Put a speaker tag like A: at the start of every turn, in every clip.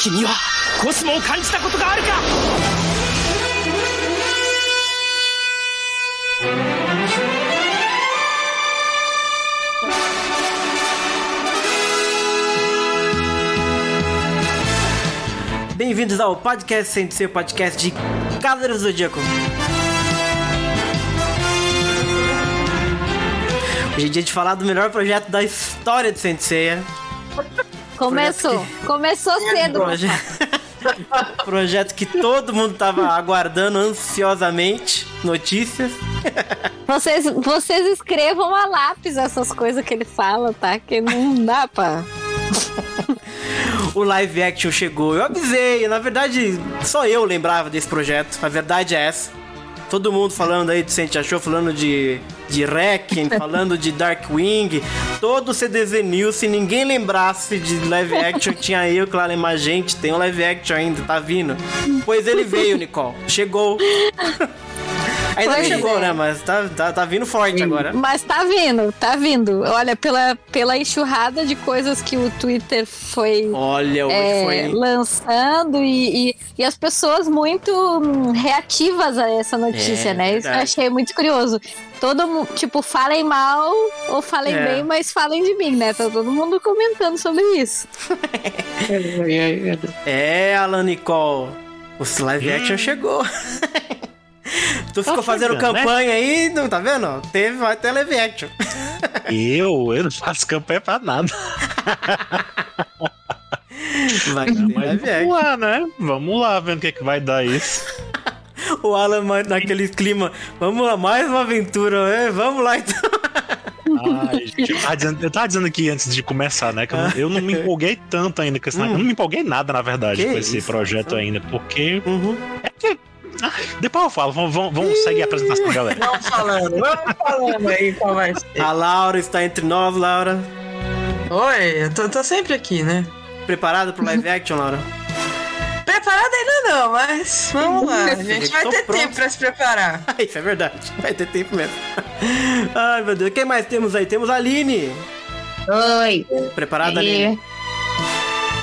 A: 君はコスモを感じたことがあるか「
B: Bem-vindos ao podcast sem ser podcast de Cavaleiros do Zodíaco. Hoje é dia de falar do melhor projeto da história de Senseiya.
C: Começou. Começou cedo.
B: Proje... projeto que todo mundo tava aguardando ansiosamente. Notícias.
C: Vocês, vocês escrevam a lápis essas coisas que ele fala, tá? Que não dá pra.
B: o live action chegou. Eu avisei, na verdade, só eu lembrava desse projeto. A verdade é essa. Todo mundo falando aí de Sente Achou, falando de, de Requiem, falando de Darkwing. Todo o CDZ News, se ninguém lembrasse de live action, tinha eu, claro, mais gente. Tem um live action ainda, tá vindo. Pois ele veio, Nicole. Chegou. Ainda não
C: Pois
B: chegou,
C: é.
B: né? Mas tá, tá, tá vindo forte agora.
C: Mas tá vindo, tá vindo. Olha, pela, pela enxurrada de coisas que o Twitter foi
B: Olha, hoje
C: é,
B: foi.
C: lançando e, e, e as pessoas muito hum, reativas a essa notícia,
B: É,
C: né? Isso eu achei muito curioso. Todo mundo, tipo, falem mal ou falem
B: É.
C: bem, mas falem de mim, né? Tá todo mundo comentando sobre isso.
B: É, Alan Nicole. O live action chegou. tu ficou fazendo
D: chegando, né?
B: campanha aí, não tá vendo? Teve, vai ter live action.
D: Eu, eu não faço campanha pra nada.
B: Vai ter
D: Mas
B: live
D: vamos
B: action.
D: lá, né? Vamos lá, vendo o que, que vai dar isso.
B: O Alan naquele clima. Vamos lá, mais uma aventura. É, vamos lá então.
D: Ai, gente, eu, tava dizendo, eu tava dizendo aqui antes de começar, né? Que eu, não- eu não me empolguei tanto ainda com esse.
B: Hum.
D: Eu não me empolguei nada, na verdade,
B: Que
D: com esse
B: isso?
D: projeto ainda, porque.
B: Uhum.
D: Ah, depois eu falo, vamos, vamos, vamos seguir a apresentação da galera.
E: Vamos falando, vamos falando aí qual vai ser.
B: A Laura está entre nós, Laura.
E: Oi, eu tô, tô sempre aqui, né?
B: Preparada pro live action, Laura?
E: Preparada ainda não, mas vamos lá. A gente vai ter
B: pronto.
E: tempo pra se preparar.
B: Isso é verdade. Vai ter tempo mesmo. Ai, meu Deus. Quem mais temos aí? Temos a Aline.
F: Oi.
B: Preparada,
F: E-
B: Aline?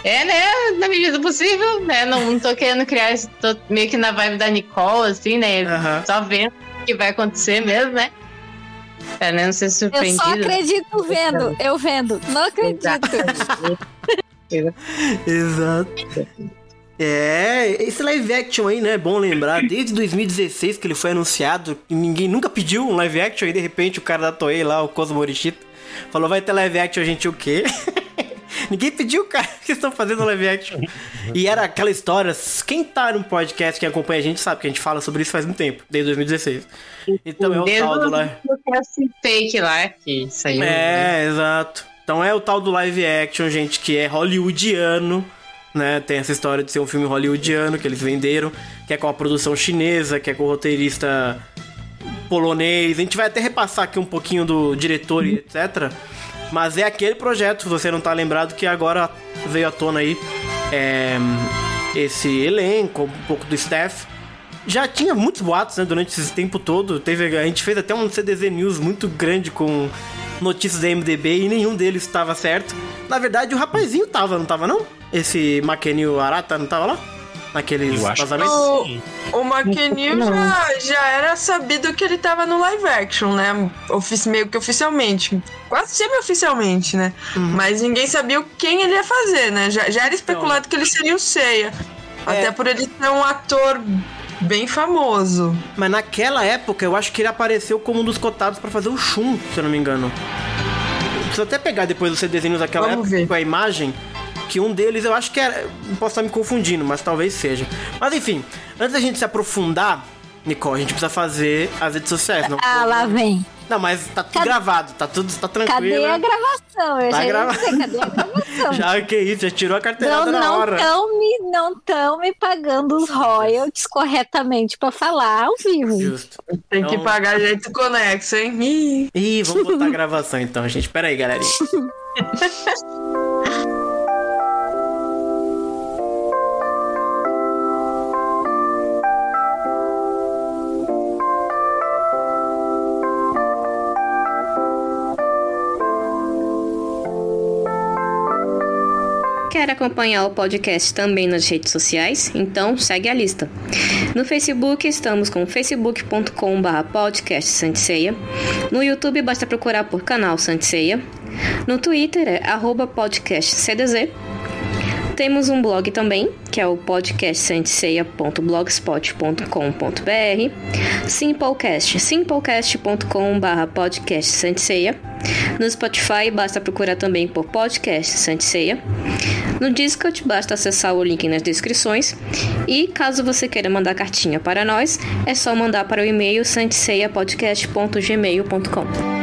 F: É, né? Na medida do possível, né? Não, não tô querendo criar isso, tô meio que na vibe da Nicole, assim, né?
B: Aham.
F: Só vendo o que vai acontecer mesmo, né? Pra né, não ser
C: Eu
F: surpreendido.
C: só acredito vendo, eu vendo. Não acredito.
B: Exato. É, esse live action aí, né? É bom lembrar, desde 2016 que ele foi anunciado, e ninguém nunca pediu um live action, e de repente o cara da Toei lá, o Cosmo Morishita, falou: vai ter live action, a gente o quê? ninguém pediu, cara, que vocês estão fazendo live action. E era aquela história, quem tá no podcast, quem acompanha a gente, sabe que a gente fala sobre isso faz um tempo, desde 2016. Então é o
F: Desde
B: tal do
F: o
B: live.
F: esse fake lá que saiu. né?
B: É, exato. Então é o tal do live action, gente, que é hollywoodiano, né? Tem essa história de ser um filme hollywoodiano que eles venderam, que é com a produção chinesa, que é com o roteirista polonês. A gente vai até repassar aqui um pouquinho do diretor e etc. Mas é aquele projeto, se você não tá lembrado, que agora veio à tona aí. É, esse elenco, um pouco do staff. Já tinha muitos boatos, né, durante esse tempo todo. Teve, a gente fez até um CDZ News muito grande com notícias da MDB e nenhum deles estava certo. Na verdade, o rapazinho tava, não tava não? Esse Makenil Arata não tava lá? Naqueles
D: Eu acho que
B: vazamentos?
E: O-
D: sim.
E: O McNeil já, já era sabido que ele tava no live action, né? Ofici meio que oficialmente. Quase semi-oficialmente, né? Mas ninguém sabia quem ele ia fazer, né? Já, já era especulado que ele seria o Seiya. Até por ele ser um ator bem famoso.
B: Mas naquela época, eu acho que ele apareceu como um dos cotados pra fazer o Shun, se eu não me engano. Preciso até pegar depois os CDzinhos daquela
E: Vamos
B: época
E: ver.
B: com a imagem. Que um deles eu acho que era. Posso estar me confundindo, mas talvez seja. Mas enfim, antes da gente se aprofundar, Nicole, a gente precisa fazer as redes sociais. Não,
C: Ah, lá vem.
B: não mas tá tudo
C: Cadê-
B: gravado, tá tudo tá tranquilo.
C: Cadê a gravação? Eu
B: Tá
C: já
B: grava-
C: dizer, cadê a gravação?
B: Já que isso, já tirou a carteirada
C: Não,
B: na
C: não
B: hora.
C: estão me, não tão me pagando os royalties corretamente pra falar ao vivo.
B: Justo.
E: Tem que
B: Então-
E: pagar jeito conexo, hein? Ih.
B: Ih, vamos botar a gravação então, gente. Pera aí, galerinha.
G: Quer acompanhar o podcast também nas redes sociais? Então segue a lista. No Facebook estamos com facebook.com.br podcast Santiceia. No YouTube basta procurar por canal Santiceia. No Twitter é arroba podcast CDZ. Temos um blog também, que é o podcastsanticeia.blogspot.com.br. Simplecast, simplecast.com.br podcast Santiceia. No Spotify basta procurar também por podcast Santiceia. No Discord basta acessar o link nas descrições. E caso você queira mandar cartinha para nós, é só mandar para o e-mail santiceiapodcast.gmail.com.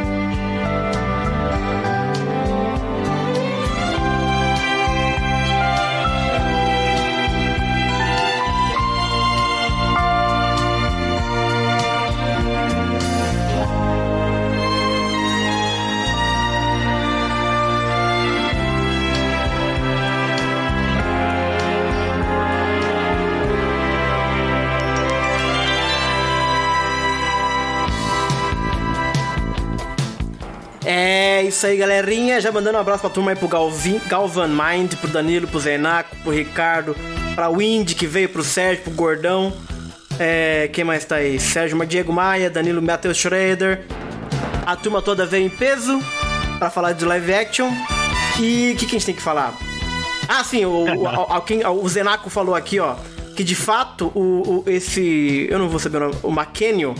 B: isso aí, galerinha. Já mandando um abraço pra turma aí pro Galvin, Galvan Mind, pro Danilo, pro Zenaco, pro Ricardo, pra Windy que veio, pro Sérgio, pro Gordão. É, quem mais tá aí? Sérgio Diego Maia, Danilo Matheus Schroeder. A turma toda veio em peso pra falar de live action. E o que, que a gente tem que falar? Ah, sim, o, o, o Zenaco falou aqui, ó, que de fato o, o- esse. Eu não vou saber o nome. O McKennion,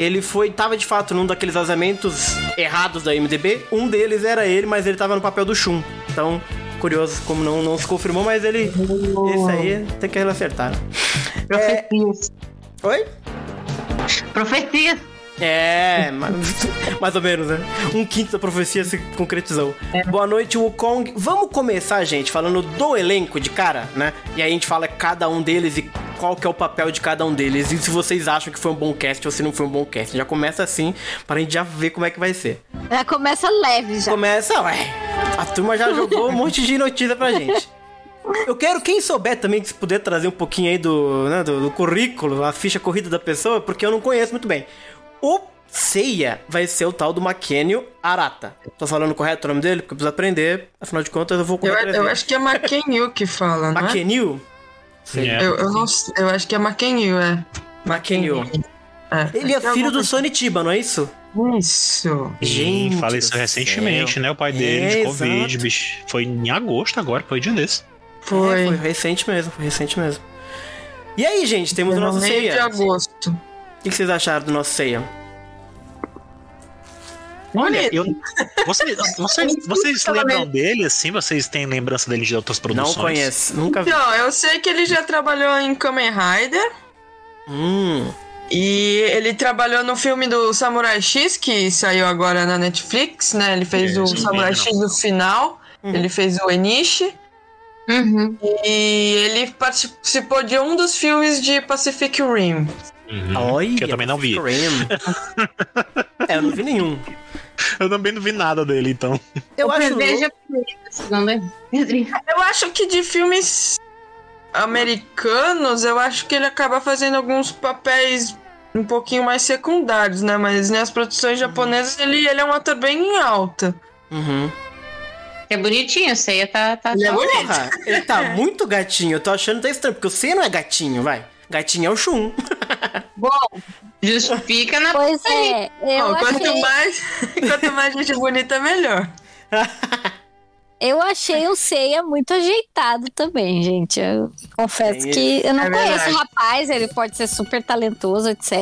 B: ele foi. Tava de fato num daqueles vazamentos errados da MDB. Um deles era ele, mas ele tava no papel do Shun. Então, curioso como não, não se confirmou, mas ele. Esse aí tem que acertar. É,
F: Profecias.
B: oi?
F: Profecias.
B: É, mais, mais ou menos, né? Um quinto da profecia se concretizou. Boa noite, Wukong. Vamos começar, gente, falando do elenco de cara, né? E aí a gente fala cada um deles e qual que é o papel de cada um deles. E se vocês acham que foi um bom cast ou se não foi um bom cast. Já começa assim, pra gente já ver como é que vai ser.
C: Já começa leve já.
B: Começa, ué. A turma já jogou um monte de notícia pra gente. Eu quero, quem souber também, se puder trazer um pouquinho aí do, né, do, do currículo, a ficha corrida da pessoa, porque eu não conheço muito bem. O Seiya vai ser o tal do Makennio Arata. Tô falando correto o nome dele? Porque eu preciso aprender. Afinal de contas, eu vou
E: Eu,
B: correr.
E: eu acho que é Makenyu que fala, não é?
B: Makennio?
D: É.
E: Eu, eu, não, sei, eu acho que é Makenyu, é.
B: Makennio.
E: é.
B: Ele é
E: que
B: filho do
E: alguma
B: Sony Chiba, não é isso?
E: Isso.
B: Gente
D: Sim, faleceu recentemente,
B: céu.
D: né? O pai dele
B: É,
D: de Covid,
B: exato.
D: bicho. Foi em agosto agora, foi dia desse.
E: Foi.
B: É, foi recente mesmo, foi recente mesmo. E aí, gente, temos o
E: no
B: nosso Seiya. O que que vocês acharam do nosso Seiya?
D: Olha, eu. Vocês, vocês, vocês lembram dele assim? Vocês têm lembrança dele de outras produções?
B: Não conheço, nunca vi.
E: Então, eu sei que ele já trabalhou em Kamen Rider.
B: Hum,
E: E ele trabalhou no filme do Samurai X, que saiu agora na Netflix, né? Ele fez
D: É,
E: o Samurai
D: não.
E: X no final. Ele fez o Enishi.
F: Uhum.
E: E ele participou de um dos filmes de Pacific Rim.
D: Uhum,
B: olha.
D: que eu também não vi.
B: É, eu não vi nenhum.
D: Eu também não vi nada dele, então.
B: Eu acho
F: Veja.
E: Eu acho que de filmes americanos, eu acho que ele acaba fazendo alguns papéis um pouquinho mais secundários, né? Mas nas produções japonesas ele, ele é um ator bem em alta.
B: Uhum.
F: É bonitinho, Ceia tá. tá
E: Ele é
F: tá-
E: bonito.
B: Porra, ele tá muito gatinho. Eu tô achando que tá estranho, porque o C não é gatinho, vai. Gatinho é o Shun.
F: Bom, justifica na.
C: Pois é, eu
E: Ó, quanto,
C: achei,
E: mais, quanto mais gente bonita, melhor.
C: eu achei o Ceia muito ajeitado também, gente. Eu confesso que eu não
E: É
C: conheço
E: verdade.
C: o rapaz, ele pode ser super talentoso, etc.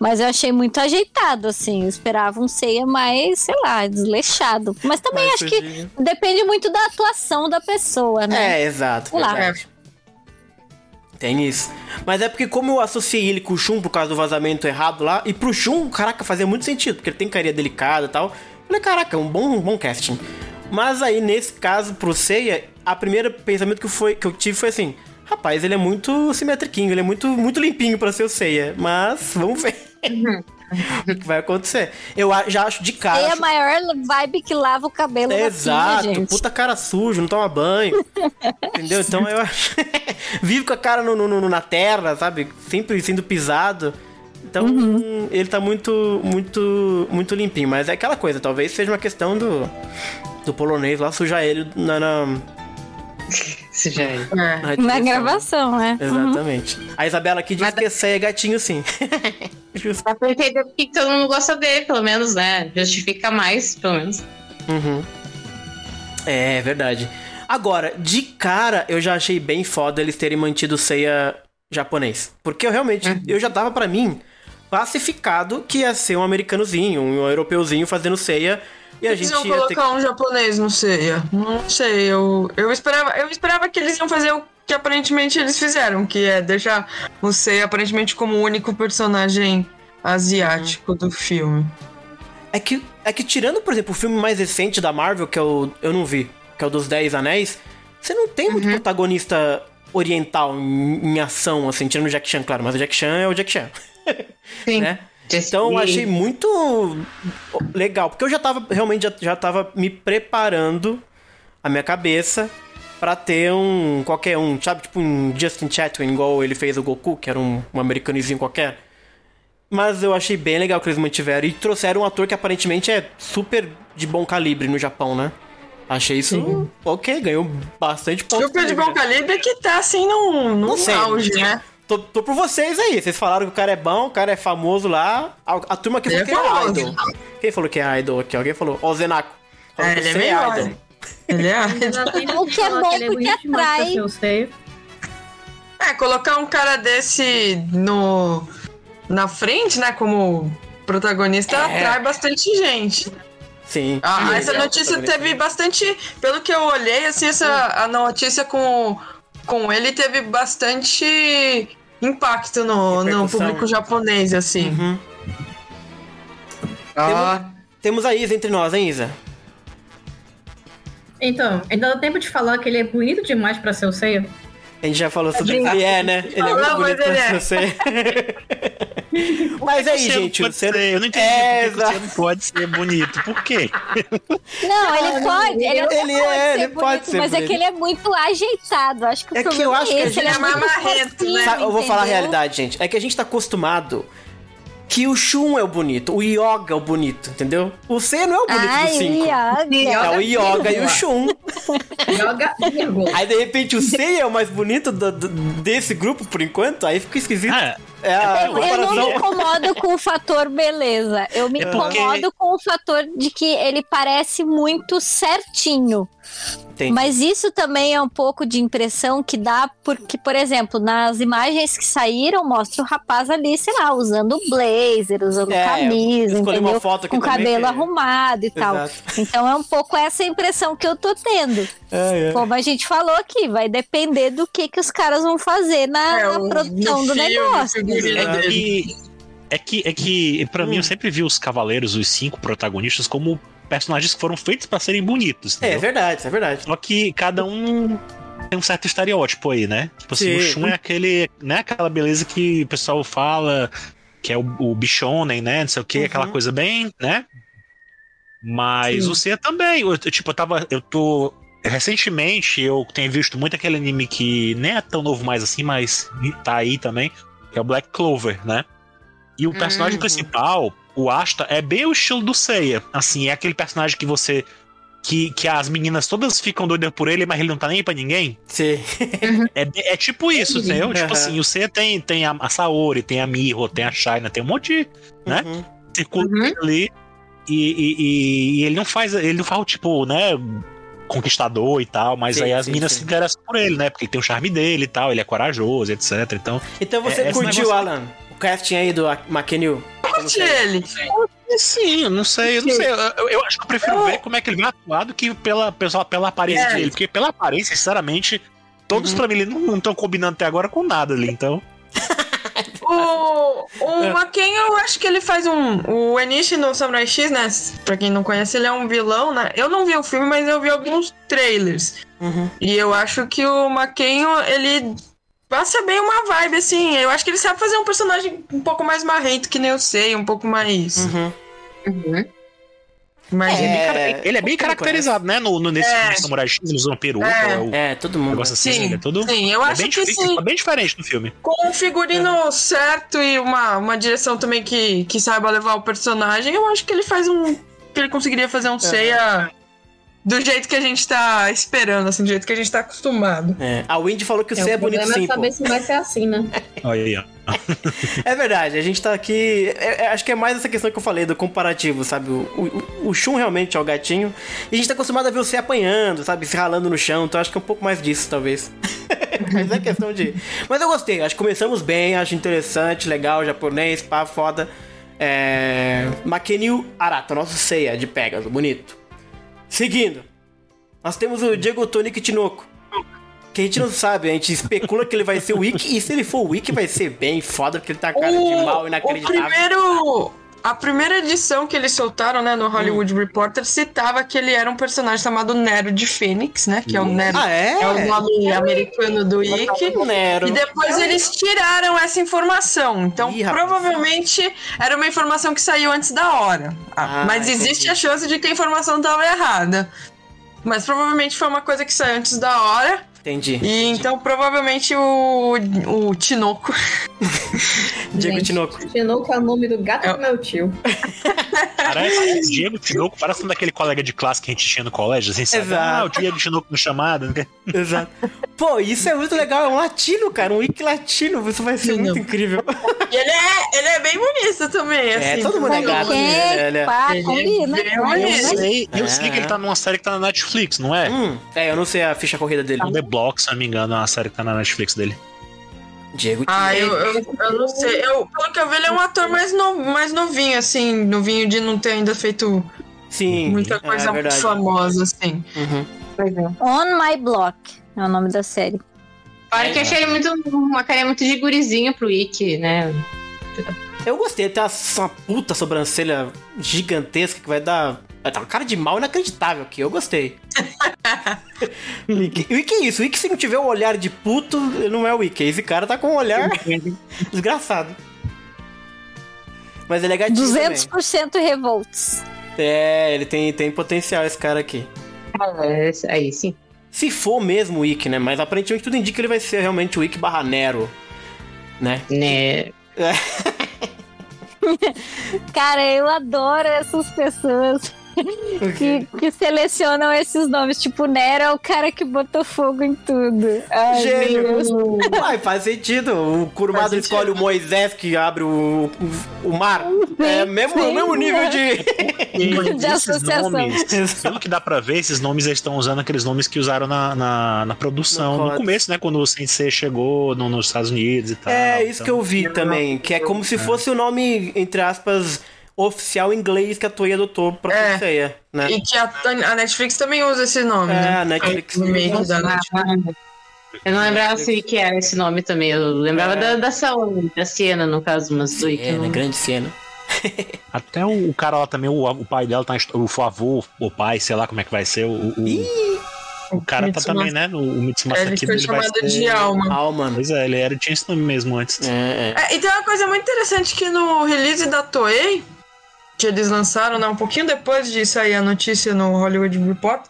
C: Mas eu achei muito ajeitado, assim. Eu esperava um Ceia mais, sei lá, desleixado. Mas também
B: Mais
C: acho que depende muito da atuação da pessoa, né?
B: É, exato.
C: Sei lá.
B: verdade. Tem isso. Mas é porque como eu associei ele com o Shun por causa do vazamento errado lá, e pro Shun, caraca, fazia muito sentido, porque ele tem carinha delicada e tal. Eu falei, caraca, um bom, um bom casting. Mas aí, nesse caso, pro Seiya, a primeira pensamento que, foi, que eu tive foi assim, rapaz, ele é muito simetriquinho, ele é muito, muito limpinho pra ser o Seiya. Mas, vamos ver. o que vai acontecer. Eu a- já acho de cara...
C: É a
B: acho-
C: maior vibe que lava o cabelo na
B: Exato,
C: filha,
B: puta cara sujo, não toma banho. entendeu? Então eu acho. Vive com a cara no, no- no- na terra, sabe? Sempre sendo pisado. Então
C: Uhum.
B: ele tá muito, muito, muito limpinho. Mas é aquela coisa, talvez seja uma questão do, do polonês lá sujar ele na, na,
F: É.
E: É.
B: Na
C: gravação, né? Uhum.
B: Exatamente. A Isabela aqui diz
F: Mas-
B: que esse é gatinho sim. Justo.
F: Dá pra entender por que que todo mundo gosta dele, pelo menos, né? Justifica mais, pelo menos.
B: Uhum. É, verdade. Agora, de cara, eu já achei bem foda eles terem mantido o Seiya japonês. Porque eu realmente,
F: Uhum.
B: eu já tava pra mim classificado que ia ser um americanozinho, um europeuzinho fazendo Seiya. E a
E: Eles
B: gente
E: iam
B: ia ter
E: colocar um japonês no Seiya. Não sei, eu, eu, esperava, eu esperava que eles iam fazer o que aparentemente eles fizeram, que é deixar o Seiya aparentemente como o único personagem asiático do filme.
B: É que, é que tirando, por exemplo, o filme mais recente da Marvel, que eu, eu não vi, que é o dos Dez Anéis, você não tem
E: Uhum.
B: muito protagonista oriental em, em ação, assim, tirando o Jack Chan, claro, mas o Jack Chan é o Jack Chan.
F: Sim.
B: né? Então achei muito legal, porque eu já tava, realmente, já, já tava me preparando a minha cabeça pra ter um, qualquer um, sabe? Tipo um Justin Chatwin, igual ele fez o Goku, que era um, um americanizinho qualquer. Mas eu achei bem legal que eles mantiveram e trouxeram um ator que aparentemente é super de bom calibre no Japão, né? Achei isso ok, ganhou bastante pontos.
E: Super de bom calibre que tá assim num, num auge, né?
B: Tô, tô por vocês aí. Vocês falaram que o cara é bom, o cara é famoso lá. A, a turma que falou
E: é
B: que é idol. Quem falou que é idol aqui? Alguém falou? Ó, o Zenaco. Falou
E: É,
B: que
E: ele é
B: você
E: melhor.
B: idol.
E: Ele é.
C: O que é bom porque atrai.
H: Sei.
E: É, colocar um cara desse no na frente, né, como protagonista,
B: É.
E: atrai bastante gente.
B: Sim.
E: Ah,
B: Sim,
E: essa
B: é
E: notícia teve bastante, pelo que eu olhei, assim, essa a notícia com com ele teve bastante impacto no, no público japonês, assim.
B: Uhum.
F: Ó,
B: Temos a Isa entre nós, hein, Isa?
H: Então, ainda dá tempo de falar que ele é bonito demais pra ser o Seiya.
B: A gente já falou sobre ele, é, né? Ele é muito
E: mas
B: bonito
E: é.
B: você. Mas aí,
D: Você não
B: gente,
D: pode
B: você...
D: ser- eu não entendi
B: É,
D: por que que você não pode ser bonito. Por quê?
C: Não, ele pode. Ele,
B: Ele
C: pode
B: é,
C: ser
B: ele
C: bonito,
B: pode ser
C: mas é
B: bonito.
C: que ele é muito ajeitado. Acho que o
B: É que eu acho que
C: é
B: a
C: esse. Ele
E: gente
C: é
E: é
C: muito
E: marrento,
C: fofinho,
E: né?
B: Sabe, eu vou falar a realidade, gente. É que a gente tá acostumado que o Shun é o bonito, o Yoga é o bonito, entendeu? O C não é o bonito
C: Ai,
B: do 5.
C: Yoga.
B: É o Yoga e o Shun.
H: Joga vírgula.
B: Aí de repente o Seiya é o mais bonito do- do- desse grupo por enquanto, aí fica esquisito.
D: Ah,
B: é a
C: Eu não me incomodo com o fator beleza. Eu me
D: É porque-
C: incomodo com o fator de que ele parece muito certinho.
B: Entendi.
C: Mas isso também é um pouco de impressão que dá, porque, por exemplo, nas imagens que saíram, mostra o rapaz ali, sei lá, usando blazer, usando
B: É,
C: camisa, entendeu? Com cabelo
B: que-
C: arrumado e tal.
B: Exato.
C: Então é um pouco essa impressão que eu tô tendo.
B: É, é.
C: Como a gente falou aqui, vai depender do que, que os caras vão fazer na,
E: É,
C: na produção do negócio. entendeu?
D: É que, é que, é que pra
B: Hum.
D: mim, eu sempre vi os cavaleiros, os cinco protagonistas, como personagens que foram feitos pra serem bonitos.
B: É, é
D: entendeu?
B: verdade, isso é verdade.
D: Só que cada um tem um certo estereótipo aí, né? Tipo assim,
B: Sim.
D: o Shun é aquele, né, aquela beleza que o pessoal fala que é o, o bichonem, né? Não sei o que,
B: Uhum.
D: aquela coisa bem, né? Mas
E: Sim.
D: o Seiya também. Eu, eu, tipo, eu tava. Eu tô. Recentemente eu tenho visto muito aquele anime que nem é tão novo mais assim, mas tá aí também, que é o Black Clover, né? E o personagem
F: Uhum.
D: principal, o Asta, é bem o estilo do Seiya. Assim, é aquele personagem que você. Que, que as meninas todas ficam doidas por ele, mas ele não tá nem aí pra ninguém.
B: Sim.
D: É, be- é tipo isso, entendeu? Tipo
B: Aham.
D: assim, o Seiya tem, tem a, Saori, tem a Miho, tem a Shaina, tem um monte de Né?
B: Uhum.
D: circuito
F: Uhum.
D: ali. E, e- e- e ele não faz. Ele não faz o tipo, né? Conquistador e tal, mas
B: Sim,
D: aí as
B: sim,
D: meninas
B: sim.
D: se interessam por ele, né? Porque ele tem o charme dele e tal, ele é corajoso, etc. Então,
B: Então você
D: É,
B: curtiu,
D: negócio-
B: Alan, o casting aí do McNeil?
E: Curte ele.
D: sim, eu não sei, eu não sei. Eu, eu acho que eu prefiro ver como é que ele vai atuar do que pela, pela, pela aparência
E: É.
D: dele. Porque pela aparência, sinceramente, todos
B: Uhum.
D: pra mim ele não estão combinando até agora com nada ali. Então,
E: O, o
B: É.
E: Maken, eu acho que ele faz um. O Enishi no Samurai X, né? Pra quem não conhece, ele é um vilão, né? Eu não vi o filme, mas eu vi alguns trailers.
B: Uhum.
E: E eu acho que o Maken, ele passa bem uma vibe, assim. Eu acho que ele sabe fazer um personagem um pouco mais marrento, que nem eu sei, um pouco mais.
B: Uhum.
F: Uhum.
D: ele é bem,
B: É,
D: ele é bem
B: não
D: caracterizado, né? No, no, nesse
E: É.
D: filme Samurai X, ele usa uma peruca,
E: É.
D: o
B: É, todo mundo.
D: negócio assim,
E: Sim,
D: ele é todo.
E: sim, eu
D: é
E: acho
D: bem,
E: que
D: diferente,
E: sim.
D: é bem diferente no filme.
E: Com um figurino certo e uma, uma direção também que, que saiba levar o personagem, eu acho que ele faz um. que ele conseguiria fazer um Seiya do jeito que a gente tá esperando, assim, do jeito que a gente tá acostumado.
B: É, a Wendy falou que o
H: É,
B: C é
H: o
B: bonito
H: problema
B: sim,
H: é
B: pô.
H: saber se vai ser assim, né?
D: Olha aí, ó.
B: É verdade, a gente tá aqui. é- é- acho que é mais essa questão que eu falei do comparativo, sabe? O, o, o Shun realmente é o gatinho. E a gente tá acostumado a ver você apanhando, sabe? Se ralando no chão. Então acho que é um pouco mais disso, talvez. Mas é questão de. Mas eu gostei, acho que começamos bem, acho interessante, legal, japonês, pá, foda. É. Makenil Arata, nosso ceia de Pegasus, bonito. Seguindo, nós temos o Diego Tonic Tinoco. Que a gente não sabe, a gente especula que ele vai ser o Wiki, e se ele for o Wiki, vai ser bem foda, porque ele tá cara de mal
E: o
B: inacreditável.
E: primeiro. A primeira edição que eles soltaram, né, no Hollywood
B: Hum.
E: Reporter, citava que ele era um personagem chamado Nero de Fênix, né? Que é o Nero.
B: Ah, é?
E: É o nome americano do Ikki.
B: Nero.
E: E depois eles tiraram essa informação. Então,
B: Ih, rapaz.
E: provavelmente era uma informação que saiu antes da hora. Ah,
B: Ah,
E: mas existe
B: entendi.
E: a chance de que a informação estava errada. Mas provavelmente foi uma coisa que saiu antes da hora.
B: Entendi.
E: E então provavelmente o, o Tinoco.
B: Diego
H: Gente,
B: Tinoco.
H: Tinoco é o nome do gato
E: É.
H: do meu tio.
D: Parece Diego Tinoco, parece um daquele colega de classe que a gente tinha no colégio, assim, sabe?
B: Exato.
D: Ah, o Diego Tinoco no chamado. né?
B: Exato. Pô, isso é muito legal, é um latino, cara, um wiki latino, isso vai ser
E: Sim,
B: muito
E: não.
B: incrível.
E: E ele é, ele é bem bonito também,
B: É,
E: assim.
B: todo mundo é gato, né? É-
E: ele é
C: combina.
E: bem
C: Olha,
D: Eu
E: bonito.
C: né?
D: sei, eu
B: É.
D: sei que ele tá numa série que tá na Netflix, não é?
B: Hum, é, eu não sei a ficha corrida dele.
D: É The Block, se não me engano, é uma série que tá na Netflix dele.
B: Diego
E: Ah, eu, eu, eu não sei. Eu, pelo que eu vi, ele é um ator mais, no, mais novinho, assim, novinho de não ter ainda feito
B: Sim,
E: muita
B: é
E: coisa
B: verdade.
E: famosa, assim.
B: Uhum.
E: Pois é.
C: On My Block é o nome da série.
F: Olha que eu achei ele muito, uma carinha muito de gurizinho pro Ikki, né?
B: Eu gostei, tem uma, uma puta sobrancelha gigantesca que vai dar. Vai dar uma cara de mal inacreditável aqui, eu gostei. o Wiki é isso, o Wiki se não tiver o olhar de puto, não é o Wiki. Esse cara tá com um olhar desgraçado. Mas ele é gatinho também.
C: 200% revolts.
B: É, ele tem, tem potencial esse cara aqui.
F: É, Aí sim.
B: Se for mesmo o Wiki, né? Mas aparentemente tudo indica que ele vai ser realmente o Wiki barra Nero. Né?
F: Né?
C: Cara, eu adoro essas pessoas que, que selecionam esses nomes. Tipo, Nero é o cara que botou fogo em tudo. Ai,
B: Gênio. Uai, faz sentido. O Kurumado
E: Faz
B: escolhe o Moisés que abre o, o, o mar. É mesmo,
C: sim,
B: mesmo nível
C: é.
B: de.
C: De
D: esses
C: associação.
D: nomes, pelo que dá pra ver, esses nomes eles estão usando aqueles nomes que usaram na, na, na produção,
B: No
D: no, começo, né? Quando o Sensei chegou no- nos Estados Unidos e tal.
B: É isso
D: então.
B: que eu vi também. Que é como se fosse o nome, entre aspas, oficial inglês que a Toei adotou pra
E: É.
B: Seiya, né?
E: E que a, a Netflix também usa esse nome,
B: É,
E: né?
B: a Netflix.
E: Meio da Netflix.
F: Eu não lembrava se que era esse nome também. Eu lembrava
B: É.
F: da, da Saúl, da Siena, no caso, mas do.
B: É,
F: não-?
B: Grande cena.
D: Até o, o cara lá também, o, o pai dela tá. O avô, o pai, sei lá como é que vai ser. O, o, o cara tá também, né? No, o Mitsuma
E: Ele foi
D: ele vai
E: chamado
D: ser-
E: de alma.
B: Alma.
D: Pois é, ele era, tinha esse nome mesmo antes.
B: É, é.
E: É, e tem uma coisa muito interessante que no release da Toei, eles lançaram né, um pouquinho depois de sair a notícia no Hollywood Report,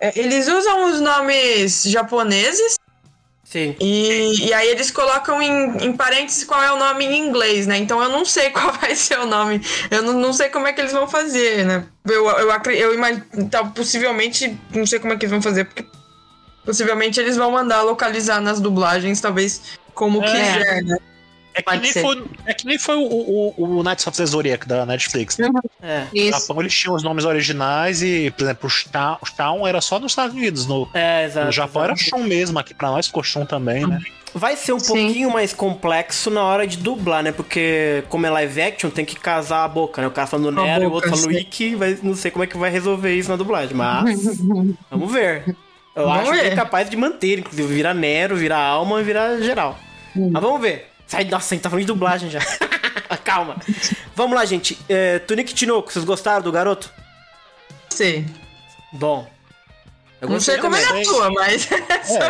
E: é, eles usam os nomes japoneses
B: Sim.
E: e, e aí eles colocam em, em parênteses qual é o nome em inglês, né? Então eu não sei qual vai ser o nome. Eu não, não sei como é que eles vão fazer, né? Eu, eu, eu imagino. Tá, possivelmente, não sei como é que eles vão fazer, porque possivelmente eles vão mandar localizar nas dublagens, talvez como
D: É.
E: quiser, né?
D: É que, nem
F: ser.
D: foi, é que nem foi o, o, o Knights of the Zodiac da Netflix.
B: É.
D: No
F: Isso.
D: Japão eles tinham os nomes originais e, por exemplo, o Shun era só nos Estados Unidos. No,
B: É, exato.
D: no Japão era Shun mesmo, aqui pra nós ficou Shun também, né?
B: Vai ser um
F: Sim.
B: pouquinho mais complexo na hora de dublar, né? Porque, como é live action, tem que casar a boca, né? O cara falando Nero e o outro falando. Ikki, vai, não sei como é que vai resolver isso na dublagem, mas vamos ver. Eu
E: Vamos
B: acho
E: ver.
B: que é capaz de manter, inclusive, virar Nero, virar Alma e virar geral. Mas vamos ver. Sai, nossa, a gente tá falando de dublagem já. Calma. Vamos lá, gente. É, Tunic Tinoco, vocês gostaram do garoto?
E: Sei.
B: Bom. Eu
E: Não sei como
B: também.
E: ele atua, mas.
D: É,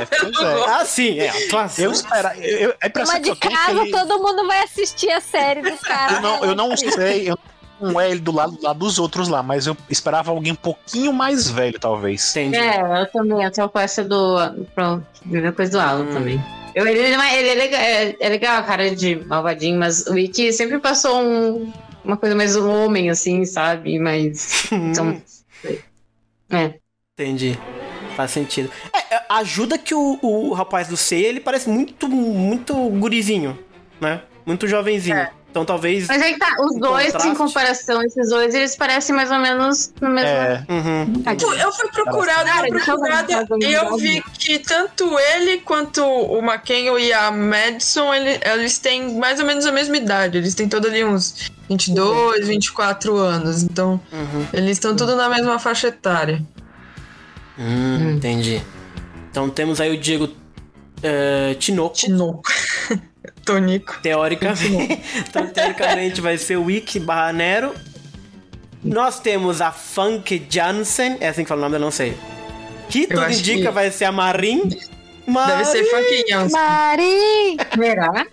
D: pois é.
B: Ah, sim, é. Classe.
D: Eu espero. Eu, eu, a impressão
C: Mas de
D: é
C: casa
D: ele-
C: todo mundo vai assistir a série do cara.
D: Eu não, eu não sei, eu não é ele do lado, do lado dos outros lá, mas eu esperava alguém um pouquinho mais velho, talvez.
B: Entendi.
F: É, eu também. Eu tenho com essa do. Pronto, mesma coisa do Alan
B: Hum.
F: também. Eu, ele, ele é legal, é, é legal a cara de malvadinho, mas o Ikki sempre passou um- uma coisa mais um homem, assim, sabe? Mas. Então, é.
B: Entendi. Faz sentido. É, é, ajuda que o, o rapaz do Seiya, ele parece muito, muito gurizinho, né? Muito jovenzinho.
E: É.
B: Então talvez.
F: Mas aí que tá, os dois,
B: contraste.
F: em comparação, esses dois, eles parecem mais ou menos no mesmo.
D: É,
B: Uhum.
E: Tipo, eu fui procurada,
F: Cara, eu
E: e eu vi que tanto ele quanto o McKenna e a Madison, ele- eles têm mais ou menos a mesma idade. Eles têm todos ali uns 22, 24 anos. Então,
B: Uhum.
E: eles estão tudo na mesma faixa etária.
B: Hum, entendi. Então temos aí o Diego eh, Tinoco.
E: Tinoco. Tonico.
B: Teoricamente. então, teoricamente vai ser o Wiki barra Nero. Nós temos a Funk Jansen. É assim que fala o nome, eu não sei. Que
E: Eu
B: tudo indica
E: que-
B: vai ser a Marin. Marin.
E: Deve ser Funk Young.
C: Mari!
H: Verá?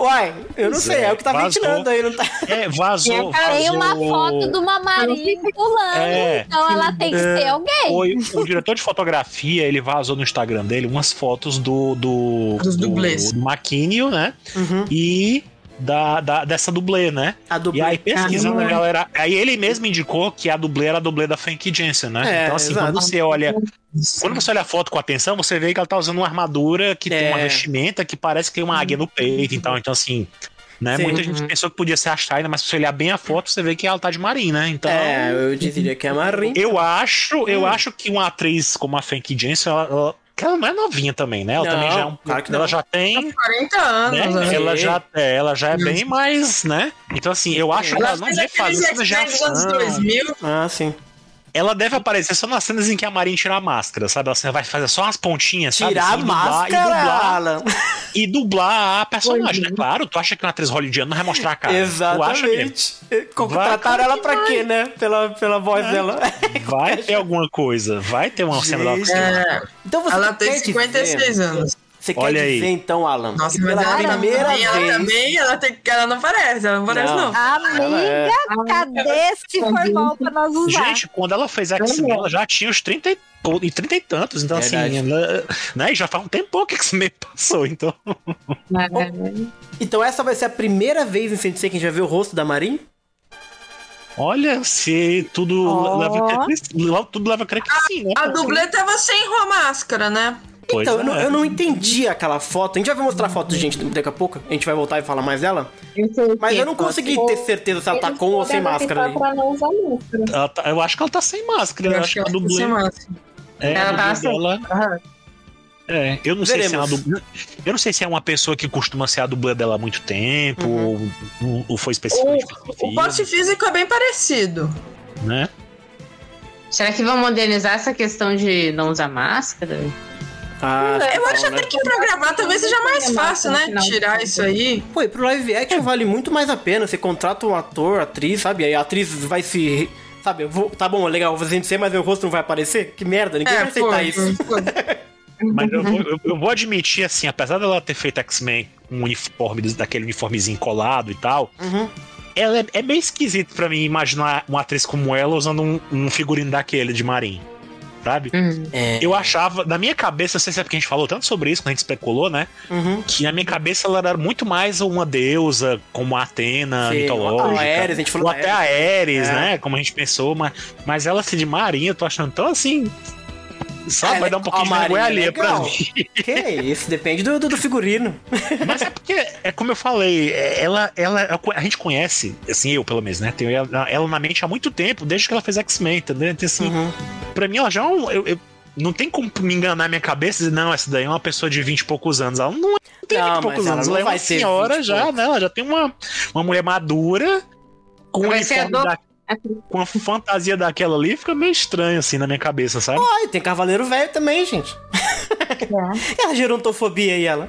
B: Uai, eu não sei, é o que tá
D: Vazou.
B: ventilando aí, não tá?
D: é vazou.
C: Uma
D: vazou-
C: foto de uma Maria pulando,
D: É.
C: então ela tem que ser alguém.
D: Foi o diretor de fotografia, ele vazou no Instagram dele umas fotos do. do
E: Dos
D: do,
E: dublês.
D: do Maquinho, né?
B: Uhum.
D: E da, da- dessa dublê, né?
B: A do
D: E aí, pesquisando,
H: Caramba.
D: a galera. Aí ele mesmo indicou que a dublê era a dublê da Frank Jensen, né?
B: É,
D: então, assim, quando você olha. Quando você olha a foto com atenção, você vê que ela tá usando uma armadura que tem uma
B: É.
D: vestimenta que parece que tem uma águia no peito e tal. Então, assim. Né?
B: Sim.
D: Muita gente pensou que podia ser a China, mas se você olhar bem a foto, você vê que ela tá de marinho, né? Então.
B: É, eu diria que é Marin.
D: Eu acho, eu
B: Hum.
D: acho que uma atriz como a Frank Jensen, ela, ela, que ela não é novinha também, né? Ela
B: Não,
D: também já é um,
B: claro
D: ela
B: não.
D: já tem,
E: 40 anos,
D: né?
E: né?
D: Ela já, é, ela já é bem mais, né? Então assim, eu acho que
E: Ela
D: ela não fazer cenas de
E: dos anos
D: ação.
E: 2000.
B: Ah, sim.
D: Ela deve aparecer só nas cenas em que a Marin tira a máscara, sabe? Ela vai fazer só umas pontinhas, sabe?
B: Tirar a
D: Assim,
B: máscara,
D: E dublar,
B: Alan.
D: e dublar a personagem, né? Claro, tu acha que uma atriz hollywoodiana não vai mostrar a cara. Tu acha mesmo.
B: Exatamente. Contrataram ela pra quê, né? Pela, pela voz
D: É.
B: dela.
D: Vai ter alguma coisa, vai ter uma cena dela.
B: Gente.
E: É,
B: Então você
E: ela tem
B: dizer-
E: 56 anos.
B: Você quer
D: Olha aí.
B: dizer então, Alan,
E: Nossa,
B: que
E: mas
B: pela
E: ela,
B: primeira
E: também, ela
B: vez...
E: também, ela, tem, ela não parece, ela não parece, não.
C: Amiga,
B: Ela é-
C: cadê se for bom pra nós usar?
D: Gente, quando ela fez X-Men, ela já tinha os 30 e, to- e 30 e tantos. Então,
B: Verdade.
D: assim, ela, né? e Já faz um tempo que X-Men passou. Então,
B: Então essa vai ser a primeira vez em Sensei que a gente vai ver o rosto da Marin?
D: olha, se tudo
C: Ó.
D: leva a crer que, tudo leva a crer que sim, né?
E: A dublê tava sem a máscara, né?
D: Pois
B: então, eu,
D: é.
B: não, eu não entendi aquela foto. A gente já vai mostrar a foto, gente, daqui a pouco. A gente vai voltar e falar mais dela. Mas eu não consegui ter certeza se ela tá com ou sem máscara ali.
H: Máscara.
D: Ela tá- eu acho que ela tá sem máscara.
E: Eu
D: Eu
E: acho que ela tá
D: dublê.
E: sem máscara.
D: É,
F: Ela tá sem-
D: dela-
E: Aham.
D: É, eu não sei se é uma
B: Veremos.
D: dublê. Eu não sei se é uma pessoa que costuma ser a dublê dela há muito tempo,
B: Uhum.
D: ou, ou foi especificamente
E: O poste físico é bem parecido.
D: né?
F: Será que vão modernizar essa questão de não usar máscara?
B: Ah,
E: Eu acho
B: bom, né?
E: até que pra gravar talvez seja mais fácil, né? Tirar isso aí.
B: Pô, e pro live action vale muito mais a pena. Você contrata um ator, atriz, sabe? Aí a atriz vai se. Sabe, eu vou, tá bom, legal, vou fazer mas meu rosto não vai aparecer? Que merda, ninguém vai
E: É,
B: aceitar
E: foi,
B: isso.
E: foi.
D: Mas eu vou, eu- eu vou admitir, assim, apesar dela ter feito X-Men com um uniforme, daquele uniformezinho colado e tal,
B: Uhum.
D: ela é, é meio esquisito pra mim imaginar uma atriz como ela usando um, um figurino daquele de Marim. Sabe?
B: É.
D: Eu achava, na minha cabeça, não sei se é porque a gente falou tanto sobre isso, quando a gente especulou, né?
B: Uhum.
D: Que na minha cabeça ela era muito mais uma deusa, como a Atena
B: Sim,
D: mitológica.
B: a Ares, a gente falou
D: ou até a Ares,
B: É.
D: né? Como a gente pensou, mas, mas ela se de marinha, eu tô achando tão assim. Sabe, vai
B: é-
D: dar um pouquinho de
B: é
D: alheia pra mim.
B: Que isso, depende do, do, do figurino.
D: Mas é porque, é como eu falei, é- ela, ela, a gente conhece, assim, eu pelo menos, né? Tenho ela, ela na mente há muito tempo, desde que ela fez X-Men, entendeu? Então, assim,
B: Uhum.
D: pra mim, ela já é um. eu- eu- não tem como me enganar na minha cabeça e dizer, não, essa daí é uma pessoa de 20 e poucos anos. Ela não, é- não tem
B: Não,
D: 20 e poucos
B: ela
D: anos, ela é uma senhora
B: 20
D: já,
B: poucos.
D: né? Ela já tem uma, uma mulher madura com um uniforme
F: do-
D: da- com uma fantasia daquela ali, fica meio estranho assim na minha cabeça, sabe?
B: E tem Cavaleiro Velho também, gente. ela gerontofobia aí, ela.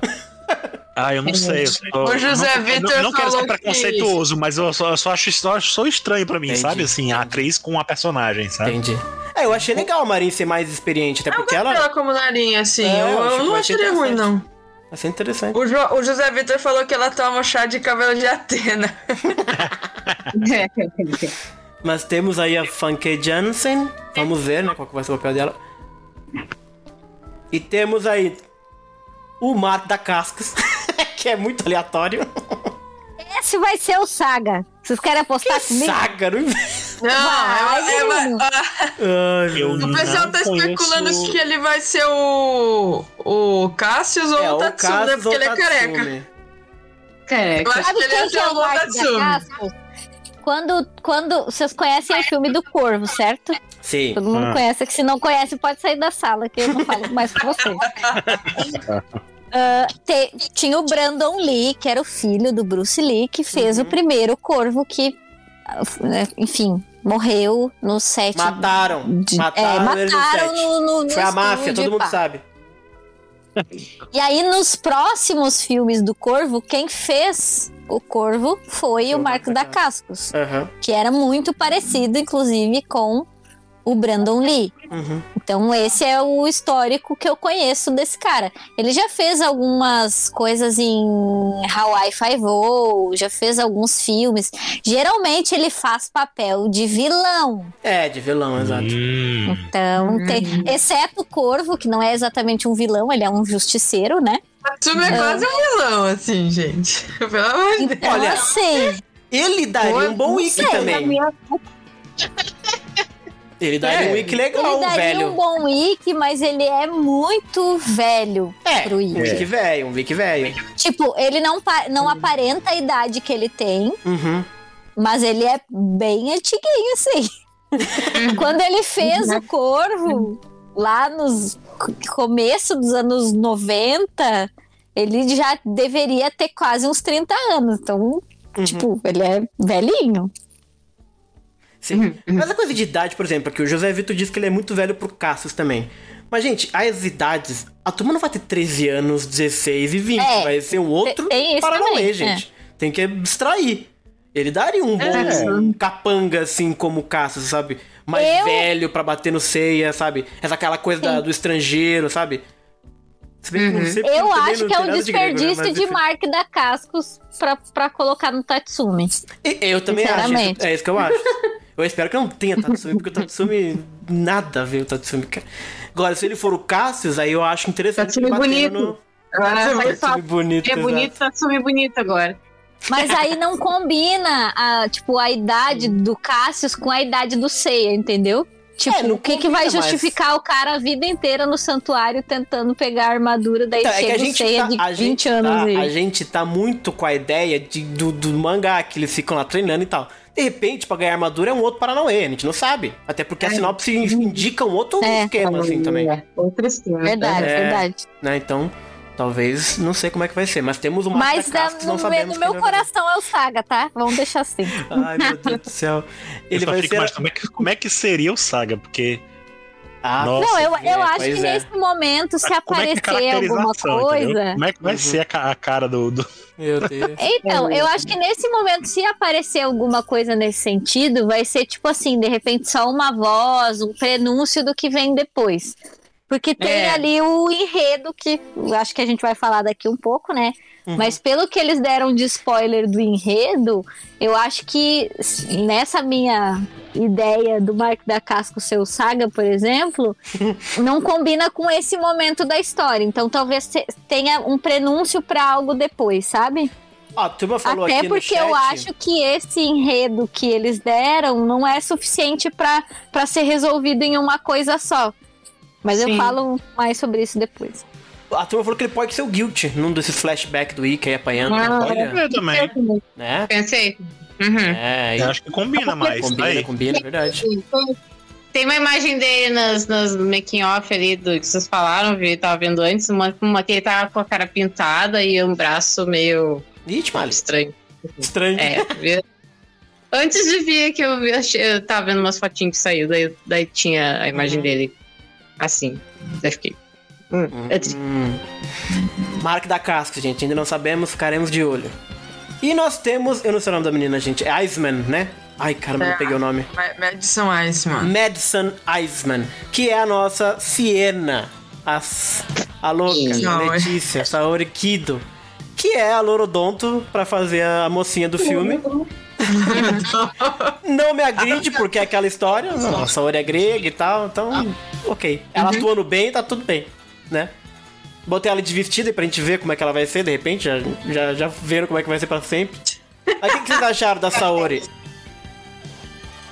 D: Ah, eu não sei. Eu só-
E: O José
D: não,
E: Vitor
D: não, não quero ser preconceituoso, mas eu só, eu só acho só, sou estranho pra mim,
B: Entendi.
D: sabe? Assim, a atriz com a personagem, sabe?
B: Entendi. É, eu achei legal a Marin ser mais experiente, até
E: Eu
B: porque ela.
E: dela como narinha, assim.
B: É,
E: eu,
B: eu
E: não acharia ruim, não.
B: Vai ser interessante.
E: O, Jo- o José Vitor falou que ela toma chá de cabelo de Atena.
B: Mas temos aí a Funky Jansen. Vamos ver, né? Qual que vai ser o papel dela. E temos aí o Mato da Cascas, que é muito aleatório.
C: Esse vai ser o Saga. Vocês querem apostar comigo?
B: Saga, não...
E: Não,
C: Vai,
E: é, é,
C: menino.
B: Ai,
E: o pessoal tá especulando
D: conheço-
E: que ele vai ser o. O Cassius ou
B: É,
E: o
B: o
E: Tatsumi, né?
B: Cassius
E: Porque ele é careca.
F: Careca.
E: Eu acho
C: Sabe
E: que ele ia
C: que
E: ser
C: é
E: o
C: o Quando, quando vocês conhecem o filme do Corvo, certo?
B: Sim.
C: Todo mundo
D: Ah.
C: conhece, que se não conhece pode sair da sala, que eu não falo mais com vocês. Ah, te- tinha o Brandon Lee, que era o filho do Bruce Lee, que fez
B: Uhum.
C: o primeiro Corvo que, né, enfim, morreu no set.
B: Mataram.
C: de-
B: Mataram,
C: é, mataram
B: set.
C: no, no, no
B: Foi a máfia, todo mundo
C: pá.
B: sabe.
C: E aí, nos próximos filmes do Corvo, quem fez o Corvo foi o Marco da Cascos,
B: Aham.
C: que era muito parecido, inclusive, com o Brandon Lee.
B: Uhum.
C: Então, esse é o histórico que eu conheço desse cara. Ele já fez algumas coisas em Hawaii Five-O, já fez alguns filmes. Geralmente, ele faz papel de vilão.
B: É, de vilão, exato.
D: Hum.
C: Então, tem, exceto o Corvo, que não é exatamente um vilão, ele é um justiceiro, né?
E: Tatsumi é quase um vilão, assim, gente. Pelo amor de Deus.
C: Então,
B: Olha,
C: assim,
B: Ele daria um bom wiki
C: sei,
B: também. Ele daria
E: É,
B: um wiki
C: ele
B: legal,
C: daria
B: velho.
C: um bom Wiki, mas ele é muito velho
B: É,
C: pro
B: um
C: Wiki.
B: velho, um wiki velho.
C: Tipo, ele não, não aparenta a idade que ele tem,
B: Uhum.
C: mas ele é bem antiguinho, assim. Quando ele fez o Corvo, lá nos começo dos anos 90, ele já deveria ter quase uns 30 anos. Então, tipo, ele é velhinho.
B: Sim. Mas a coisa de idade, por exemplo, aqui o José Vitor disse que ele é muito velho pro Cassius também. Mas, gente, as idades, a turma não vai ter 13 anos, 16 e 20.
C: É,
B: vai ser um outro
C: tem isso
B: Paranauê,
C: também, é.
B: gente. Tem que abstrair. Ele daria um bom capanga, assim, como o Cassius, sabe? Mais
C: Eu-
B: velho pra bater no ceia, sabe? Essa aquela coisa da- do estrangeiro, sabe? Que porque
C: Eu acho que é um
B: nada de grego, né?
C: desperdício de. Mark da Cascos pra, pra colocar no Tatsumi.
B: E- Eu também acho. É isso que eu acho. Eu espero que não tenha Tatsumi, porque o Tatsumi. Nada a ver o Tatsumi. cara. Agora, se ele for o Cassius, aí eu acho interessante
F: Tatsumi bonito.
B: no-
F: Agora
B: Tatsumi
F: vai falar.
B: bonito.
F: É bonito, tá sumi bonito agora.
C: Mas aí não combina a, tipo, a idade do Cassius com a idade do Seiya, entendeu? Tipo,
B: É,
C: o que, que vai justificar o cara a vida inteira no santuário tentando pegar a armadura, daí
B: Então, é
C: chega
B: a
C: o
B: gente,
C: Seiya
B: tá,
C: de
B: a
C: 20
B: gente
C: anos
B: tá,
C: e...
B: a gente tá muito com a ideia de, do, do mangá, que eles ficam lá treinando e tal. De repente, pra ganhar armadura é um outro Paranauê, a gente não sabe. Até porque a sinopse indica um outro
C: É.
B: esquema, assim, também.
F: É, Outro esquema.
C: Verdade,
B: É.
C: verdade.
B: Né? Então, talvez, não sei como é que vai ser, mas temos uma
C: Mas da- no, meu- no meu coração é o Saga, tá? Vamos deixar assim.
B: Ai, meu Deus do céu. Ele
D: eu só
B: vai
D: fico
B: ser...
D: imaginando como é, que, como é que seria o Saga, porque.
B: Ah,
D: Nossa,
C: não, eu, eu
B: é,
C: acho que
B: é.
C: nesse momento, se
D: como é que é
C: aparecer alguma coisa.
D: entendeu? Como é que vai
B: Uhum.
D: ser a, ca- a cara do. do...
B: Meu Deus.
C: Então, eu acho que nesse momento, se aparecer alguma coisa nesse sentido, vai ser tipo assim, de repente só uma voz, um prenúncio do que vem depois. Porque tem
F: É.
C: ali o enredo que eu acho que a gente vai falar daqui um pouco, né? Mas pelo que eles deram de spoiler do enredo, eu acho que nessa minha ideia do Mark da Casco ser o Saga, por exemplo, não combina com esse momento da história. Então talvez te- tenha um prenúncio pra algo depois, sabe?
B: Ó, a turma falou
C: Até porque eu acho que esse enredo que eles deram não é suficiente pra ser resolvido em uma coisa só. Mas eu
F: Sim.
C: falo mais sobre isso depois.
B: A turma falou que ele pode ser o Guilty num desses flashbacks do Ike aí apanhando.
F: Ah,
B: Olha,
D: Eu também.
B: né?
F: Pensei. Uhum.
B: É,
D: Eu acho que combina mais.
B: combina,
D: aí.
B: combina, é verdade.
F: Tem uma imagem dele nas, nas making off ali do que vocês falaram, vi, tava vendo antes, uma, uma que ele tava com a cara pintada e um braço meio
B: Ih, Mali,
F: estranho.
B: estranho.
F: É, vi- antes de vir que eu vi, eu tava vendo umas fotinhas que saiu, daí, daí tinha a imagem
B: Uhum.
F: dele assim. Daí fiquei. Hum, é tri-.
B: Mark da Casca, gente. Ainda não sabemos, ficaremos de olho. E nós temos. Eu não sei o nome da menina, gente. É Iceman, né? Ai, caramba, não
E: É.
B: peguei o nome.
E: Ma- Madison Iceman.
B: Madison Iceman, que é a nossa Siena. As, a louca,
E: Não, é-
B: Letícia, Saori Kido. Que é a Lorodonto pra fazer a mocinha do filme. Não me agride, porque é aquela história. A Saori é grega e tal, então. Ok. Ela atuando bem, tá tudo bem, né? Botei ela de vestida aí pra gente ver como é que ela vai ser, de repente. Já, já, já viram como é que vai ser pra sempre. Mas o que, que vocês acharam da Saori?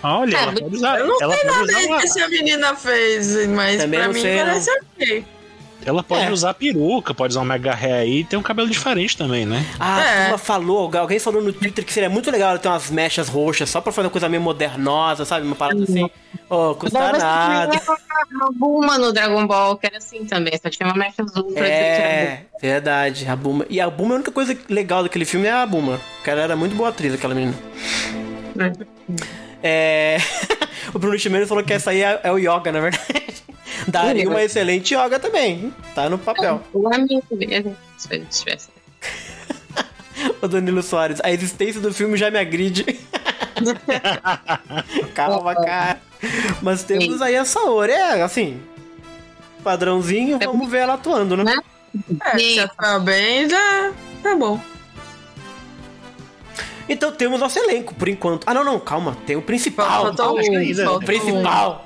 D: Olha,
F: Ah,
D: ela pode usar.
E: Eu não
D: ela
E: sei nada aí que essa menina fez, mas
B: Também
E: pra
B: não
E: mim
B: sei,
E: parece ok.
D: Ela pode
B: É.
D: usar peruca, pode usar um mega hair aí e tem um cabelo diferente também, né?
B: Ah,
E: É.
B: uma falou, alguém falou no Twitter que seria muito legal ela ter umas mechas roxas só pra fazer uma coisa meio modernosa, sabe? Uma parada assim. Ô, custa nada.
F: a Bulma no Dragon Ball, que era assim também, só tinha uma mecha azul pra
B: É, verdade, a Buma. E a Buma, a única coisa legal daquele filme é a Buma. Porque ela era muito boa atriz, aquela menina. É. o Bruno Chimenez falou que essa aí é, é o Yoga, na verdade. Daria uma excelente Yoga também. Tá no papel.
F: O amigo dele, se ele tivesse.
B: O Danilo Soares, a existência do filme já me agride. Calma, cara. Mas temos aí a Saori. É, assim. Padrãozinho, vamos ver ela atuando, né?
F: Né?
E: É, se ela bem, já tá bom.
B: Então temos nosso elenco, por enquanto. Ah, não, não, calma. Tem o principal.
E: Faltou um,
B: O
E: faltou
B: principal.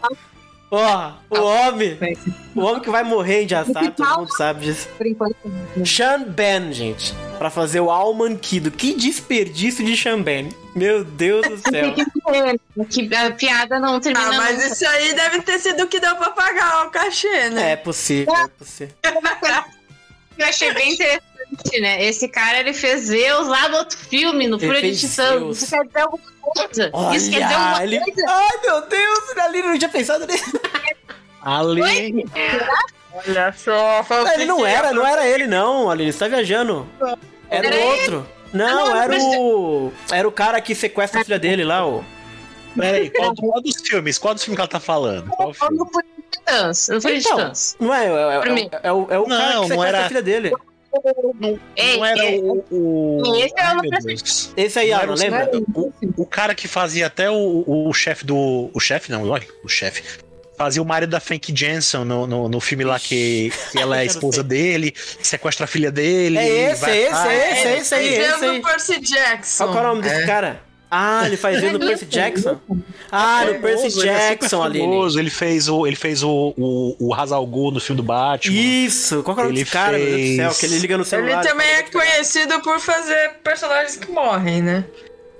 B: Ó, o homem. O homem que vai morrer em Jassar, todo
C: principal.
B: mundo sabe disso.
C: Por enquanto.
B: Sean Ben, gente. Pra fazer o Almanquido. Que desperdício de Sean Ben. Meu Deus do céu.
F: Que a piada não termina
E: Ah, mas
F: nunca.
E: isso aí deve ter sido o que deu pra pagar o cachê, né?
B: É possível, é possível.
F: Eu achei bem interessante, né? Esse cara, ele fez Zeus lá no outro filme, no
B: Ele
F: Fúria de Titãs. Isso quer dizer alguma coisa. Isso quer dizer
B: Olha,
F: alguma
B: ele...
F: coisa.
B: Ai, meu Deus, ali não tinha pensado nisso.
D: Ali.
E: Olha só, foi
B: Não, ele não era, não era ele não, Aline, você tá viajando. Era
F: Era
B: o
F: ele?
B: outro. Não,
F: não,
B: era
F: mas-
B: o. Era o cara que sequestra a filha dele lá, o.
D: Peraí, qual, qual dos filmes? Qual dos filmes que ela tá falando? Qual filme?
F: No Fúria de Titãs. No Fúria de
B: Então,
F: Titãs.
B: não é, é, é, é, é o, é o cara
D: Não,
B: que
D: não
B: sequestra
D: era-
B: a filha dele.
F: Ei,
D: Não era o. o...
F: Esse era
D: Deus.
B: Esse aí,
D: o-
B: lembra?
D: O, o cara que fazia até o, o chefe do. O chefe, não, olha, o chefe. Fazia o marido da Frank Jensen no, no, no filme lá que, que ela é a
B: Eu
D: esposa dele, sequestra a filha dele.
B: É esse,
D: vai
B: é esse, é esse, é esse é esse
E: Percy Jackson.
B: Qual é o nome desse cara? Ah, ele faz ele no Percy Jackson? Ah, no Percy
D: Famoso, ele é
B: Jackson, Aline.
D: famoso, Ele fez o, ele fez o, o, o Ra's al Ghul no filme do Batman.
B: Isso, qual que é o
D: Ele
B: cara, meu Deus do céu?
D: fez-
B: Que ele liga no
E: Ele
B: celular.
E: também é conhecido por fazer personagens que morrem, né?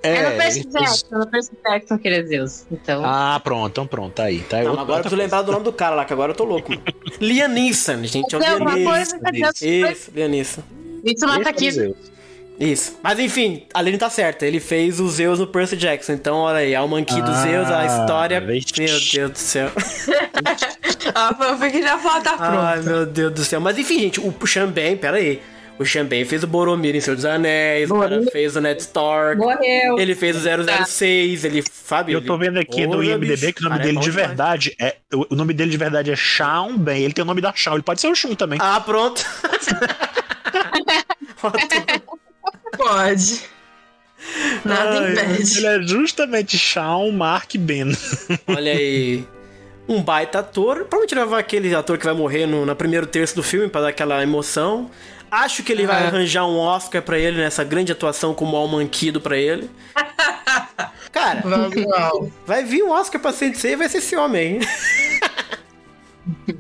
F: É no
D: ele
F: Percy
D: fez-
F: Jackson, no Percy Jackson que ele é Zeus. Então,
D: Ah, pronto, então pronto, tá aí. Tá aí
B: Não,
D: outra-
B: agora eu preciso lembrar do nome do cara lá, que agora eu tô louco. Liam Neeson, gente. É o Liam Neeson. Isso, Liam Neeson.
F: isso não tá aqui.
B: Isso. Mas enfim, a Aline tá certa. Ele fez o Zeus no Percy Jackson. Então, olha aí, a do
D: Ah,
B: Zeus, a história.
D: vixe.
B: Meu Deus do céu.
E: A fanfic já fala, tá
B: Ai,
E: pronto.
B: meu Deus do céu. Mas enfim, gente, o Xambém, pera aí. O Xambém fez o Boromir em Senhor dos Anéis, o cara fez o Ned Stark.
H: Morreu.
B: Ele fez o 006, ele, sabe?
D: Eu tô vendo aqui no IMDB
B: bicho,
D: que o nome
B: cara, é
D: dele
B: bom
D: de verdade é. O o nome dele de verdade é Shawn Ben. Ele tem o nome da Shawn. Ele pode ser o Shun também.
B: Ah, pronto.
E: Pode. Nada
B: Ai,
E: impede.
D: Ele é justamente Shawn Mark Ben.
B: Olha aí. Um baita ator. Provavelmente ele vai aquele ator que vai morrer no, no primeiro terço do filme pra dar aquela emoção. Acho que ele vai
E: É.
B: arranjar um Oscar pra ele nessa grande atuação como Almanquido pra ele. Cara,
E: Vamos
B: vai vir um Oscar pra Sensei e vai ser esse homem aí.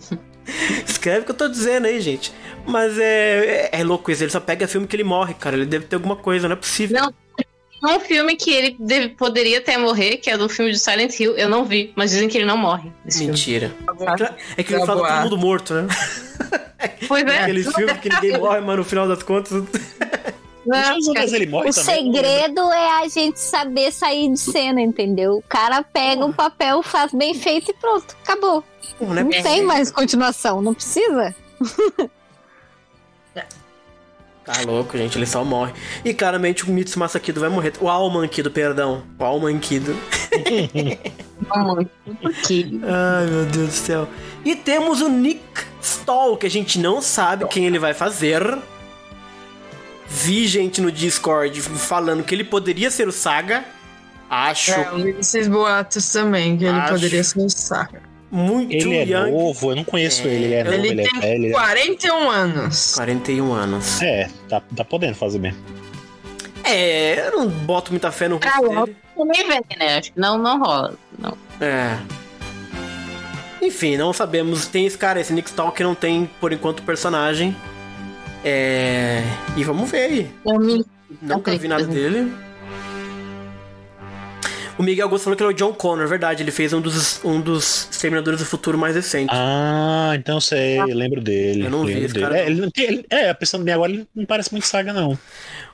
B: Escreve o que eu tô dizendo aí, gente. Mas é, é, é louco isso, ele só pega filme que ele morre, cara. Ele deve ter alguma coisa, não é possível.
F: Não, um filme que ele deve- poderia até morrer, que é do filme de Silent Hill. Eu não vi, mas dizem que ele não morre. nesse filme.
B: Mentira. É que ele fala todo mundo morto, né?
F: Pois é.
B: Aquele filme que ninguém morre, mas no final das contas.
F: Não,
D: Mas
F: cara,
D: ele morre
C: O
D: também.
C: segredo é a gente saber sair de cena, entendeu? O cara pega um papel, faz bem feito e pronto, acabou.
B: Não é
C: Não tem mais continuação, não precisa.
B: Tá louco, gente, ele só morre. E claramente o Mitsu Masakido vai morrer. O Almankido, perdão. O
F: muito. Que-
B: Ai, meu Deus do céu. E temos o Nick Stoll, que a gente não sabe quem ele vai fazer. Vi gente no Discord falando que ele poderia ser o Saga. Acho
E: É, eu vi esses boatos também, que ele
B: Acho.
E: poderia ser o Saga.
B: Muito
D: Ele é
B: young.
D: novo, eu não conheço ele. Ele é novo,
E: Ele
D: ele é
E: tem
D: velho. ele é-
E: 41 anos.
B: 41 anos.
D: É, tá, tá podendo fazer mesmo.
B: É, eu não boto muita fé no
F: Ah,
B: rosto
F: eu
B: dele.
F: também vem, né? Acho que não, não rola. Não.
B: É. Enfim, não sabemos. Tem esse cara, esse Nick Stoll, que não tem, por enquanto, personagem. É. E vamos ver aí.
F: Eu me-
B: Nunca vi nada dele. O Miguel Augusto falou que ele é o John Connor, verdade. Ele fez um dos, um dos Exterminadores do Futuro mais recentes.
D: Ah, então sei, eu lembro dele.
B: Eu não vi esse
D: dele.
B: cara,
D: É, ele, não tem- ele- é, pensando bem agora, ele não parece muito saga, não.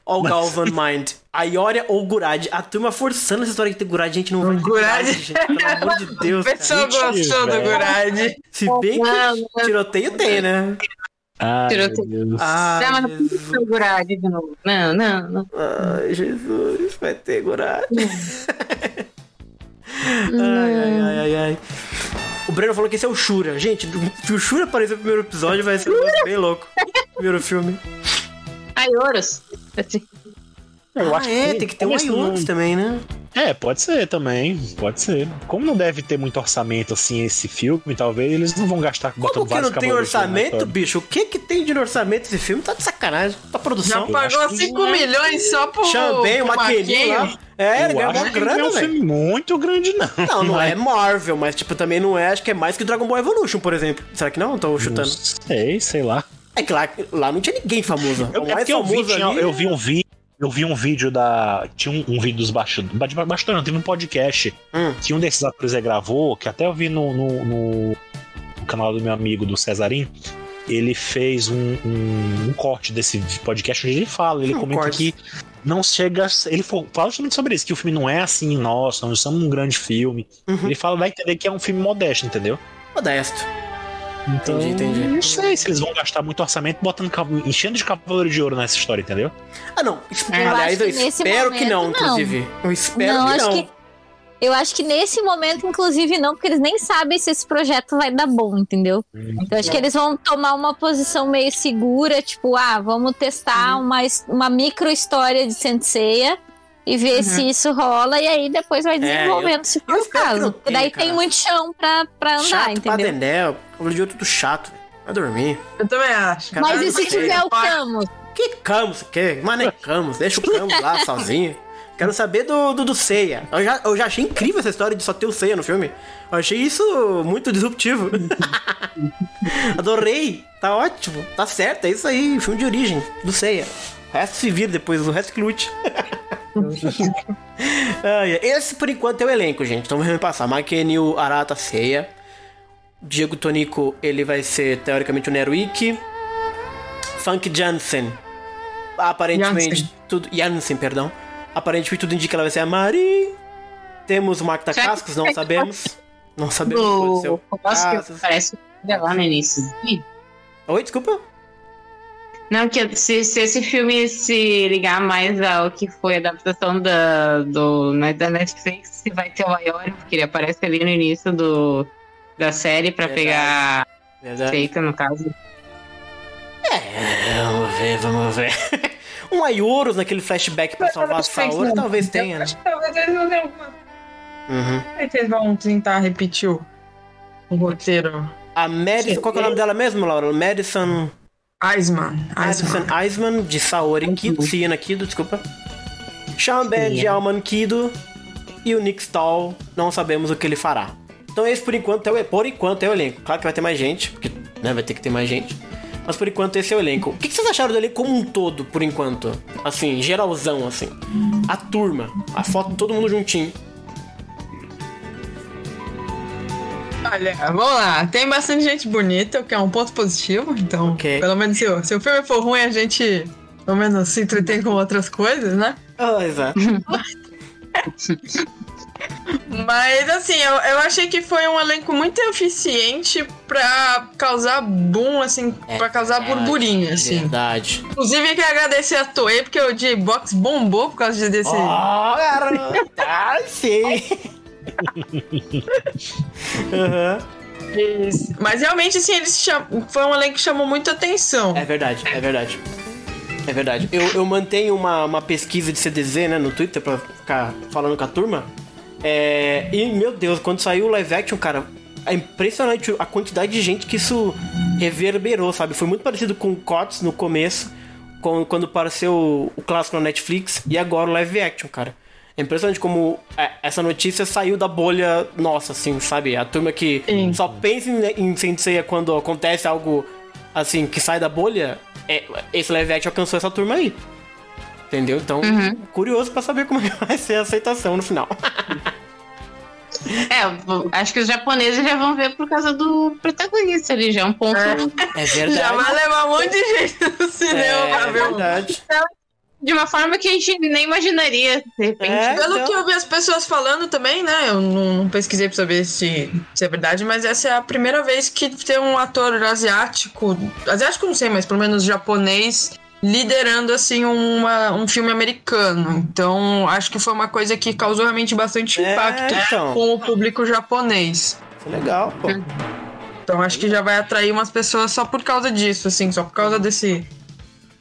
B: Ó, o Galvan Mind. A Ioria ou Gurad. A turma forçando essa história de ter Gurad, a gente não vai ter
E: Gurad.
B: gente. Pelo amor de Deus.
E: O pessoal gostou do. Gurad.
B: Se bem que tiroteio tem, né?
D: Ai, Deus.
B: Ai,
F: Não, mas não
B: Jesus.
F: segurar de novo. Não, não, não.
B: Ai, Jesus. Vai ter Gurad. ai, ai, ai, ai, ai. O Breno falou que esse é o Shura. Gente, se o Shura aparecer no primeiro episódio, vai ser um bem louco. Primeiro filme.
F: Ai, Horus. Assim,
D: Eu
B: Ah, é, tem que ter um
D: como esse não-
B: também, né?
D: É, pode ser também, pode ser. Como não deve ter muito orçamento assim esse filme, talvez eles não vão gastar
B: Como
D: botando
B: que não tem orçamento, bicho? O que que tem de orçamento esse filme? Tá de sacanagem. Tá
E: Já
B: produção.
E: pagou
D: acho que
E: 5 milhões só pro.
B: Champanhe, o
E: pro
B: maquininho lá. É, ele
D: Eu
B: ganhou
D: acho
B: uma
D: que não é
B: grana,
D: um filme muito grande, não.
B: Não, não é Marvel, mas tipo, também não é, acho que é mais que Dragon Ball Evolution, por exemplo. Será que não? Tô
D: Não
B: chutando.
D: sei, sei lá.
B: É que lá, lá não tinha ninguém famoso.
D: Eu,
B: o
D: é
B: mais
D: porque eu vi,
B: famoso
D: tinha-
B: ali...
D: eu vi um vídeo. Eu vi um vídeo da. Tinha um, um vídeo dos bastidores. ba- Bastidores, não, teve um podcast
B: Hum.
D: que um desses atores gravou, que até eu vi no, no, no- canal do meu amigo do Cesarim. Ele fez um, um- um corte desse podcast onde ele fala, ele comenta
B: corte.
D: que não chega. Ele fala justamente sobre isso, que o filme não é assim, nossa, nós somos um grande filme.
B: Uhum.
D: Ele fala, vai entender que é um filme modesto, entendeu?
B: Modesto.
D: Então,
B: Entendi, entendi.
D: Não sei se eles vão gastar muito orçamento botando enchendo de cavaleiro de ouro nessa história, entendeu?
B: Ah, não. Es-
C: Eu
B: Aliás,
C: acho
B: eu espero que não,
C: momento, não.
B: inclusive. Eu espero
C: Não,
B: que
C: acho
B: não.
C: que- Eu acho que nesse momento, inclusive, não, porque eles nem sabem se esse projeto vai dar bom, entendeu? Então acho que eles vão tomar uma posição meio segura, tipo, ah, vamos testar uma, his- uma micro história de Senseiya e ver se isso rola, e aí depois vai desenvolvendo se for o caso. Porque daí
B: tenha,
C: tem
B: cara.
C: muito chão pra, pra andar,
B: chato pra
C: entendeu?
B: Dedéu. Cavaleiro de ouro tudo chato. Vai dormir.
E: Eu também acho.
B: Cara,
C: Mas e se tiver o Camus?
B: Que Camus? Que? Mas não é Camus. Deixa o Camus lá sozinho. Quero saber do, do, do Seiya. Eu já, eu já achei incrível essa história de só ter o Seiya no filme. Eu achei isso muito disruptivo. Adorei. Tá ótimo. Tá certo. É isso aí. Filme de origem do Seiya. O resto se vira depois, o resto que lute. Esse, por enquanto, é o elenco, gente. Então vamos passar. Makenil Arata Seiya. Diego Tonico, ele vai ser, teoricamente, o Neruiki. Funk Jansen. Aparentemente,
E: Jansen.
B: tudo. Jansen, perdão. Aparentemente, tudo indica que ela vai ser a Mari. Temos o Mark Cascos, não sabemos. Não sabemos o que aconteceu.
F: Parece que lá no início.
B: Oi, desculpa.
F: Não, que se, se esse filme se ligar mais ao que foi a adaptação da, do, né, da Netflix, se vai ter o Ayori, porque ele aparece ali no início do, da série pra
B: Verdade.
F: pegar
B: Verdade.
F: feita, no caso.
B: É, vamos ver, vamos ver. um Ayurus naquele flashback pra salvar a Saori, talvez tenha, né?
E: Talvez eles não tenham.
B: Uhum.
E: Eles vão tentar repetir o, o roteiro.
B: A Madison, qual que é o nome dela mesmo, Laura? Madison.
E: Iceman.
B: Madison
E: Iceman.
B: Eisman, de Saori Kido, Siena Kido, desculpa. Sean Ben de Alman Kido. E o Nick Stahl, não sabemos o que ele fará. Então esse por enquanto é o, por enquanto é o elenco. Claro que vai ter mais gente, porque né, vai ter que ter mais gente. Mas por enquanto esse é o elenco. O que que vocês acharam do elenco como um todo, por enquanto? Assim, geralzão, assim. A turma, a foto de todo mundo juntinho.
E: Olha, vamos lá. Tem bastante gente bonita, o que é um ponto positivo. Então,
B: Ok.
E: pelo menos se o, se o filme for ruim, a gente pelo menos se entretém com outras coisas, né?
B: Ah, exato.
E: Mas assim, eu, eu achei que foi um elenco muito eficiente pra causar boom, assim, pra causar burburinho, assim.
B: Verdade.
E: Inclusive, eu quero agradecer a Toei, porque o J-Box bombou por causa desse.
B: Oh, garota! Ai, sim! Aham.
E: Isso. Mas realmente, assim, eles cham... foi um elenco que chamou muita atenção.
B: É verdade, é verdade. É verdade. Eu, eu mantenho uma, uma pesquisa de CDZ, né, no Twitter pra ficar falando com a turma. É, e, meu Deus, quando saiu o live action, cara, é impressionante a quantidade de gente que isso reverberou, sabe? Foi muito parecido com o COTS no começo, com, quando apareceu o, o clássico na Netflix, e agora o live action, cara. É impressionante como é, essa notícia saiu da bolha nossa, assim, sabe? A turma que
E: Sim.
B: só pensa em, em Senseiya quando acontece algo assim que sai da bolha, é, esse live action alcançou essa turma aí. Entendeu? Então,
F: Uhum.
B: curioso pra saber como é vai ser a aceitação no final.
F: É, acho que os japoneses já vão ver por causa do protagonista ali, já é um ponto.
B: É
E: Já
B: verdade.
E: vai levar um monte de gente no cinema pra
B: É
E: ver o
B: verdade.
F: De uma forma que a gente nem imaginaria, de repente.
B: É,
E: Pelo
B: então.
E: que eu vi as pessoas falando também, né? Eu não, não pesquisei pra saber se, se é verdade, mas essa é a primeira vez que tem um ator asiático. Asiático não sei, mas pelo menos japonês. Liderando assim uma, um filme americano. Então, acho que foi uma coisa que causou realmente bastante
B: É,
E: impacto
B: então.
E: com o público japonês.
B: Isso é legal, pô.
E: Então, acho que já vai atrair umas pessoas só por causa disso, assim, só por causa desse.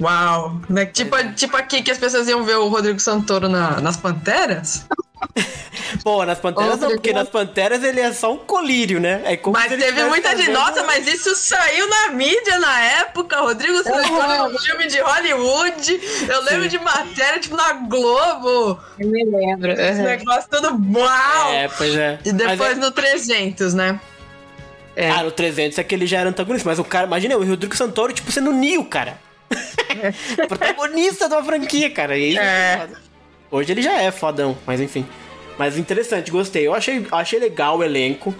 E: Uau! Né? Tipo, tipo aqui que as pessoas iam ver o Rodrigo Santoro na- nas Panteras.
B: Pô, nas Panteras não, porque nas Panteras ele é só um colírio, né? É como
E: Mas teve muita
B: fazendo-
E: Nossa, mas isso saiu na mídia na época. Rodrigo Santoro no filme de Hollywood. Eu lembro de matéria, tipo, na Globo.
F: Eu me lembro.
E: Esse
F: uhum.
E: negócio todo uau!
B: É, pois é.
E: E depois
B: Mas é-
E: no 300, né?
F: É.
B: Ah, no 300 é que ele já era antagonista, mas o cara, imagina o Rodrigo Santoro, tipo, sendo Neo, cara. Protagonista de uma franquia, cara. E
E: É.
B: foda. Hoje ele já é fodão, mas enfim. Mas interessante, gostei. Eu achei, achei legal o elenco.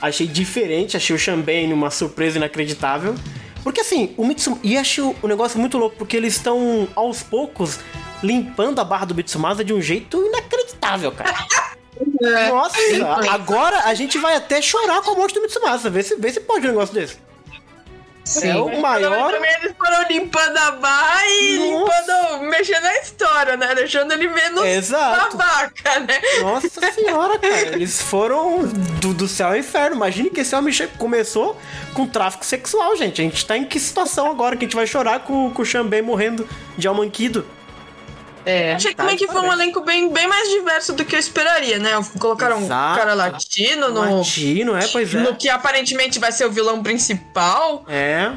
B: Achei diferente, achei o Shambane uma surpresa inacreditável. Porque assim, o Mitsumasa. E achei o, o negócio muito louco, porque eles estão, aos poucos, limpando a barra do Mitsumasa de um jeito inacreditável, cara. Nossa, agora a gente vai até chorar com a morte do Mitsumasa. Vê se, vê se pode um negócio desse. É o maior.
E: Também eles foram limpando a barra e
B: Nossa.
E: limpando, mexendo na história, né? Deixando ele menos
B: Exato.
E: babaca, né?
B: Nossa senhora, cara. Eles foram do, do céu ao inferno. Imagine que esse homem começou com tráfico sexual, gente. A gente tá em que situação agora que a gente vai chorar com, com o Xambém morrendo de almanquido?
F: É.
E: Achei também que foi um elenco bem, bem mais diverso do que eu esperaria, né? Colocaram um
B: Exato.
E: cara latino no,
B: Latino, é, pois é.
E: no que aparentemente vai ser o vilão principal.
B: É.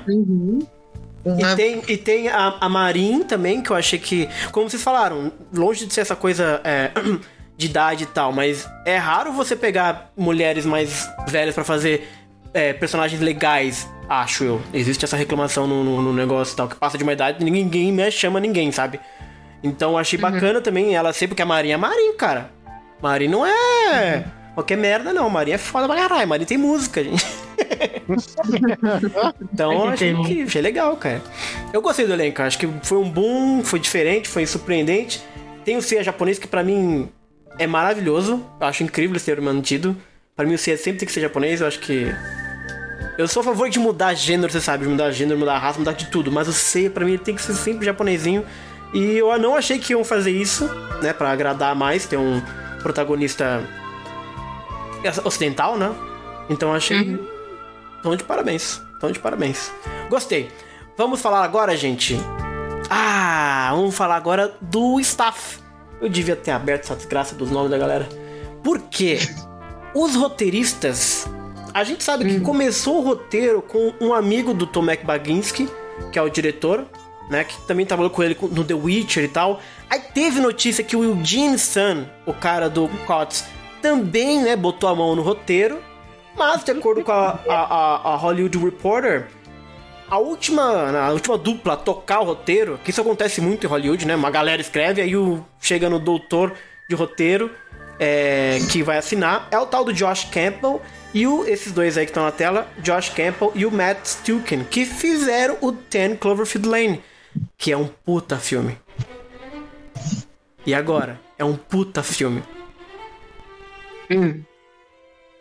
E: né?
B: E tem, e tem a, a Marin também, que eu achei que, como vocês falaram, longe de ser essa coisa é, de idade e tal, mas é raro você pegar mulheres mais velhas pra fazer é, personagens legais, acho eu. Existe essa reclamação no, no- no negócio e tal, que passa de uma idade e ninguém mais chama ninguém, sabe? Então achei bacana também ela ser, porque a Marin é Marin, cara. Marin não é qualquer merda, não. Marin é foda pra caralho. Marin tem música, gente. Então eu achei, que, achei legal, cara. Eu gostei do elenco, acho que foi um boom, foi diferente, foi surpreendente. Tem o Cia japonês que pra mim é maravilhoso. Eu acho incrível terem mantido. Pra mim o Cia sempre tem que ser japonês, eu acho que. Eu sou a favor de mudar gênero, você sabe, de mudar gênero, mudar raça, mudar de tudo. Mas o C, pra mim, tem que ser sempre japonesinho. E eu não achei que iam fazer isso, né? Pra agradar mais, ter um protagonista ocidental, né? Então achei. Tão de parabéns. Tão de parabéns. Gostei. Vamos falar agora, gente. Ah, vamos falar agora do staff. Eu devia ter aberto essa desgraça dos nomes da galera. Por quê? Os roteiristas. A gente sabe que começou o roteiro com um amigo do Tomek Baginski, que é o diretor, né? Que também trabalhou com ele no The Witcher e tal. Aí teve notícia que o Eugene Sun, o cara do COTS, também, né, botou a mão no roteiro. Mas, de acordo com a, a, a- Hollywood Reporter, a última, a última dupla a tocar o roteiro, que isso acontece muito em Hollywood, né? Uma galera escreve, aí o, chega no doutor de roteiro é, que vai assinar, é o tal do Josh Campbell e o, esses dois aí que estão na tela, Josh Campbell e o Matt Stuken, que fizeram o Ten Cloverfield Lane, que é um puta filme. E agora? É um puta filme.
F: Hum.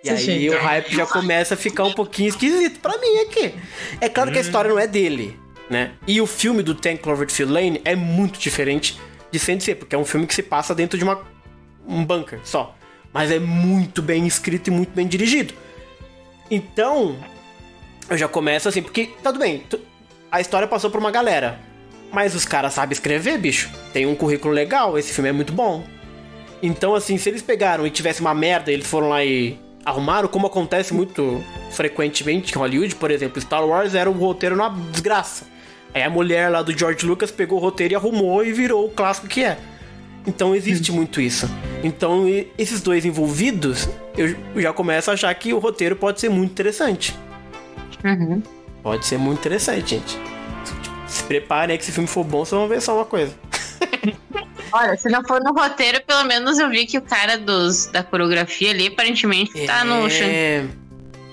B: E aí o hype já começa a ficar um pouquinho esquisito pra mim aqui. É claro que a história não é dele, né? E o filme do Ten Cloverfield Lane é muito diferente de Sensei, porque é um filme que se passa dentro de uma, um bunker só. Mas é muito bem escrito e muito bem dirigido. Então, eu já começo assim, porque, tudo bem, a história passou por uma galera. Mas os caras sabem escrever, bicho. Tem um currículo legal, esse filme é muito bom. Então, assim, se eles pegaram e tivesse uma merda, eles foram lá e arrumaram, como acontece muito frequentemente em Hollywood, por exemplo, Star Wars era o roteiro uma desgraça. Aí a mulher lá do George Lucas pegou o roteiro e arrumou e virou o clássico que é. Então existe muito isso. Então esses dois envolvidos, eu já começo a achar que o roteiro pode ser muito interessante.
F: Uhum.
B: Pode ser muito interessante, gente. Preparem aí que se o filme for bom, vocês vão ver só uma coisa.
F: Olha, se não for no roteiro, pelo menos eu vi que o cara dos, da coreografia ali aparentemente tá no Shang-
B: É.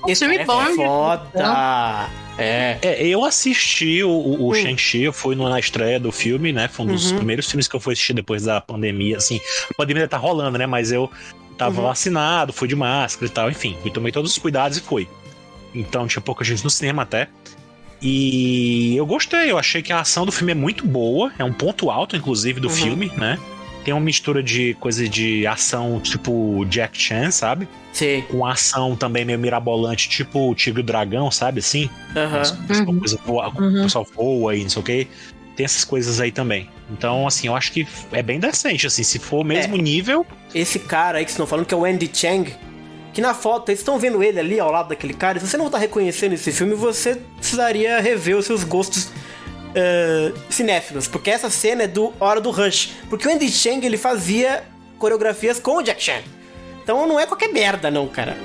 B: Esse
F: filme
B: é
F: bom,
B: foda. É.
D: É, eu assisti o, o, o Shang-Chi, eu fui no- na estreia do filme, né? Foi um dos
B: Uhum.
D: primeiros filmes que eu fui assistir depois da pandemia, assim. A pandemia tá rolando, né? Mas eu tava
B: Uhum.
D: vacinado, fui de máscara e tal, enfim. E tomei todos os cuidados e fui. Então tinha pouca gente no cinema até. E eu gostei, eu achei que a ação do filme é muito boa, é um ponto alto, inclusive, do
B: Uhum.
D: filme, né? Tem uma mistura de coisa de ação, tipo Jack Chan, sabe?
B: Sei.
D: Com ação também meio mirabolante, tipo o Tigre e o Dragão, sabe? Assim.
B: Aham.
D: Uma coisa voa, O pessoal voa e não sei o que. Tem essas coisas aí também. Então, assim, eu acho que é bem decente, assim. Se for o mesmo nível,
B: Esse cara aí que vocês estão falando, que é o Andy Chang, que na foto, vocês estão vendo ele ali ao lado daquele cara, se você não tá reconhecendo esse filme, você precisaria rever os seus gostos eh, cinéfilos, porque essa cena é do Hora do Rush. Porque o Andy Chang, ele fazia coreografias com o Jack Chan. Então não é qualquer merda, não, cara.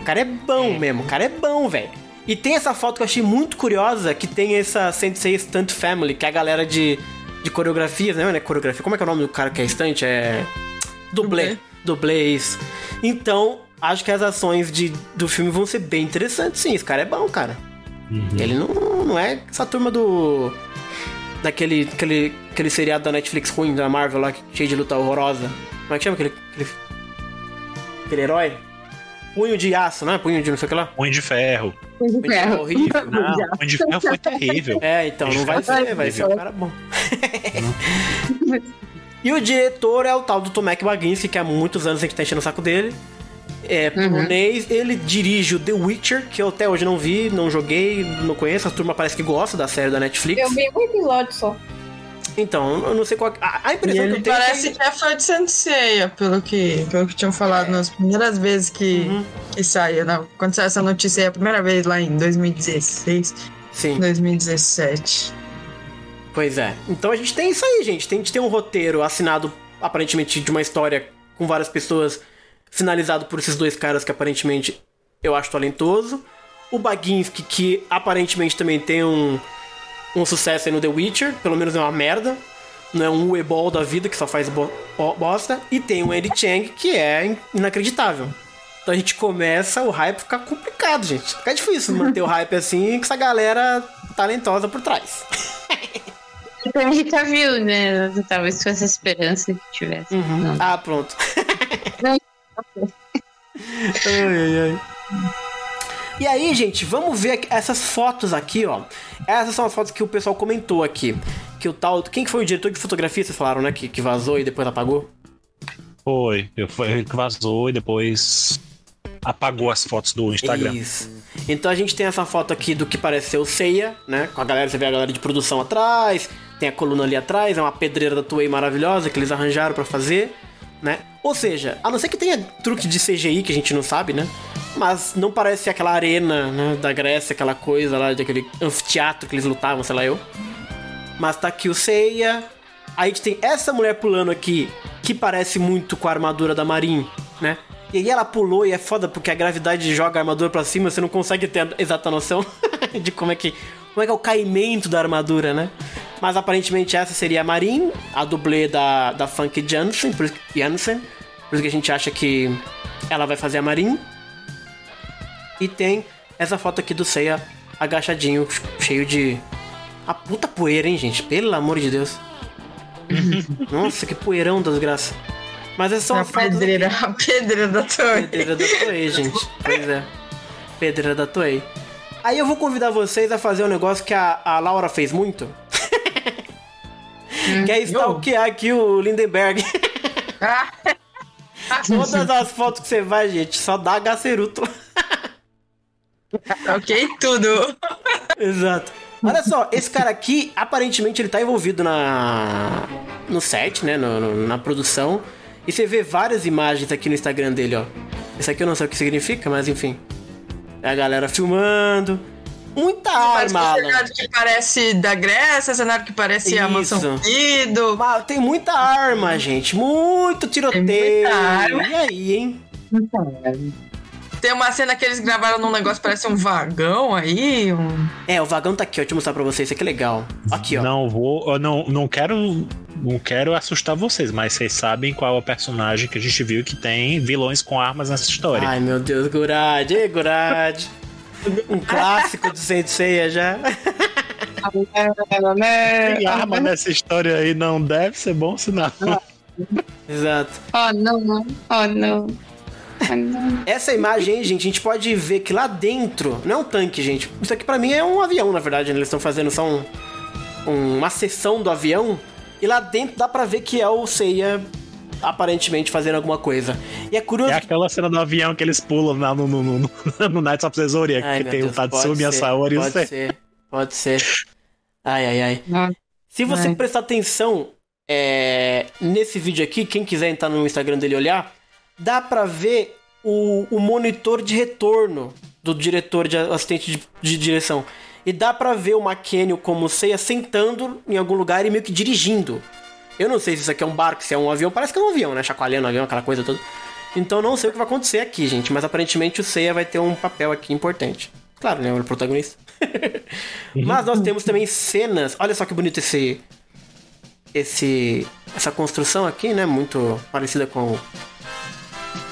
B: O cara é bom mesmo, o cara é bom, velho. E tem essa foto que eu achei muito curiosa, que tem essa Sensei Stunt Family, que é a galera de, de coreografias, né? É coreografia, como é que é o nome do cara que é stunt? É... Dublê. Dublê, isso. Então, acho que as ações de, do filme vão ser bem interessantes, sim. Esse cara é bom, cara. Ele não, não é essa turma do. Daquele aquele, aquele seriado da Netflix ruim, da Marvel lá, cheio de luta horrorosa. Como é que chama aquele. Aquele, aquele herói? Punho de aço, né? Punho de não sei o que lá.
D: Punho de Ferro.
B: Punho de ferro horrível.
D: Não, Punho de Ferro foi terrível.
B: É, então, não vai ser, vai ser um cara bom. e o diretor é o tal do Tomek Baginski, que há muitos anos a gente tá enchendo o saco dele. É polonês, ele dirige o The Witcher, que eu até hoje não vi, não joguei, não conheço. A turma parece que gosta da série da Netflix.
H: Eu vi um episódio só.
B: Então, eu não sei qual. A, a
E: E
B: impressão que eu tenho
E: parece
B: é que.
E: que é fã de Senseiya, pelo que, pelo que tinham falado nas primeiras vezes que,
B: Uhum.
E: que saía. Não, quando saiu essa notícia aí a primeira vez lá em 2016,
B: Sim,
E: 2017.
B: pois é. Então a gente tem isso aí, gente. Tem, a gente tem um roteiro assinado, aparentemente, de uma história com várias pessoas, finalizado por esses dois caras que aparentemente eu acho talentoso. O Baginski, que aparentemente também tem um, um sucesso aí no The Witcher, pelo menos é uma merda. Não é um Uebol da vida que só faz bo bo- bosta. E tem o Andy Chang, que é in- inacreditável. Então a gente começa o hype ficar complicado, gente. Fica difícil manter o hype assim com essa galera talentosa por trás.
F: A gente já viu, né? Talvez fosse a esperança que tivesse. Não.
B: Ah, pronto.
F: Não.
B: ai, ai, ai. E aí, gente, vamos ver essas fotos aqui, ó. Essas são as fotos que o pessoal comentou aqui. Que o tal. Quem que foi o diretor de fotografia, vocês falaram, né? Que, que vazou e depois apagou?
D: Foi. Eu- Foi ele que vazou e depois apagou as fotos do Instagram.
B: Isso. Então a gente tem essa foto aqui do que parece ser o Seiya, né? Com a galera, você vê a galera de produção atrás, tem a coluna ali atrás, é uma pedreira da Toei maravilhosa que eles arranjaram pra fazer, né? Ou seja, a não ser que tenha truque de CGI que a gente não sabe, né? Mas não parece aquela arena né, da Grécia, aquela coisa lá, daquele anfiteatro que eles lutavam, sei lá eu. Mas tá aqui o Seiya. Aí a gente tem essa mulher pulando aqui, que parece muito com a armadura da Marin, né? E aí ela pulou e é foda porque a gravidade joga a armadura pra cima, você não consegue ter a exata noção de como é que como é que é o caimento da armadura, né? Mas aparentemente essa seria a Marin, a dublê da, da Funk Jansen, por, Jansen, por isso que a gente acha que ela vai fazer a Marin. E tem essa foto aqui do Seiya agachadinho, cheio de. A puta poeira, hein, gente? Pelo amor de Deus. Nossa, que poeirão das graças. Mas essas são
E: A pedreira, a pedreira da torre.
B: Pedreira da Toei, gente. Pois é. Pedreira da Toei. Aí eu vou convidar vocês a fazer um negócio que a, a Laura fez muito. que é stalkear aqui o Lindenberg. Todas as fotos que você vai, gente, só dá gaceruto.
E: ok, tudo.
B: Exato. Olha só, esse cara aqui, aparentemente, ele tá envolvido na. no set, né? no- no- na produção. E você vê várias imagens aqui no Instagram dele, ó. Esse aqui eu não sei o que significa, mas enfim. É a galera filmando. Muita arma,
E: um
B: Alan.
E: cenário que parece da Grécia, cenário que parece a mansão
B: Isso.
E: Guido.
B: Mas Tem muita arma, gente. Muito tiroteio.
E: Tem muita arma.
B: E aí, hein?
E: Tem uma cena que eles gravaram num negócio parece um vagão aí. Um...
B: É, o vagão tá aqui, ó. Deixa eu mostrar pra vocês. Isso aqui é legal. Aqui, ó.
D: Não vou. Eu não, não quero. Não quero assustar vocês, mas vocês sabem qual é o personagem que a gente viu que tem vilões com armas nessa história.
B: Ai, meu Deus, Gurad. Ei, Gurad. Um clássico do Sensei já.
D: Tem arma nessa história aí não deve ser bom sinal.
B: Exato.
F: Oh, não. Oh, não. Não.
B: Essa imagem aí, gente, a gente pode ver que lá dentro. Não é um tanque, gente. Isso aqui pra mim é um avião, na verdade. né? Eles estão fazendo só um, um- uma seção do avião. E lá dentro dá pra ver que é o Seiya aparentemente fazendo alguma coisa. E é curioso.
D: É aquela cena do avião que eles pulam lá no, no, no, no, no Knights of the Zodiac, que tem
B: Deus,
D: o Tatsumi, a Saori e o
B: Pode ser, pode ser. Ai, ai, ai.
F: Não.
B: Se você
F: Ai.
B: prestar atenção é, nesse vídeo aqui, quem quiser entrar no Instagram dele e olhar, dá pra ver o, o monitor de retorno do diretor de assistente de, de direção. E dá pra ver o McKenny como Seiya sentando em algum lugar e meio que dirigindo. Eu não sei se isso aqui é um barco, se é um avião. Parece que é um avião, né? Chacoalhando o avião, aquela coisa toda. Então não sei o que vai acontecer aqui, gente. Mas aparentemente o Seiya vai ter um papel aqui importante. Claro, né? É o protagonista. mas nós temos também cenas. Olha só que bonito esse. Esse. Essa construção aqui, né? Muito parecida com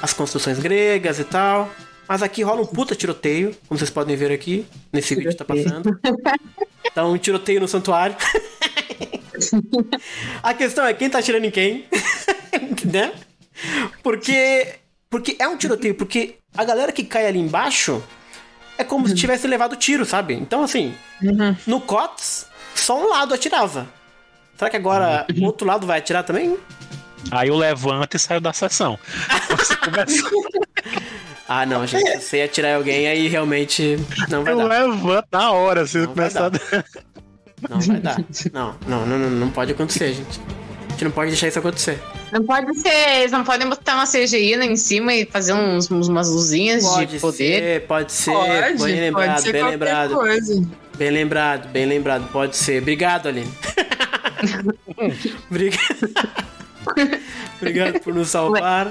B: as construções gregas e tal. Mas aqui rola um puta tiroteio, como vocês podem ver aqui. Nesse vídeo que tá passando. Então, um tiroteio no santuário. A questão é quem tá atirando em quem, né? Porque porque é um tiroteio, porque a galera que cai ali embaixo é como se tivesse levado tiro, sabe? Então assim, no COTS só um lado atirava. Será que agora o outro lado vai atirar também?
D: Aí eu levanto e saio da sessão. Você começa...
B: Ah, não, gente, se você atirar em alguém aí realmente não vai
D: eu
B: dar.
D: levanto na hora, você
B: Não vai
D: começa a...
B: Não vai dar. Não, não, não, não, não pode acontecer, gente. A gente não pode deixar isso acontecer.
F: Não pode ser, eles não podem botar uma CGI lá em cima e fazer uns, umas luzinhas
B: Pode
F: de poder.
B: ser, pode ser,
E: Pode,
B: bem lembrado,
E: pode ser
B: bem lembrado.
E: coisa.
B: Bem lembrado, bem lembrado, pode ser. Obrigado, Aline. Obrigado. Obrigado por nos salvar.